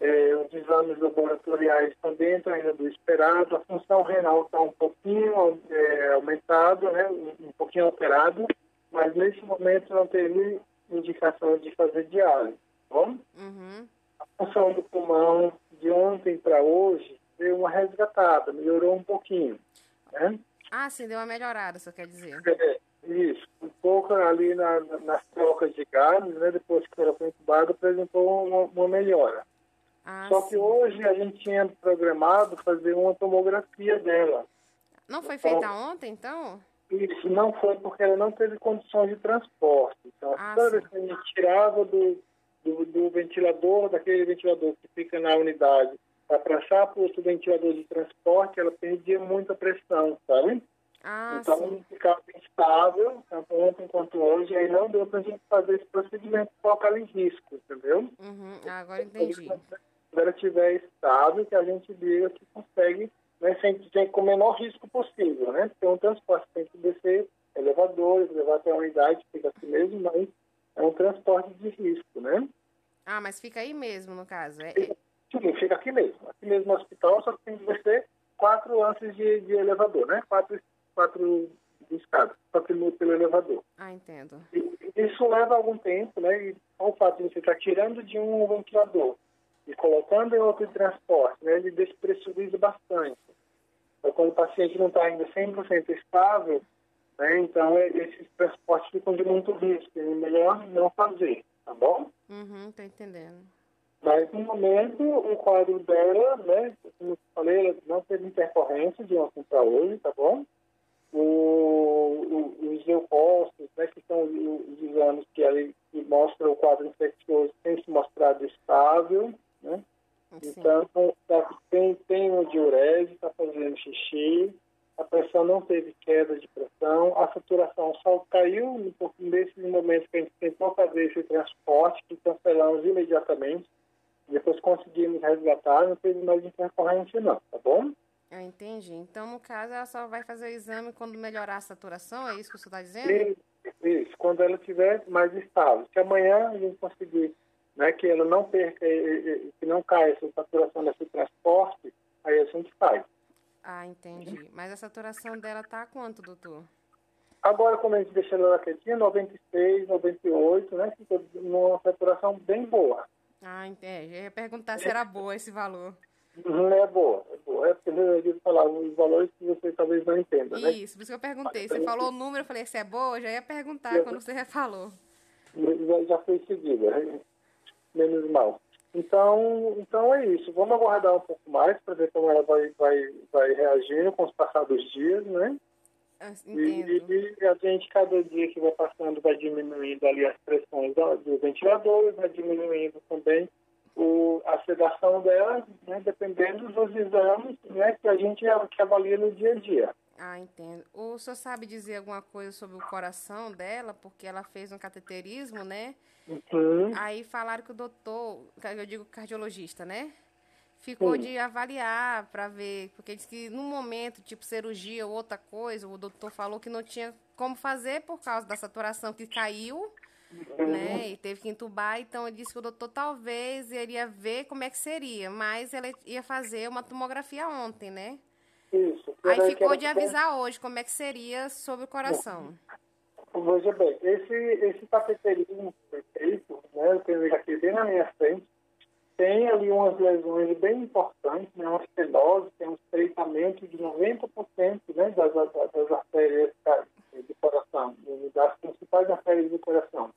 É, os exames laboratoriais estão dentro ainda do esperado. A função renal está um pouquinho é, aumentado, né, um pouquinho alterado, mas nesse momento não teve indicação de fazer diálise. Tá bom? Uhum. A função do pulmão de ontem para hoje deu uma resgatada, melhorou um pouquinho. Né? Ah, sim, deu uma melhorada, você quer dizer. É, isso. Um pouco ali na, nas trocas de gases, né, depois que ela foi entubada, apresentou uma, uma melhora. Ah, Só sim. que hoje a gente tinha programado fazer uma tomografia dela. Não foi feita ontem, então? Isso não foi porque ela não teve condições de transporte. Então, Ah, toda vez que a gente tirava do, do, do ventilador, daquele ventilador que fica na unidade, para passar para outro ventilador de transporte, ela perdia muita pressão, sabe? Ah, então, sim. ficava instável, tanto ontem quanto hoje, aí não deu para a gente fazer esse procedimento ela em risco, entendeu? Uhum, agora entendi. Quando ela estiver estável, que a gente diga que consegue, né, sem, sem, com o menor risco possível, né? Porque um transporte tem que descer elevadores, levar até a unidade, fica assim mesmo, mas é um transporte de risco, né? Ah, mas fica aí mesmo, no caso. É, é- Sim, fica aqui mesmo. Aqui mesmo no hospital, só que tem que descer quatro lances de, de elevador, né? Quatro, quatro escadas, quatro minutos pelo elevador. Ah, entendo. E isso leva algum tempo, né? E o fato de você estar tirando de um ventilador e colocando em outro transporte, né? Ele despressuriza bastante. Então, quando o paciente não está ainda 100% estável, né? Então, é- esses transportes ficam de muito risco. É melhor não fazer, tá bom? Uhum, tô entendendo. Mas, no momento, o quadro dela, né, como eu falei, ela não teve intercorrência de ontem para hoje, tá bom? O, o, os leucócitos, né, que são os, exames que, que mostram o quadro infeccioso, tem se mostrado estável, né? Então, tá- tem, tem uma diurese, está fazendo xixi, a pressão não teve queda de pressão, a saturação só caiu um pouquinho nesses momentos que a gente tentou fazer esse transporte, que cancelamos imediatamente, depois conseguimos resgatar, não teve mais intercorrência não, tá bom? Eu entendi. Então, no caso, ela só vai fazer o exame quando melhorar a saturação? É isso que você está dizendo? Isso, isso, quando ela estiver mais estável. Se amanhã a gente conseguir né, que ela não perca, eh, eh, que não caia essa saturação desse transporte, aí a gente faz. Ah, entendi. Mas a saturação dela tá quanto, doutor? Agora, quando a gente deixa ela quietinha, 96, 98, né? Fica numa saturação bem boa. Ah, entendi. Eu ia perguntar se era boa esse valor. Não é boa, é boa. É porque eu ia falar os valores que você talvez não entenda, né? Isso, por isso que eu perguntei. Você falou o número, eu falei, se é boa, eu já ia perguntar quando você falou. Já, já foi seguida, né? Menos mal. Então, então é isso. Vamos aguardar um pouco mais para ver como ela vai, vai, vai reagindo com os passados dias, né? Ah, E, e a gente, cada dia que vai passando, vai diminuindo ali as pressões do, do ventilador, vai diminuindo também o, a sedação dela, né, dependendo dos exames né, que a gente que avalia no dia a dia. Ah, entendo. O senhor sabe dizer alguma coisa sobre o coração dela? Porque ela fez um cateterismo, né? Uhum. Aí falaram que o doutor, eu digo cardiologista, né? Ficou Sim. de avaliar para ver, porque disse que no momento, tipo cirurgia ou outra coisa, o doutor falou que não tinha como fazer por causa da saturação que caiu, né? E teve que entubar, então ele disse que o doutor talvez iria ver como é que seria, mas ele ia fazer uma tomografia ontem, né? Isso. Aí ficou de avisar hoje como é que seria sobre o coração. Veja bem, esse, esse cateterismo que foi feito, né, eu tenho ele aqui bem na minha frente, tem ali umas lesões bem importantes, né, uma estenose, tem um estreitamento de 90% né, das, das, das artérias do coração, das principais artérias do coração.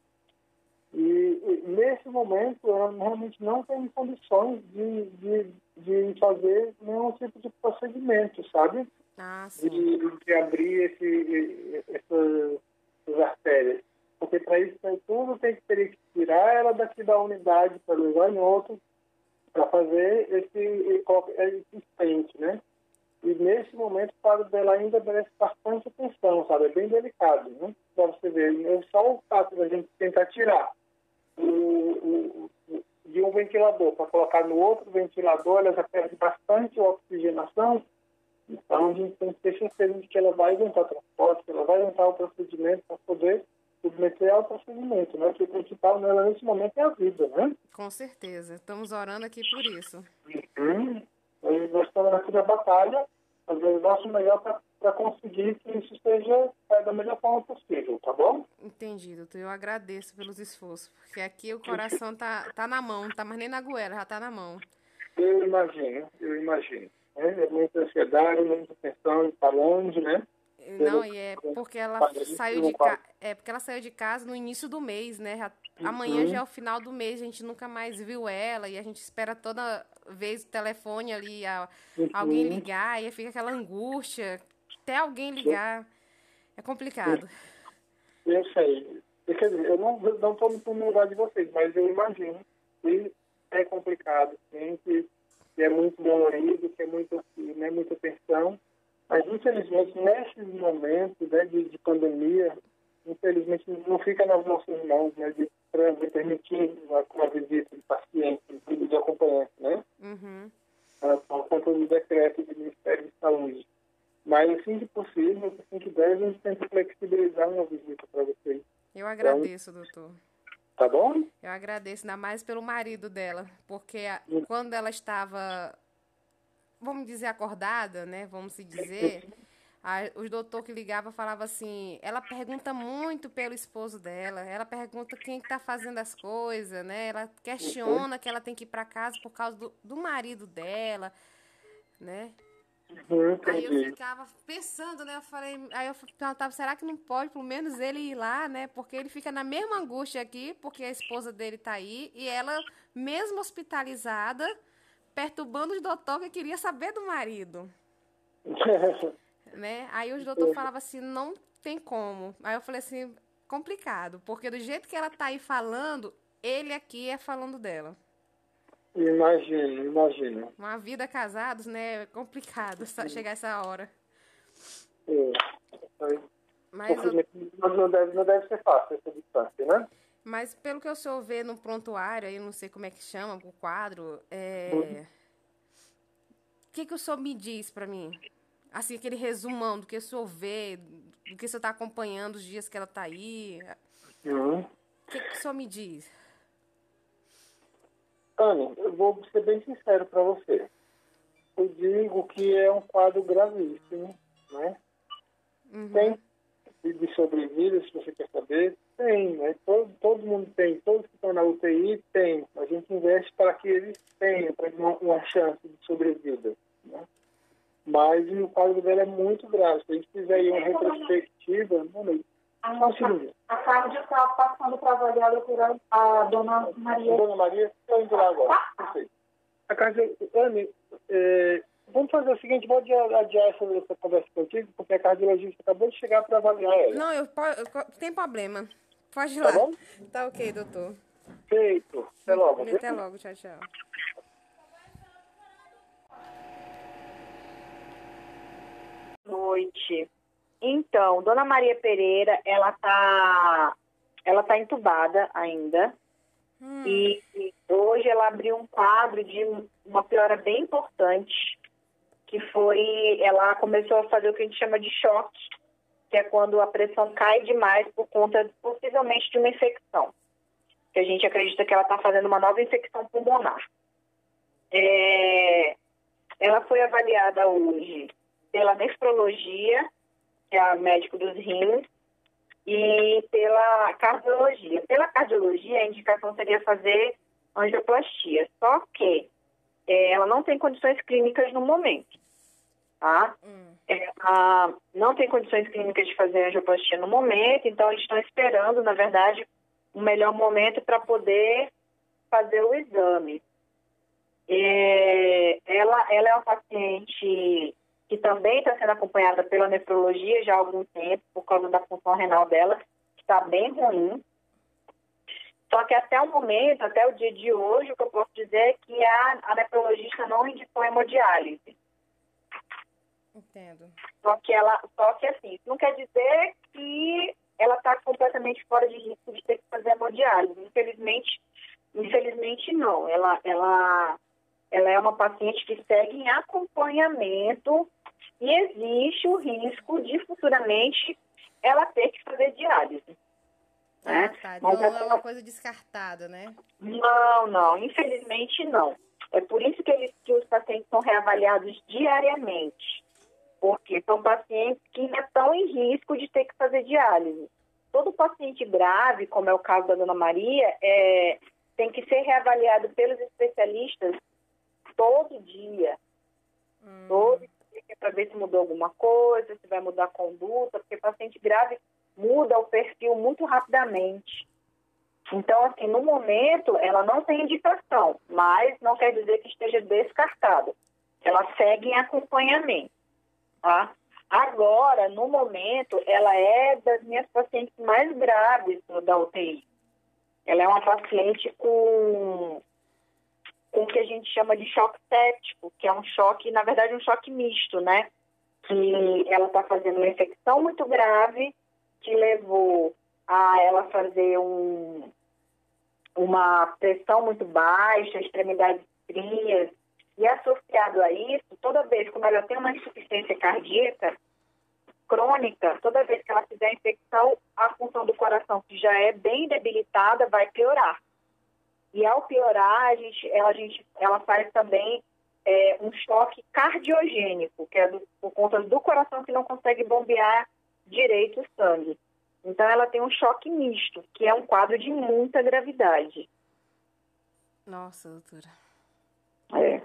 E, nesse momento, ela realmente não tem condições de, de, de fazer nenhum tipo de procedimento, sabe? Ah, de, de abrir esse, essa- essas artérias. Porque para isso tudo tem que teria que tirar ela daqui da unidade para levar em outro, para fazer esse, esse stent, né? E nesse momento o quadro dela ainda merece bastante atenção, sabe? É bem delicado, né? Para você ver, é só o fato da gente tentar tirar o, o- o- de um ventilador para colocar no outro ventilador, ela já perde bastante oxigenação, então, a gente tem que ter certeza de que ela vai aguentar o transporte, que ela vai aguentar o procedimento para poder submeter ao procedimento, né? Porque o principal nela nesse momento é a vida, né? Com certeza. Estamos orando aqui por isso. Hum, nós estamos aqui na batalha, fazendo o nosso melhor para conseguir que isso seja é, da melhor forma possível, tá bom? Entendi, doutor. Eu agradeço pelos esforços, porque aqui o coração tá, tá na mão, tá mais nem na goela, já tá na mão. Eu imagino, eu imagino. É, é muita ansiedade, muita tensão, tá longe, né? Não, e é porque ela saiu de casa. É porque ela saiu de casa no início do mês, né? Já, amanhã já é o final do mês, a gente nunca mais viu ela e a gente espera toda vez o telefone ali, a, uhum. alguém ligar, e fica aquela angústia, até alguém ligar. É complicado. Eu sei. Quer dizer, eu não estou no lugar de vocês, mas eu imagino que é complicado, sim, que, que é muito dolorido, que é muito, né, muita tensão. Mas, infelizmente, nesses momentos né, de, de pandemia, infelizmente, não fica nas nossas mãos né, de, de permitir uma, uma visita de paciente, de, de acompanhante, né? Uhum. Por conta do decreto do Ministério de Saúde. Mas, assim que possível, assim que deve, a gente tenta flexibilizar uma visita para vocês. Eu agradeço, então, doutor. Tá bom? Eu agradeço, ainda mais pelo marido dela, porque a, quando ela estava vamos dizer, acordada, né? Vamos se dizer. A, os doutor que ligava falava assim, ela pergunta muito pelo esposo dela, ela pergunta quem está fazendo as coisas, né? Ela questiona que ela tem que ir para casa por causa do, do marido dela, né? Aí eu ficava pensando, né? Eu falei, aí eu perguntava, será que não pode pelo menos ele ir lá, né? Porque ele fica na mesma angústia aqui, porque a esposa dele tá aí, e ela, mesmo hospitalizada, perturbando os doutores que queria saber do marido. né? Aí os doutores falavam assim, não tem como. Aí eu falei assim, complicado, porque do jeito que ela tá aí falando, ele aqui é falando dela. Imagino, imagino. Uma vida casados, né? É complicado chegar essa hora. É. Mas eu... não, deve, não deve ser fácil essa distância, né? Mas pelo que eu sou ver no prontuário, eu não sei como é que chama o quadro, é... Uhum. o que, que o senhor me diz para mim? Assim, aquele resumão do que o senhor vê, do que o senhor está acompanhando os dias que ela está aí. Uhum. O que, que o senhor me diz? Ana, eu vou ser bem sincero para você. Eu digo que é um quadro gravíssimo, né? Uhum. Tem de sobrevida, se você quer saber, tem, né? Todo, todo mundo tem, todos que estão na UTI tem. A gente investe para que eles tenham uma, uma chance de sobrevida. Né? Mas o caso dela é muito grave. Se a gente fizer aí uma retrospectiva, não, a, a Cardio está passando para avaliar a doutora, a dona Maria. Dona Maria, estou indo lá agora. Perfeito. A Cardio, Anne, é, vamos fazer o seguinte, vou adiar essa, essa conversa contigo, porque a cardiologista acabou de chegar para avaliar ela. Não, eu, eu, tem problema. Pode ir lá. Tá bom? Tá ok, doutor. Feito. Até logo. Até logo. Tchau, tchau. Noite. Então, Dona Maria Pereira, ela tá, ela tá entubada ainda. Hum. E hoje ela abriu um quadro de uma piora bem importante, que foi, ela começou a fazer o que a gente chama de choque, que é quando a pressão cai demais por conta, possivelmente, de uma infecção. Que a gente acredita que ela está fazendo uma nova infecção pulmonar. É, ela foi avaliada hoje pela nefrologia, que é a médico dos rins, e pela cardiologia. Pela cardiologia, a indicação seria fazer angioplastia, só que é, ela não tem condições clínicas no momento, tá? Hum. É, a, não tem condições clínicas de fazer angioplastia no momento, então eles estão esperando, na verdade, um melhor momento para poder fazer o exame. É, ela, ela é uma paciente que também está sendo acompanhada pela nefrologia já há algum tempo, por causa da função renal dela, que está bem ruim. Só que até o momento, até o dia de hoje, o que eu posso dizer é que a, a nefrologista não indicou hemodiálise. Entendo. Só que ela, só que assim, isso não quer dizer que ela está completamente fora de risco de ter que fazer hemodiálise. Infelizmente, infelizmente não. Ela, ela, ela é uma paciente que segue em acompanhamento e existe o risco de futuramente ela ter que fazer diálise. Né? Ah, tá. Então não é uma coisa descartada, né? Não, não. Infelizmente não. É por isso que, eles, que os pacientes são reavaliados diariamente. porque são pacientes que ainda estão em risco de ter que fazer diálise. Todo paciente grave, como é o caso da Dona Maria, é, tem que ser reavaliado pelos especialistas todo dia. Hum. Todo dia para ver se mudou alguma coisa, se vai mudar a conduta, porque paciente grave muda o perfil muito rapidamente. Então, assim, no momento, ela não tem indicação, mas não quer dizer que esteja descartada. Ela segue em acompanhamento, tá? Agora, no momento, ela é das minhas pacientes mais graves da UTI. Ela é uma paciente com, com o que a gente chama de choque séptico, que é um choque, na verdade, um choque misto, né? Que ela está fazendo uma infecção muito grave, que levou a ela fazer um, uma pressão muito baixa, extremidades frias, e associado a isso, toda vez que ela tem uma insuficiência cardíaca crônica, toda vez que ela fizer infecção, a função do coração, que já é bem debilitada, vai piorar. E ao piorar, a gente, ela, a gente, ela faz também é, um choque cardiogênico, que é do, por conta do coração que não consegue bombear direito o sangue. Então, ela tem um choque misto, que é um quadro de muita gravidade. Nossa, doutora. É.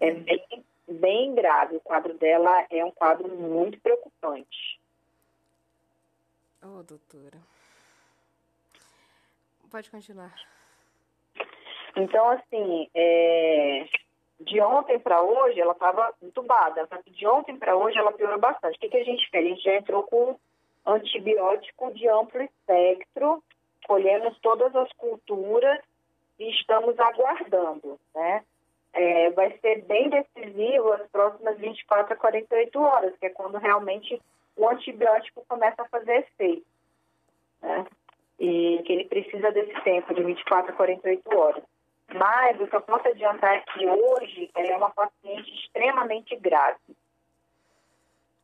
É bem, bem grave. O quadro dela é um quadro muito preocupante. Oh, doutora. Pode continuar. Então, assim, é... de ontem para hoje, ela estava entubada. De ontem para hoje, ela piorou bastante. O que, que a gente fez? A gente já entrou com antibiótico de amplo espectro, colhemos todas as culturas e estamos aguardando, né? É, vai ser bem decisivo as próximas 24 a 48 horas, que é quando realmente o antibiótico começa a fazer efeito, né? E que ele precisa desse tempo, de 24 a 48 horas. Mas o que eu posso adiantar é que hoje ela é uma paciente extremamente grave.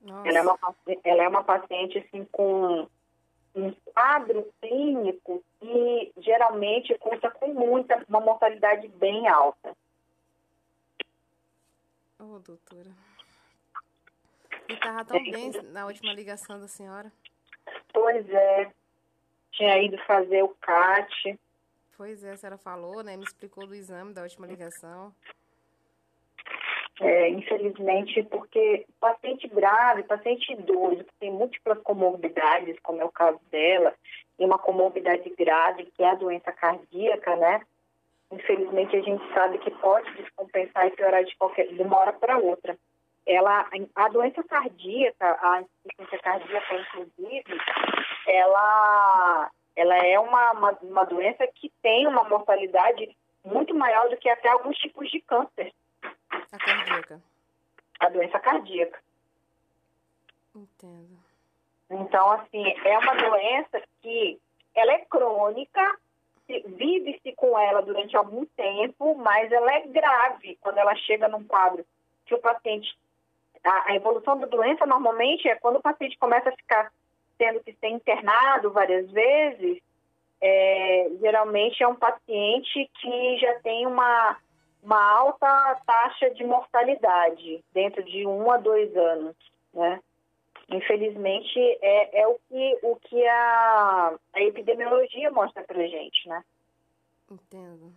Ela é, uma, ela é uma paciente assim, com um quadro clínico que geralmente conta com muita, uma mortalidade bem alta. Ô, oh, doutora. E estava tão é. bem na última ligação da senhora. Pois é. Tinha ido fazer o CAT. Pois é, a senhora falou, né? Me explicou do exame da última ligação. É, infelizmente, porque paciente grave, paciente idoso, que tem múltiplas comorbidades, como é o caso dela, e uma comorbidade grave, que é a doença cardíaca, né? Infelizmente, a gente sabe que pode descompensar e piorar de, qualquer, de uma hora para outra. Ela, a doença cardíaca, a insuficiência cardíaca, inclusive, ela, ela é uma, uma, uma doença que tem uma mortalidade muito maior do que até alguns tipos de câncer. A cardíaca. A doença cardíaca. Entendo. Então, assim, é uma doença que ela é crônica, vive-se com ela durante algum tempo, mas ela é grave quando ela chega num quadro que o paciente. A, a evolução da doença normalmente é quando o paciente começa a ficar tendo que ser internado várias vezes. É, geralmente é um paciente que já tem uma uma alta taxa de mortalidade dentro de um a dois anos, né? Infelizmente é, é o que o que a, a epidemiologia mostra para gente, né? Entendo.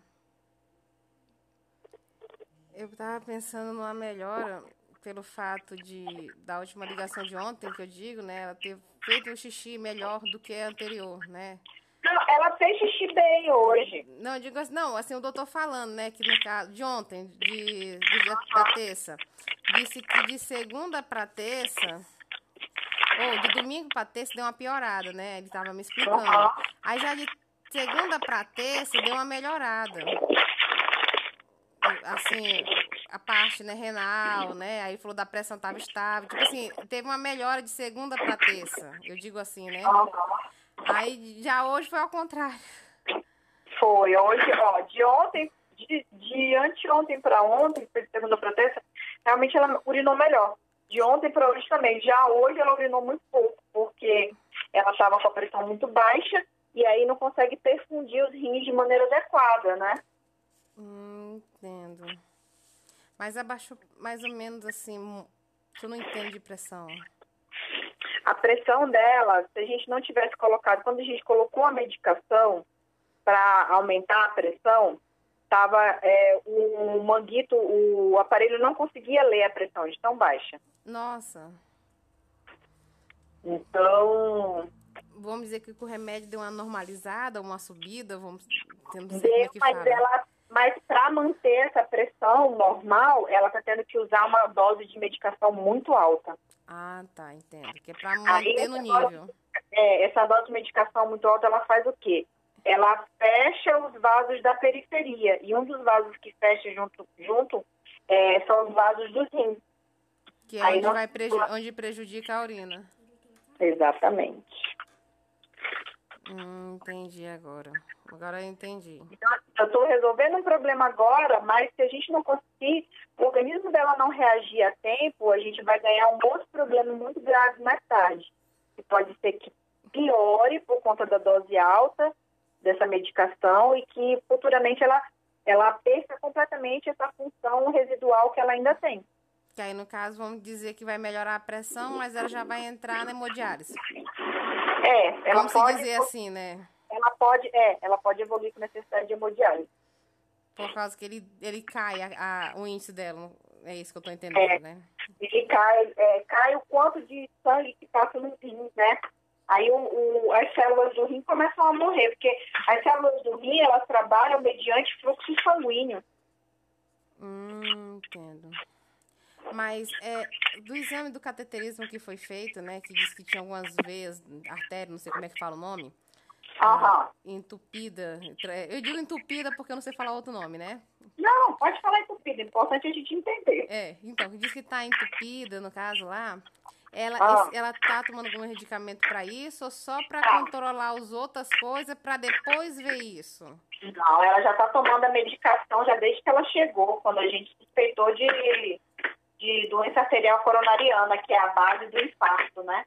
Eu estava pensando numa melhora pelo fato de da última ligação de ontem que eu digo, né? Ela ter feito um xixi melhor do que a anterior, né? Não, ela fez xixi bem hoje. Não, digo assim, não, assim, o doutor falando, né, que no caso, de ontem, de, de da terça, disse que de segunda para terça, ou de domingo para terça deu uma piorada, né, ele tava me explicando. Aí já de segunda para terça deu uma melhorada. Assim, a parte, né, renal, né, aí falou da pressão tava estável, tipo assim, teve uma melhora de segunda para terça, eu digo assim, né. Aí já hoje foi ao contrário. Foi, hoje, ó, de ontem, de, de anteontem para ontem, de segunda para terça, realmente ela urinou melhor. De ontem para hoje também. Já hoje ela urinou muito pouco, porque ela estava com a pressão muito baixa e aí não consegue perfundir os rins de maneira adequada, né? Hum, entendo. Mas abaixou mais ou menos assim Eu não entendo de pressão. A pressão dela, se a gente não tivesse colocado, quando a gente colocou a medicação para aumentar a pressão, tava é, o manguito, o aparelho não conseguia ler a pressão de tão baixa. Nossa. Então, Vamos dizer que o remédio deu uma normalizada, uma subida, vamos deu, é que mas fala. ela, mas para manter essa pressão normal, ela está tendo que usar uma dose de medicação muito alta. Ah, tá, entendo. Que é Aí, manter no essa nível. dose- é, essa dose de medicação muito alta, ela faz o quê? Ela fecha os vasos da periferia. E um dos vasos que fecha junto, junto é, são os vasos dos rins. Que é Aí onde, nós- vai preju- onde prejudica a urina. Exatamente. Hum, entendi agora. Agora eu entendi. Então, eu estou resolvendo um problema agora, mas se a gente não conseguir, o organismo dela não reagir a tempo, a gente vai ganhar um outro problema muito grave mais tarde. Que pode ser que piore por conta da dose alta dessa medicação e que futuramente ela, ela perca completamente essa função residual que ela ainda tem. Que aí, no caso, vamos dizer que vai melhorar a pressão, mas ela já vai entrar na hemodiálise. É, ela Vamos pode, dizer assim, né? ela pode, é, ela pode evoluir com necessidade de hemodiálise. Por causa que ele, ele cai a, a- o índice dela. É isso que eu tô entendendo, É. né? e cai, é, cai o quanto de sangue que passa nos rins, né? Aí o, o- as células do rim começam a morrer, porque as células do rim, elas trabalham mediante fluxo sanguíneo. Hum, entendo. Mas é, do exame do cateterismo que foi feito, né? Que diz que tinha algumas veias, artéria, não sei como é que fala o nome. Aham. Entupida. Eu digo entupida porque eu não sei falar outro nome, né? Não, pode falar entupido, é importante a gente entender. É, então, diz que tá entupida, no caso lá. Ela, esse- ela tá tomando algum medicamento para isso ou só para Tá. controlar as outras coisas para depois ver isso? Não, ela já está tomando a medicação já desde que ela chegou, quando a gente suspeitou de, de doença arterial coronariana, que é a base do infarto, né?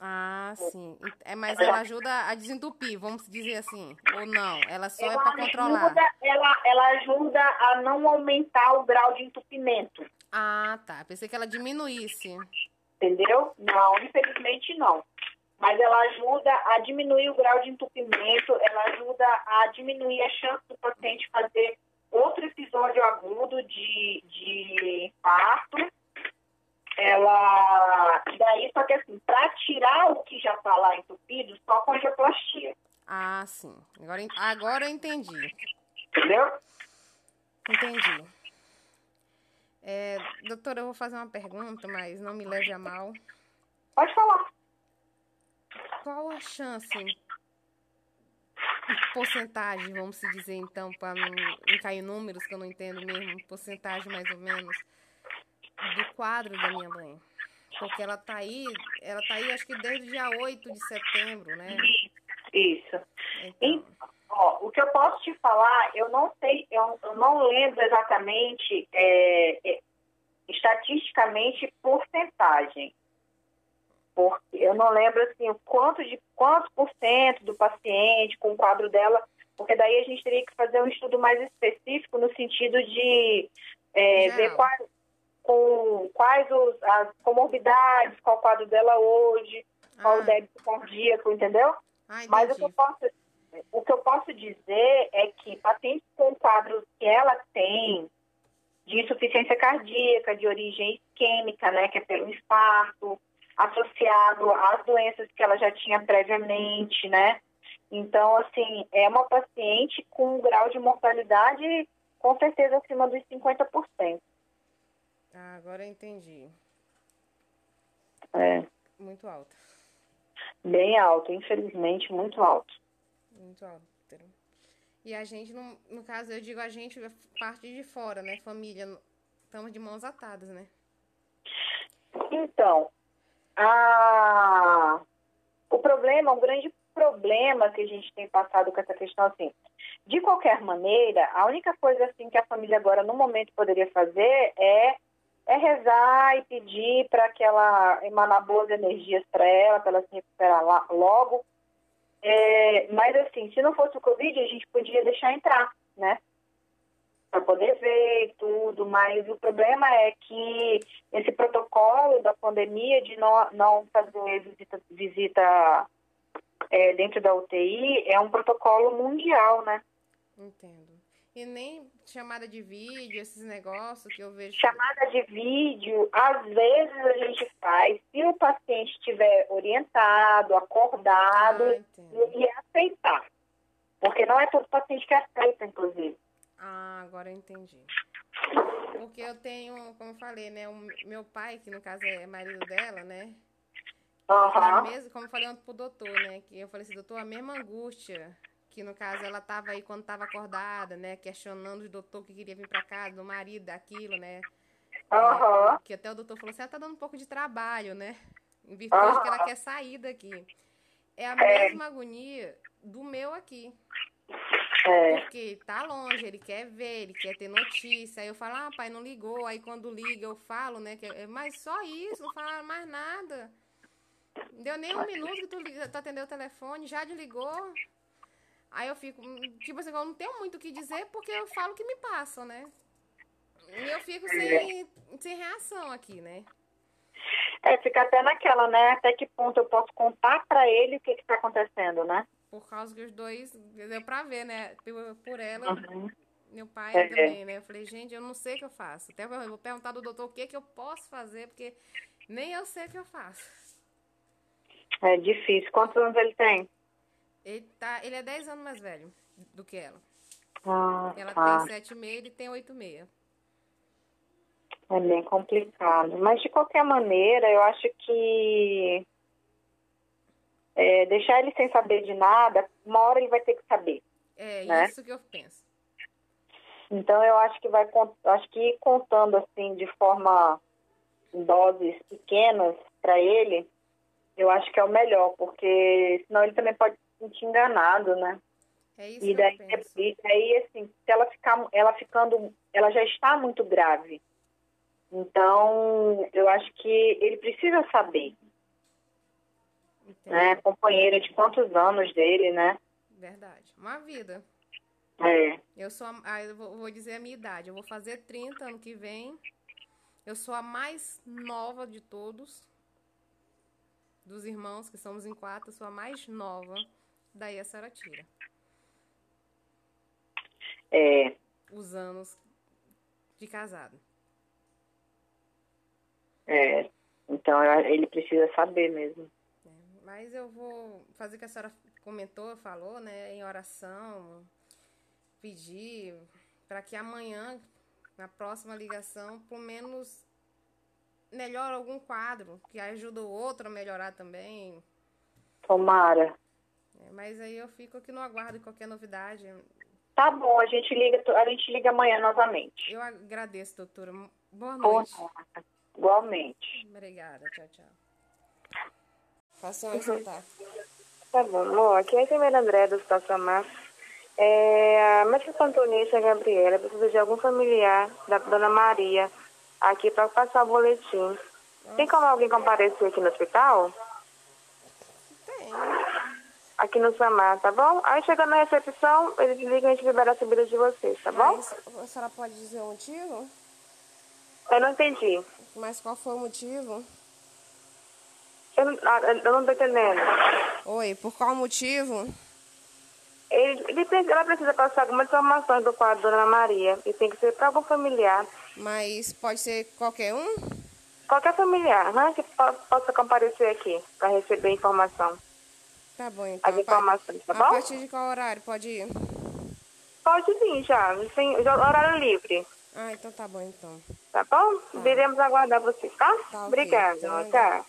Ah, sim. É, mas Ela- ajuda a desentupir, vamos dizer assim. Ou não? Ela só é Ela para controlar. ela, ela ajuda a não aumentar o grau de entupimento. Ah, tá. Pensei que ela diminuísse. Entendeu? Não, infelizmente não. Mas ela ajuda a diminuir o grau de entupimento, ela ajuda a diminuir a chance do paciente fazer outro episódio agudo de, de infarto. Ela. Daí, só que assim, para tirar o que já está lá entupido, só com angioplastia. Ah, sim. Agora, agora eu entendi. Entendeu? Entendi. É, doutora, eu vou fazer uma pergunta, mas não me leve a mal. Pode falar. Qual a chance, porcentagem, vamos se dizer então, para não, não cair números que eu não entendo mesmo, porcentagem mais ou menos, do quadro da minha mãe? Porque ela tá aí, ela tá aí acho que desde o dia 8 de setembro, né? Isso. Então, Ó, o que eu posso te falar, eu não sei, eu, eu não lembro exatamente, é, é, estatisticamente, porcentagem. Porque eu não lembro assim, o quanto de quantos por cento do paciente com o quadro dela, porque daí a gente teria que fazer um estudo mais específico no sentido de é, ver quais, com, quais os, as comorbidades, qual o quadro dela hoje, qual o Ah. débito cardíaco, entendeu? ah, Mas o que, eu posso, o que eu posso dizer é que pacientes com quadros que ela tem de insuficiência cardíaca, de origem isquêmica, né, que é pelo infarto, associado às doenças que ela já tinha previamente, né? Então, assim, é uma paciente com um grau de mortalidade com certeza acima dos 50%. Ah, agora eu entendi. É, Muito alto. bem alto, infelizmente, muito alto. Muito alto. E a gente, no, no caso, eu digo a gente, a parte de fora, né? Família, estamos de mãos atadas, né? Então, a... o problema, o grande problema que a gente tem passado com essa questão, assim, de qualquer maneira, a única coisa assim que a família agora no momento poderia fazer é, é rezar e pedir para que ela emanar boas energias para ela, para ela se recuperar lá, logo. É, mas assim, se não fosse o Covid, a gente podia deixar entrar, né? Para poder ver e tudo, mas o problema é que esse protocolo da pandemia de não, não fazer visita, visita é, dentro da UTI é um protocolo mundial, né? Entendo. E nem chamada de vídeo, esses negócios que eu vejo. Chamada de vídeo, às vezes a gente faz, se o paciente estiver orientado, acordado, Ah, e, e aceitar. Porque não é todo paciente que aceita, inclusive. Ah, agora eu entendi. Porque eu tenho, como eu falei, né? O meu pai, que no caso é marido dela, né? Aham. A mesma, como eu falei ontem pro doutor, né? Que eu falei assim, doutor, a mesma angústia. Que no caso ela tava aí quando tava acordada, né? Questionando o doutor que queria vir pra casa, do marido, daquilo, né? Aham. É, que até o doutor falou assim, ela tá dando um pouco de trabalho, né? Em virtude Aham. que ela quer sair daqui. É a É. mesma agonia do meu aqui. É. Porque tá longe, ele quer ver, ele quer ter notícia. Aí eu falo, ah, pai, não ligou. Aí quando liga, eu falo, né? Que, é- mas só isso, não falaram mais nada. Não deu nem um minuto que tu, tu atendeu o telefone, já desligou. Aí eu fico, hum, tipo assim, eu não tenho muito o que dizer porque eu falo o que me passam, né? E eu fico sem, sem reação aqui, né? É, fica até naquela, né? Até que ponto eu posso contar pra ele o que que tá acontecendo, né? Por causa que os dois, deu pra ver, né? Por, por ela, Uhum. meu pai É. também, né? Eu falei, gente, eu não sei o que eu faço. Até eu vou perguntar do doutor o que, que eu posso fazer, porque nem eu sei o que eu faço. É difícil. Quantos anos ele tem? Ele, tá, ele é 10 anos mais velho do que ela. Ah, Ela tá. tem 7,5 e ele tem 8,6. É bem complicado. Mas, de qualquer maneira, eu acho que é, deixar ele sem saber de nada, uma hora ele vai ter que saber. É Né? isso que eu penso. Então, eu acho que vai acho que ir contando assim de forma em doses pequenas para ele, eu acho que é o melhor, porque senão ele também pode se sentir enganado, né? É isso E que daí, eu penso. e daí assim, se ela ficar, ela ficando, ela já está muito grave. Então, eu acho que ele precisa saber, né? Companheira de quantos anos dele, né? Verdade. Uma vida. É. Eu sou a, ah, eu vou, dizer a minha idade. Eu vou fazer 30 ano que vem. Eu sou a mais nova de todos. Dos irmãos, que somos em quatro, eu sou a mais nova. Daí a senhora tira. É. Os anos de casado. É. Então, ele precisa saber mesmo. Mas eu vou fazer o que a senhora comentou, falou, né? Em oração. Pedir para que amanhã, na próxima ligação, pelo menos melhore algum quadro, que ajuda o outro a melhorar também. Tomara. É, mas aí eu fico aqui no aguardo de qualquer novidade. Tá bom, a gente liga, a gente liga amanhã novamente. Eu agradeço, doutora. Boa Boa noite. noite. Igualmente. Obrigada. Tchau, tchau. Passou a escutar. Tá bom, amor. Aqui é a enfermeira André do Espaço Amar. É, a médica plantonista Gabriela precisa de algum familiar da dona Maria aqui para passar o boletim. Tem como alguém comparecer aqui no hospital? Tem. Aqui no Samar, tá bom? Aí chegando na recepção, eles ligam e a gente libera a subida de vocês, tá bom? Mas a senhora pode dizer o motivo? Eu não entendi. Mas qual foi o motivo? Eu não, ah, eu não tô entendendo. Oi, por qual motivo? Ele, ele ela precisa passar algumas informações do quadro da Dona Maria e tem que ser para algum familiar. Mas pode ser qualquer um? Qualquer familiar, né? Que po- possa comparecer aqui para receber informação. Tá bom, então. As informações, tá A bom? partir de qual horário pode ir? Pode vir já, sem já, horário livre, Ah, então tá bom, então. tá bom? Viremos aguardar vocês, tá? Tá ok. Obrigada, tá?